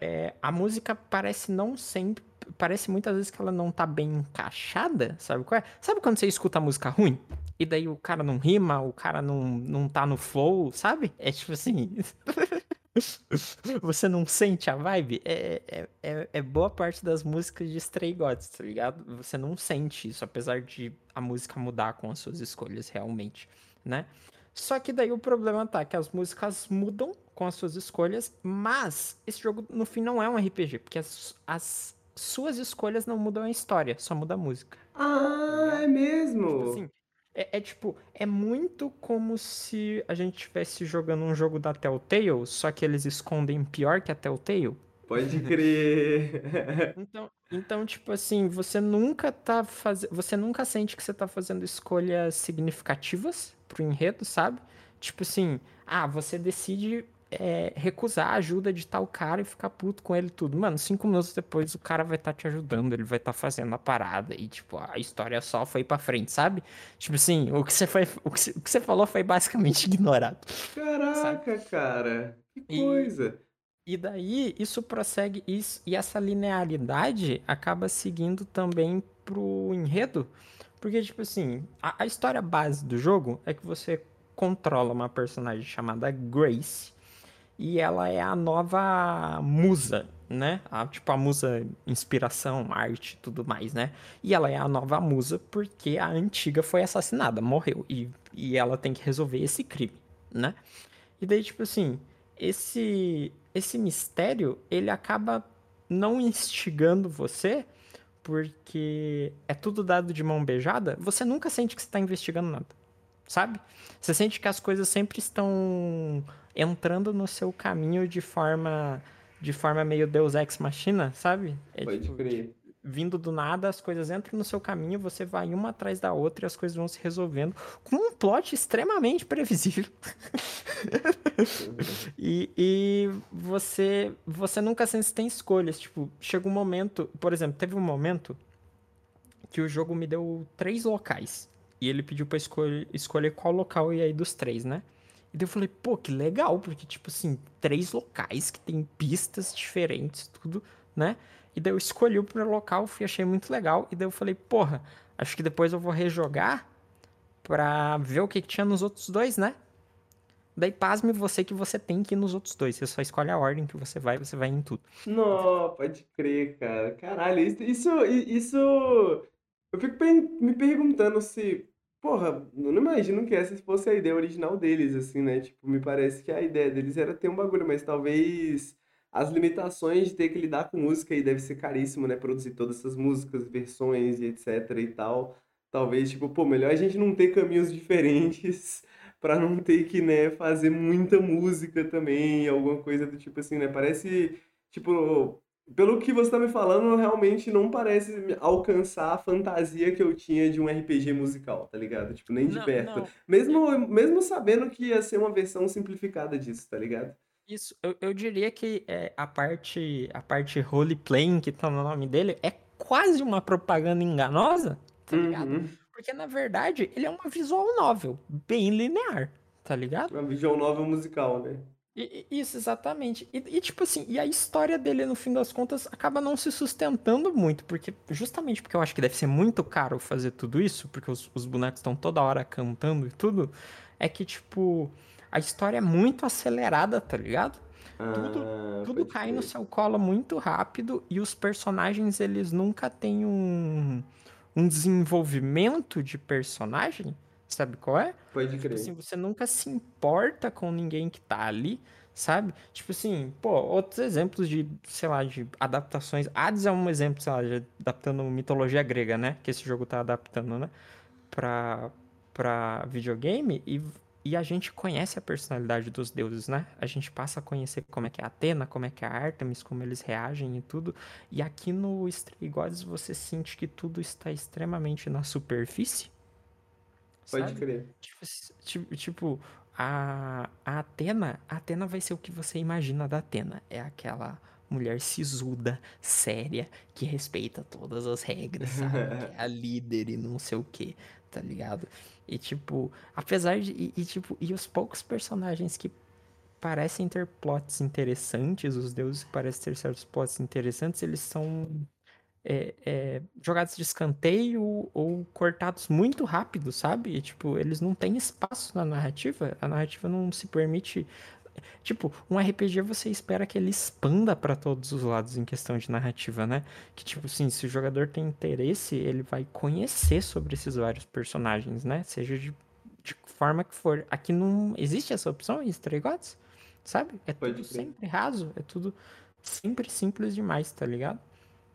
é, a música parece não sempre, parece muitas vezes que ela não tá bem encaixada, sabe qual é? Sabe quando você escuta a música ruim? E daí o cara não rima, o cara não, não tá no flow, sabe? É tipo assim. Você não sente a vibe? É, é, é, é boa parte das músicas de Stray Gods, tá ligado? Você não sente isso, apesar de a música mudar com as suas escolhas realmente, né? Só que daí o problema tá que as músicas mudam com as suas escolhas, mas esse jogo no fim não é um RPG, porque as, as suas escolhas não mudam a história, só muda a música. Ah, é mesmo? Tipo assim, é, é tipo, é muito como se a gente estivesse jogando um jogo da Telltale, só que eles escondem pior que a Telltale. Pode crer. Então, então, tipo assim, você nunca tá fazendo. Você nunca sente que você tá fazendo escolhas significativas pro enredo, sabe? Tipo assim, ah, você decide é, recusar a ajuda de tal cara e ficar puto com ele e tudo. Mano, cinco minutos depois o cara vai estar te ajudando, ele vai estar fazendo a parada e, tipo, a história só foi pra frente, sabe? Tipo assim, o que você, foi, o que você, falou foi basicamente ignorado. Caraca, cara. Que coisa. E daí isso prossegue isso e essa linearidade acaba seguindo também pro enredo, porque tipo assim, a, a história base do jogo é que você controla uma personagem chamada Grace e ela é a nova musa, né? A, tipo a musa inspiração, arte, tudo mais, né? E ela é a nova musa porque a antiga foi assassinada, morreu e, e ela tem que resolver esse crime, né? E daí tipo assim, esse esse mistério, ele acaba não instigando você, porque é tudo dado de mão beijada, você nunca sente que você está investigando nada, sabe? Você sente que as coisas sempre estão entrando no seu caminho de forma de forma meio Deus Ex Machina, sabe? É Pode tipo, crer. vindo do nada, as coisas entram no seu caminho, você vai uma atrás da outra e as coisas vão se resolvendo com um plot extremamente previsível. e, e você você nunca sente tem escolhas. Tipo, chega um momento, por exemplo, teve um momento que o jogo me deu três locais. E ele pediu pra escolher, escolher qual local ia ir dos três, né? E daí eu falei, pô, que legal, porque, tipo assim, três locais que tem pistas diferentes, tudo, né? E daí eu escolhi o primeiro local, fui, achei muito legal. E daí eu falei, porra, acho que depois eu vou rejogar pra ver o que, que tinha nos outros dois, né? Daí pasme você que você tem que ir nos outros dois. Você só escolhe a ordem que você vai, você vai em tudo. Não, pode crer, cara. Caralho, isso, isso, isso... Eu fico me perguntando se... Porra, eu não imagino que essa fosse a ideia original deles, assim, né? Tipo, me parece que a ideia deles era ter um bagulho, mas talvez as limitações de ter que lidar com música aí deve ser caríssimo, né? Produzir todas essas músicas, versões e etc e tal. Talvez, tipo, pô, melhor a gente não ter caminhos diferentes pra não ter que, né, fazer muita música também, alguma coisa do tipo assim, né? Parece, tipo, pelo que você tá me falando, realmente não parece alcançar a fantasia que eu tinha de um RPG musical, tá ligado? Tipo, nem de Não, perto. não. Mesmo, mesmo sabendo que ia ser uma versão simplificada disso, tá ligado? Isso, eu, eu diria que é, a parte a parte role-playing que tá no nome dele é quase uma propaganda enganosa, tá ligado? Uhum. Porque na verdade ele é uma visual novel, bem linear, tá ligado? Uma visual novel musical, né? E- Isso, exatamente. E, e, tipo assim, e a história dele, no fim das contas, acaba não se sustentando muito, porque justamente porque eu acho que deve ser muito caro fazer tudo isso, porque os, os bonecos estão toda hora cantando e tudo, é que, tipo, a história é muito acelerada, tá ligado? Tudo, Ah, tudo pode cai no crer. seu colo muito rápido e os personagens, eles nunca têm um, um desenvolvimento de personagem, sabe qual é? Pode Tipo crer. assim, você nunca se importa com ninguém que tá ali, sabe? Tipo assim, pô, outros exemplos de, sei lá, de adaptações. Hades é um exemplo, sei lá, de adaptando mitologia grega, né? Que esse jogo tá adaptando, né? Pra, pra videogame e, e a gente conhece a personalidade dos deuses, né? A gente passa a conhecer como é que é a Atena, como é que é a Artemis, como eles reagem e tudo. E aqui no Stray Gods você sente que tudo está extremamente na superfície. Pode sabe? crer. Tipo, tipo, a, a Atena, a Atena vai ser o que você imagina da Atena. É aquela mulher sisuda, séria, que respeita todas as regras, sabe? Que é a líder e não sei o que, tá ligado? E tipo, apesar de. E, e, tipo, e os poucos personagens que parecem ter plots interessantes, os deuses parecem ter certos plots interessantes, eles são é, é, jogados de escanteio ou cortados muito rápido, sabe? E, tipo, eles não têm espaço na narrativa. A narrativa não se permite. Tipo, um RPG você espera que ele expanda pra todos os lados em questão de narrativa, né? Que, tipo, assim, se o jogador tem interesse, ele vai conhecer sobre esses vários personagens, né? Seja de, de forma que for. Aqui não existe essa opção em Stray Gods, sabe? É Pode tudo sempre raso, é tudo sempre simples demais, tá ligado?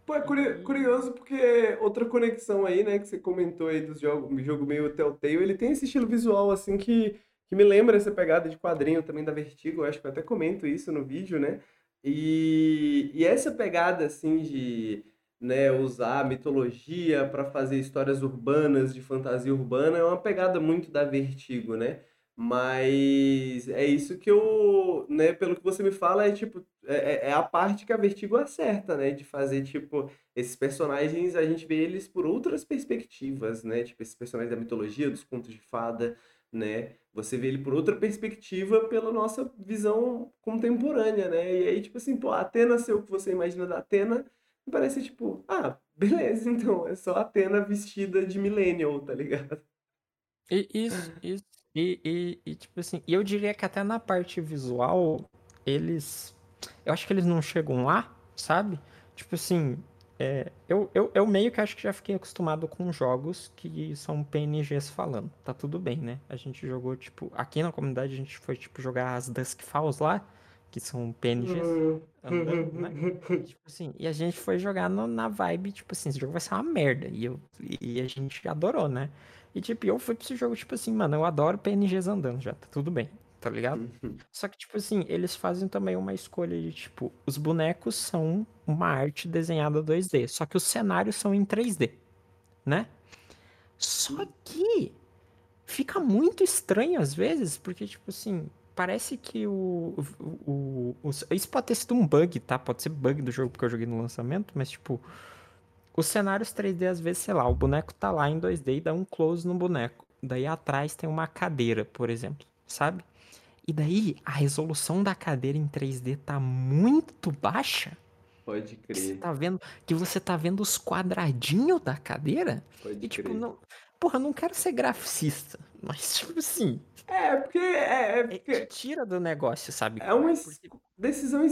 Pô, é curi- curioso porque outra conexão aí, né, que você comentou aí dos jogos, jogo meio Telltale, ele tem esse estilo visual, assim, que, que me lembra essa pegada de quadrinho também da Vertigo, acho que eu até comento isso no vídeo, né, e, e essa pegada, assim, de, né, usar a mitologia para fazer histórias urbanas, de fantasia urbana, é uma pegada muito da Vertigo, né, mas é isso que eu, né, pelo que você me fala, é tipo, é, é- é a parte que a Vertigo acerta, né, de fazer, tipo, esses personagens, a gente vê eles por outras perspectivas, né, tipo, esses personagens da mitologia, dos contos de fada, né, você vê ele por outra perspectiva pela nossa visão contemporânea, né, e aí, tipo assim, pô, a Atena ser o que você imagina da Atena, parece, tipo, ah, beleza, então, é só a Atena vestida de millennial, tá ligado? Isso, isso. E, e, e, tipo assim, eu diria que até na parte visual, eles. Eu acho que eles não chegam lá, sabe? Tipo assim, é, eu, eu, eu meio que acho que já fiquei acostumado com jogos que são PNGs falando. Tá tudo bem, né? A gente jogou, tipo, aqui na comunidade a gente foi, tipo, jogar as Dusk Falls lá, que são PNGs andando, né? E, tipo assim, e a gente foi jogar no- na vibe, tipo assim, esse jogo vai ser uma merda. E, eu, e a gente adorou, né? E tipo, eu fui pra esse jogo, tipo assim, mano, eu adoro PNGs andando já, tá tudo bem, tá ligado? Só que, tipo assim, eles fazem também uma escolha de, tipo, os bonecos são uma arte desenhada 2D, só que os cenários são em 3D, né? Só que fica muito estranho às vezes, porque, tipo assim, parece que o, o, o- o- Isso pode ter sido um bug, tá? Pode ser bug do jogo porque eu joguei no lançamento, mas, tipo, os cenários 3D, às vezes, sei lá, o boneco tá lá em 2D e dá um close no boneco. Daí atrás tem uma cadeira, por exemplo, sabe? E daí a resolução da cadeira em 3D tá muito baixa. Pode Que você crer, tá vendo, que você tá vendo os quadradinhos da cadeira. pode E tipo, crer. não. Porra, não quero ser grafista, mas tipo assim, É, porque é, é é, porque te tira do negócio, sabe? é uma Porque decisão.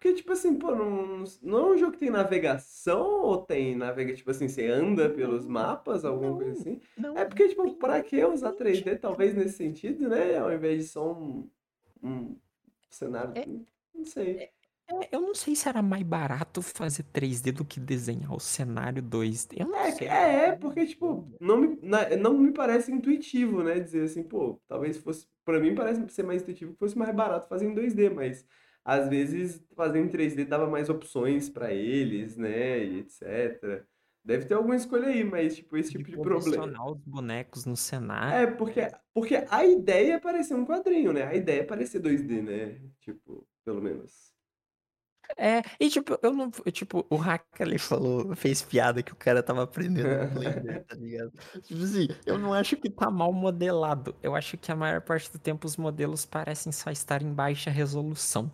Porque, tipo assim, pô, não, não é um jogo que tem navegação ou tem navega, tipo assim, você anda pelos mapas, alguma coisa não, assim? não É porque, tipo, pra que usar 3D, sentido. talvez nesse sentido, né? Ao invés de só um, um cenário. É, Não sei. é, eu não sei se era mais barato fazer 3D do que desenhar o cenário 2D. Eu não É, é, é, É porque, tipo, não me, não me parece intuitivo, né? Dizer assim, pô, talvez fosse. Pra mim parece ser mais intuitivo que fosse mais barato fazer em 2D, mas às vezes fazer em 3D dava mais opções pra eles, né? E etc. Deve ter alguma escolha aí, mas, tipo, esse tipo de problema. Posicionar os bonecos no cenário. É, porque, porque a ideia é parecer um quadrinho, né? A ideia é parecer 2D, né? Tipo, pelo menos. É, e tipo, eu não. Tipo, o hacker ali falou, fez piada que o cara tava aprendendo no Blender, tá ligado? Tipo assim, eu não acho que tá mal modelado. Eu acho que a maior parte do tempo os modelos parecem só estar em baixa resolução.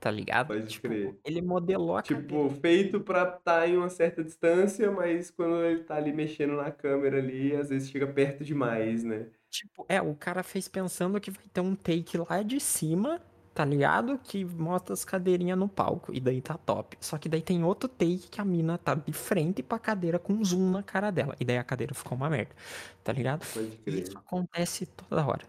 Tá ligado? Pode Tipo, crer. ele modelou a Tipo, feito pra estar em uma certa distância, mas quando ele tá ali mexendo na câmera ali, às vezes chega perto demais, né? Tipo, é, o cara fez pensando que vai ter um take lá de cima, tá ligado? Que mostra as cadeirinhas no palco. E daí tá top. Só que daí tem outro take que a mina tá de frente pra cadeira com zoom na cara dela. E daí a cadeira ficou uma merda. Tá ligado? Pode crer. isso acontece toda hora.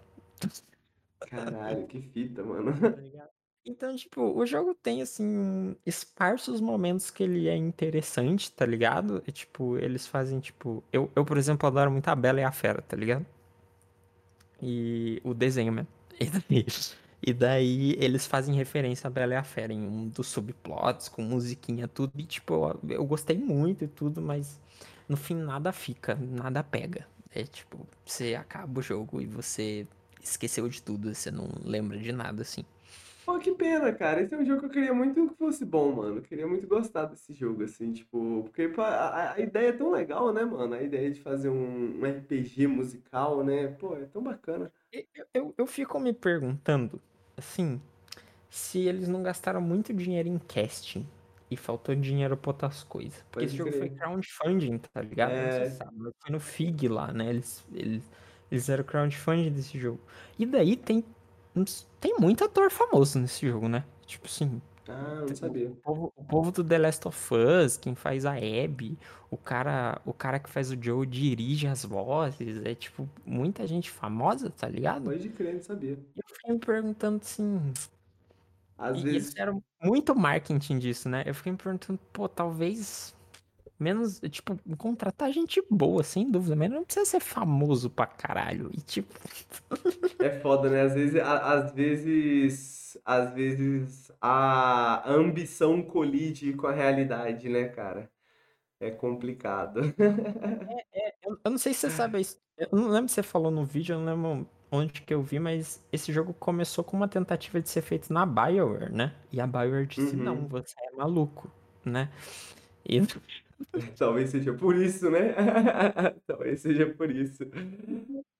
Caralho, que fita, mano. Tá ligado? Então, tipo, o jogo tem, assim, esparsos momentos que ele é interessante, tá ligado? E, tipo, eles fazem, tipo... Eu, eu, por exemplo, adoro muito a Bela e a Fera, tá ligado? E o desenho mesmo. E daí, e daí eles fazem referência a Bela e a Fera em um dos subplots, com musiquinha, tudo. E, tipo, eu, eu gostei muito e tudo, mas no fim nada fica, nada pega. É tipo, você acaba o jogo e você esqueceu de tudo, você não lembra de nada, assim. Pô, que pena, cara. Esse é um jogo que eu queria muito que fosse bom, mano. Eu queria muito gostar desse jogo, assim, tipo. Porque a, a- ideia é tão legal, né, mano? A ideia de fazer um, um RPG musical, né? Pô, é tão bacana. Eu, eu, eu fico me perguntando, assim, se eles não gastaram muito dinheiro em casting e faltou dinheiro pra outras coisas. Porque Pode esse jogo foi crowdfunding, tá ligado? Não É. se você sabe, mas foi no FIG lá, né? Eles, eles, eles fizeram crowdfunding desse jogo. E daí tem, tem muito ator famoso nesse jogo, né? Tipo assim, Ah, não sabia. o povo, o povo do The Last of Us, quem faz a Abby, o cara, o cara que faz o Joe dirige as vozes, é tipo, muita gente famosa, tá ligado? Pode crer, não sabia. Eu fiquei me perguntando assim. Às e- vezes. eles fizeram muito marketing disso, né? Eu fiquei me perguntando, pô, talvez. Menos, tipo, contratar gente boa, sem dúvida, mas não precisa ser famoso pra caralho. E tipo. É foda, né? Às vezes, às vezes, às vezes a ambição colide com a realidade, né, cara? É complicado. Eu, eu não sei se você sabe isso. Eu não lembro se você falou no vídeo, eu não lembro onde que eu vi, mas esse jogo começou com uma tentativa de ser feito na BioWare, né? E a BioWare disse, não, Uhum. você é maluco, né? E Talvez seja por isso, né? Talvez seja por isso.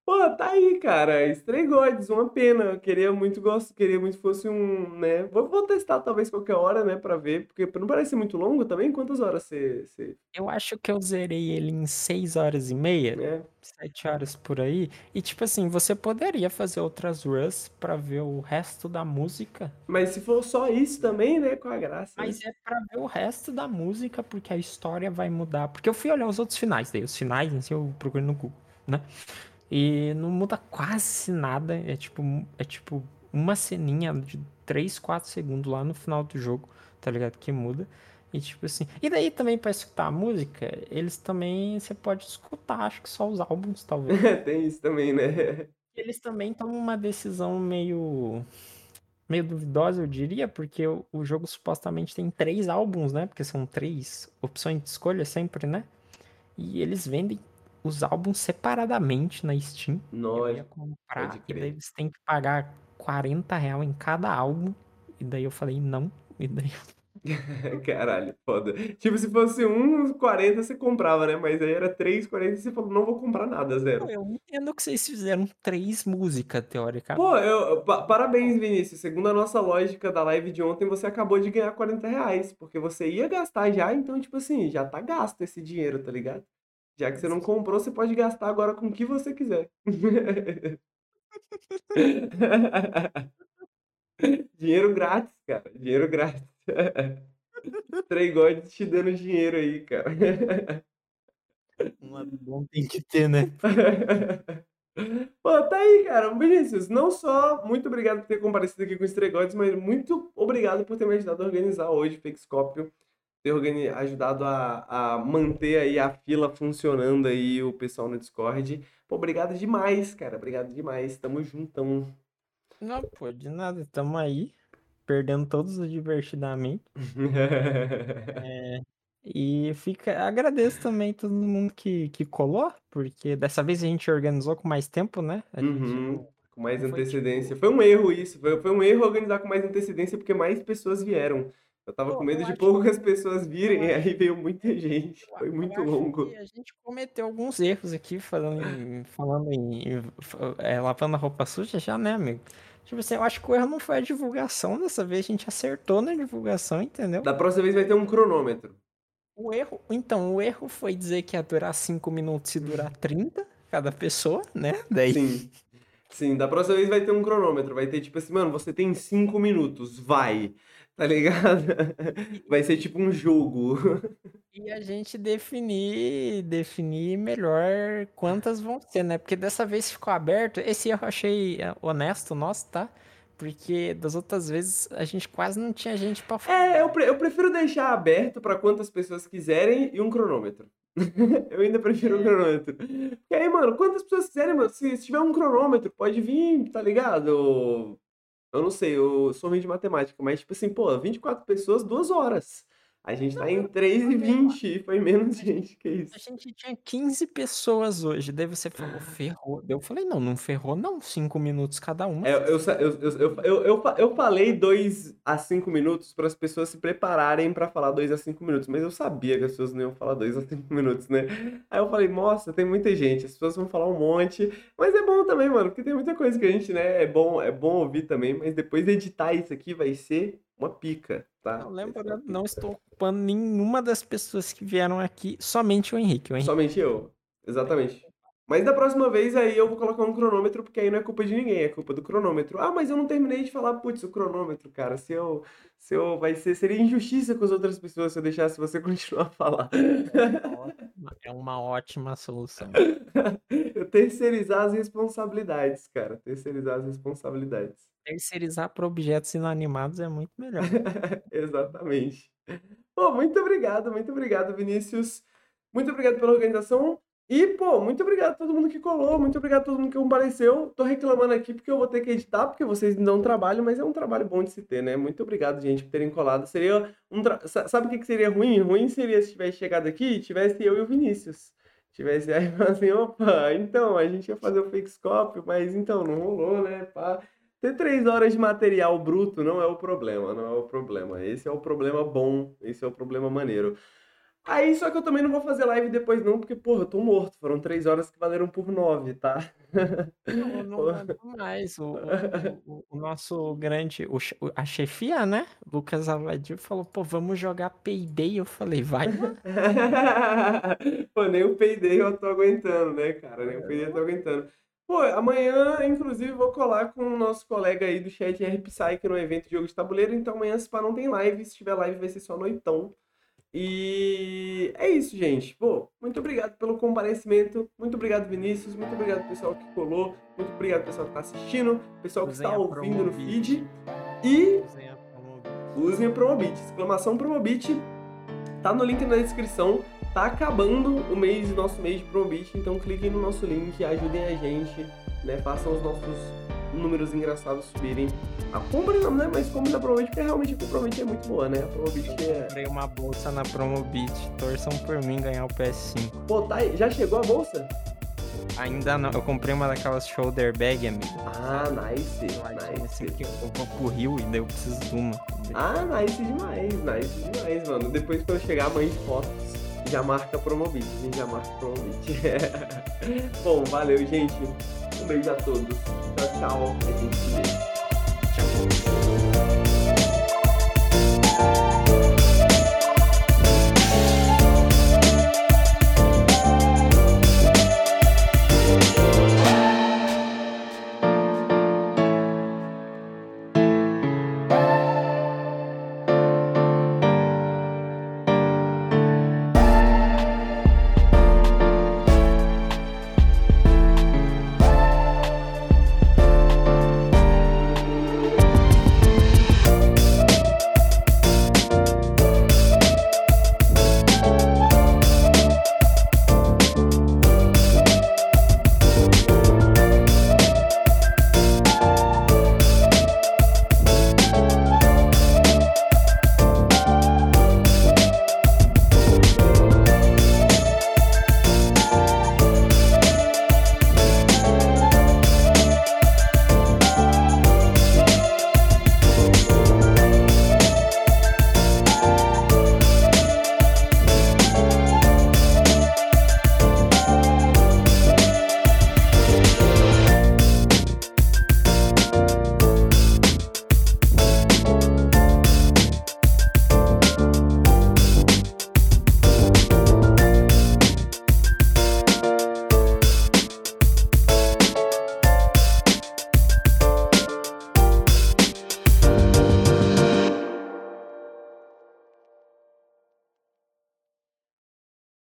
Pô, tá aí, cara. Stray Gods, uma pena. Eu Queria muito gosto, queria muito que fosse um, né? Vou, vou testar talvez qualquer hora, né, pra ver, porque não parece muito longo também. Quantas horas você, você... Eu acho que eu zerei ele em 6 horas e meia, É. 7 horas por aí. E tipo assim, você poderia fazer outras runs pra ver o resto da música. Mas se for só isso também, né, qual a graça? né? Mas é pra ver o resto da música, porque a história vai mudar. Porque eu fui olhar os outros finais daí, os finais si eu procurei no Google, né? E não muda quase nada. É tipo, é tipo uma ceninha de 3, 4 segundos lá no final do jogo, tá ligado? Que muda. E tipo assim. E daí também pra escutar a música, eles também você pode escutar, acho que só os álbuns, talvez. Tem isso também, né? Eles também tomam uma decisão meio meio duvidosa, eu diria, porque o, o jogo supostamente tem três álbuns, né? Porque são três opções de escolha sempre, né? E eles vendem os álbuns separadamente na Steam. Eu ia Nossa, comprar e daí você tem que pagar 40 real em cada álbum. E daí eu falei, não. E daí Caralho, foda. Tipo, se fosse um 40 você comprava, né? Mas aí era 3,40 e você falou, não vou comprar nada, zero. eu entendo que vocês fizeram três músicas, teoricamente. Pô, eu, pa- parabéns, Vinícius. Segundo a nossa lógica da live de ontem, você acabou de ganhar 40 reais. Porque você ia gastar já, então, tipo assim, já tá gasto esse dinheiro, tá ligado? Já que você não comprou, você pode gastar agora com o que você quiser. Dinheiro grátis, cara. Dinheiro grátis. God te dando dinheiro aí, cara. Um lado bom tem que ter, né? Pô, tá aí, cara. Vinícius, não só muito obrigado por ter comparecido aqui com os Gods, mas muito obrigado por ter me ajudado a organizar hoje o Fakescópio, ter ajudado a, a manter aí a fila funcionando aí, o pessoal no Discord. Pô, obrigado demais, cara. Obrigado demais. Tamo juntão. Não, pô, de nada. Tamo aí, perdendo todos divertidamente. É, E fica, agradeço também todo mundo que, que colou, porque dessa vez a gente organizou com mais tempo, né? Gente Uhum, com mais não foi tipo. antecedência. Foi um erro isso, foi, foi um erro organizar com mais antecedência porque mais pessoas vieram. Eu tava com Pô, medo eu de poucas pessoas virem, eu e aí veio muita gente. Foi eu muito acho longo. que a gente cometeu alguns erros aqui, falando em, falando em é, lavando a roupa suja já, né, amigo? Tipo assim, eu acho que o erro não foi a divulgação dessa vez, a gente acertou na divulgação, entendeu? Da próxima vez vai ter um cronômetro. O erro, então, o erro foi dizer que ia durar 5 minutos e durar 30 cada pessoa, né? Daí. Sim. Sim, da próxima vez vai ter um cronômetro. Vai ter tipo assim, mano, você tem cinco minutos, vai. Tá ligado? Vai ser tipo um jogo. E a gente definir, definir melhor quantas vão ser, né? Porque dessa vez ficou aberto. Esse erro eu achei é, honesto nosso, tá? Porque das outras vezes a gente quase não tinha gente pra falar. É, eu, pre- eu prefiro deixar aberto pra quantas pessoas quiserem e um cronômetro. Eu ainda prefiro um cronômetro. Porque aí, mano, quantas pessoas quiserem, mano, se, se tiver um cronômetro, pode vir, tá ligado? Eu não sei, eu sou ruim de matemática, mas tipo assim, pô, 24 pessoas, duas horas. A gente tá em 3 e 20 e foi menos gente que isso. A gente tinha 15 pessoas hoje. Daí você falou, ferrou. Daí eu falei, não, não ferrou, não. 5 minutos cada uma. É, eu, eu, eu, eu, eu, eu falei 2 a 5 minutos para as pessoas se prepararem para falar 2 a 5 minutos, mas eu sabia que as pessoas não iam falar 2 a 5 minutos, né? Aí eu falei, nossa, tem muita gente, as pessoas vão falar um monte, mas é bom também, mano, porque tem muita coisa que a gente, né, é bom, é bom ouvir também, mas depois editar isso aqui vai ser uma pica, tá? Não, uma lembrando, pica. não estou ocupando nenhuma das pessoas que vieram aqui, somente o Henrique. O Henrique Somente eu, exatamente. Mas da próxima vez aí eu vou colocar um cronômetro, porque aí não é culpa de ninguém, é culpa do cronômetro. Ah, mas eu não terminei de falar, putz, o cronômetro, cara. Se eu, se eu, vai ser, seria injustiça com as outras pessoas se eu deixasse você continuar a falar. é uma ótima solução. Eu terceirizar as responsabilidades, cara. Terceirizar as responsabilidades. Terceirizar para objetos inanimados é muito melhor. Exatamente. Pô, muito obrigado, muito obrigado, Vinícius. Muito obrigado pela organização. E, pô, muito obrigado a todo mundo que colou, muito obrigado a todo mundo que compareceu. Tô reclamando aqui porque eu vou ter que editar, porque vocês me dão trabalho, mas é um trabalho bom de se ter, né? Muito obrigado, gente, por terem colado. Seria um. tra- sa- Sabe o que seria ruim? Ruim seria se tivesse chegado aqui e tivesse eu e o Vinícius. Tivesse aí assim, opa, então, a gente ia fazer o fake scope, mas então, não rolou, né? Pá. Ter três horas de material bruto não é o problema, não é o problema. Esse é o problema bom, esse é o problema maneiro. Aí, só que eu também não vou fazer live depois não, porque, porra, eu tô morto. Foram três horas que valeram por nove, tá? Não, não manda mais. O, o, o- nosso grande, o a chefia, né? Lucas Avadio falou, pô, vamos jogar Payday. Eu falei, vai. Pô, nem o Payday eu tô aguentando, né, cara? Nem o Payday eu tô aguentando. Pô, amanhã, inclusive, vou colar com o nosso colega aí do chat R Psyche no evento de jogo de tabuleiro. Então amanhã, se pá, não tem live. Se tiver live, vai ser só noitão. E é isso, gente. Pô, muito obrigado pelo comparecimento. Muito obrigado, Vinícius. Muito obrigado, pessoal que colou. Muito obrigado, pessoal que tá assistindo. Pessoal que está Usem ouvindo no feed. E Usem a Promobit. usem o Promobit. Exclamação Promobit. Tá no link na descrição. Tá acabando o mês, nosso mês de Promobit. Então cliquem no nosso link, ajudem a gente, né? Façam os nossos números engraçados subirem. A compra não é mais como da Promobit, porque realmente a Promobit é muito boa, né? A Promobit é. Comprei uma bolsa na Promobit. Torçam por mim ganhar o PS5. Pô, tá aí. Já chegou a bolsa? Ainda não. Eu comprei uma daquelas shoulder bag, amigo. Ah, nice. Assim Nice. que eu vou pro Rio e daí eu preciso de uma. Ah, nice demais, nice demais, mano. Depois quando chegar a mãe de fotos, já marca a Promobit, a gente já marca a Promobit. Bom, valeu, gente. Um beijo a todos. Tchau, tchau. A gente se vê. Tchau.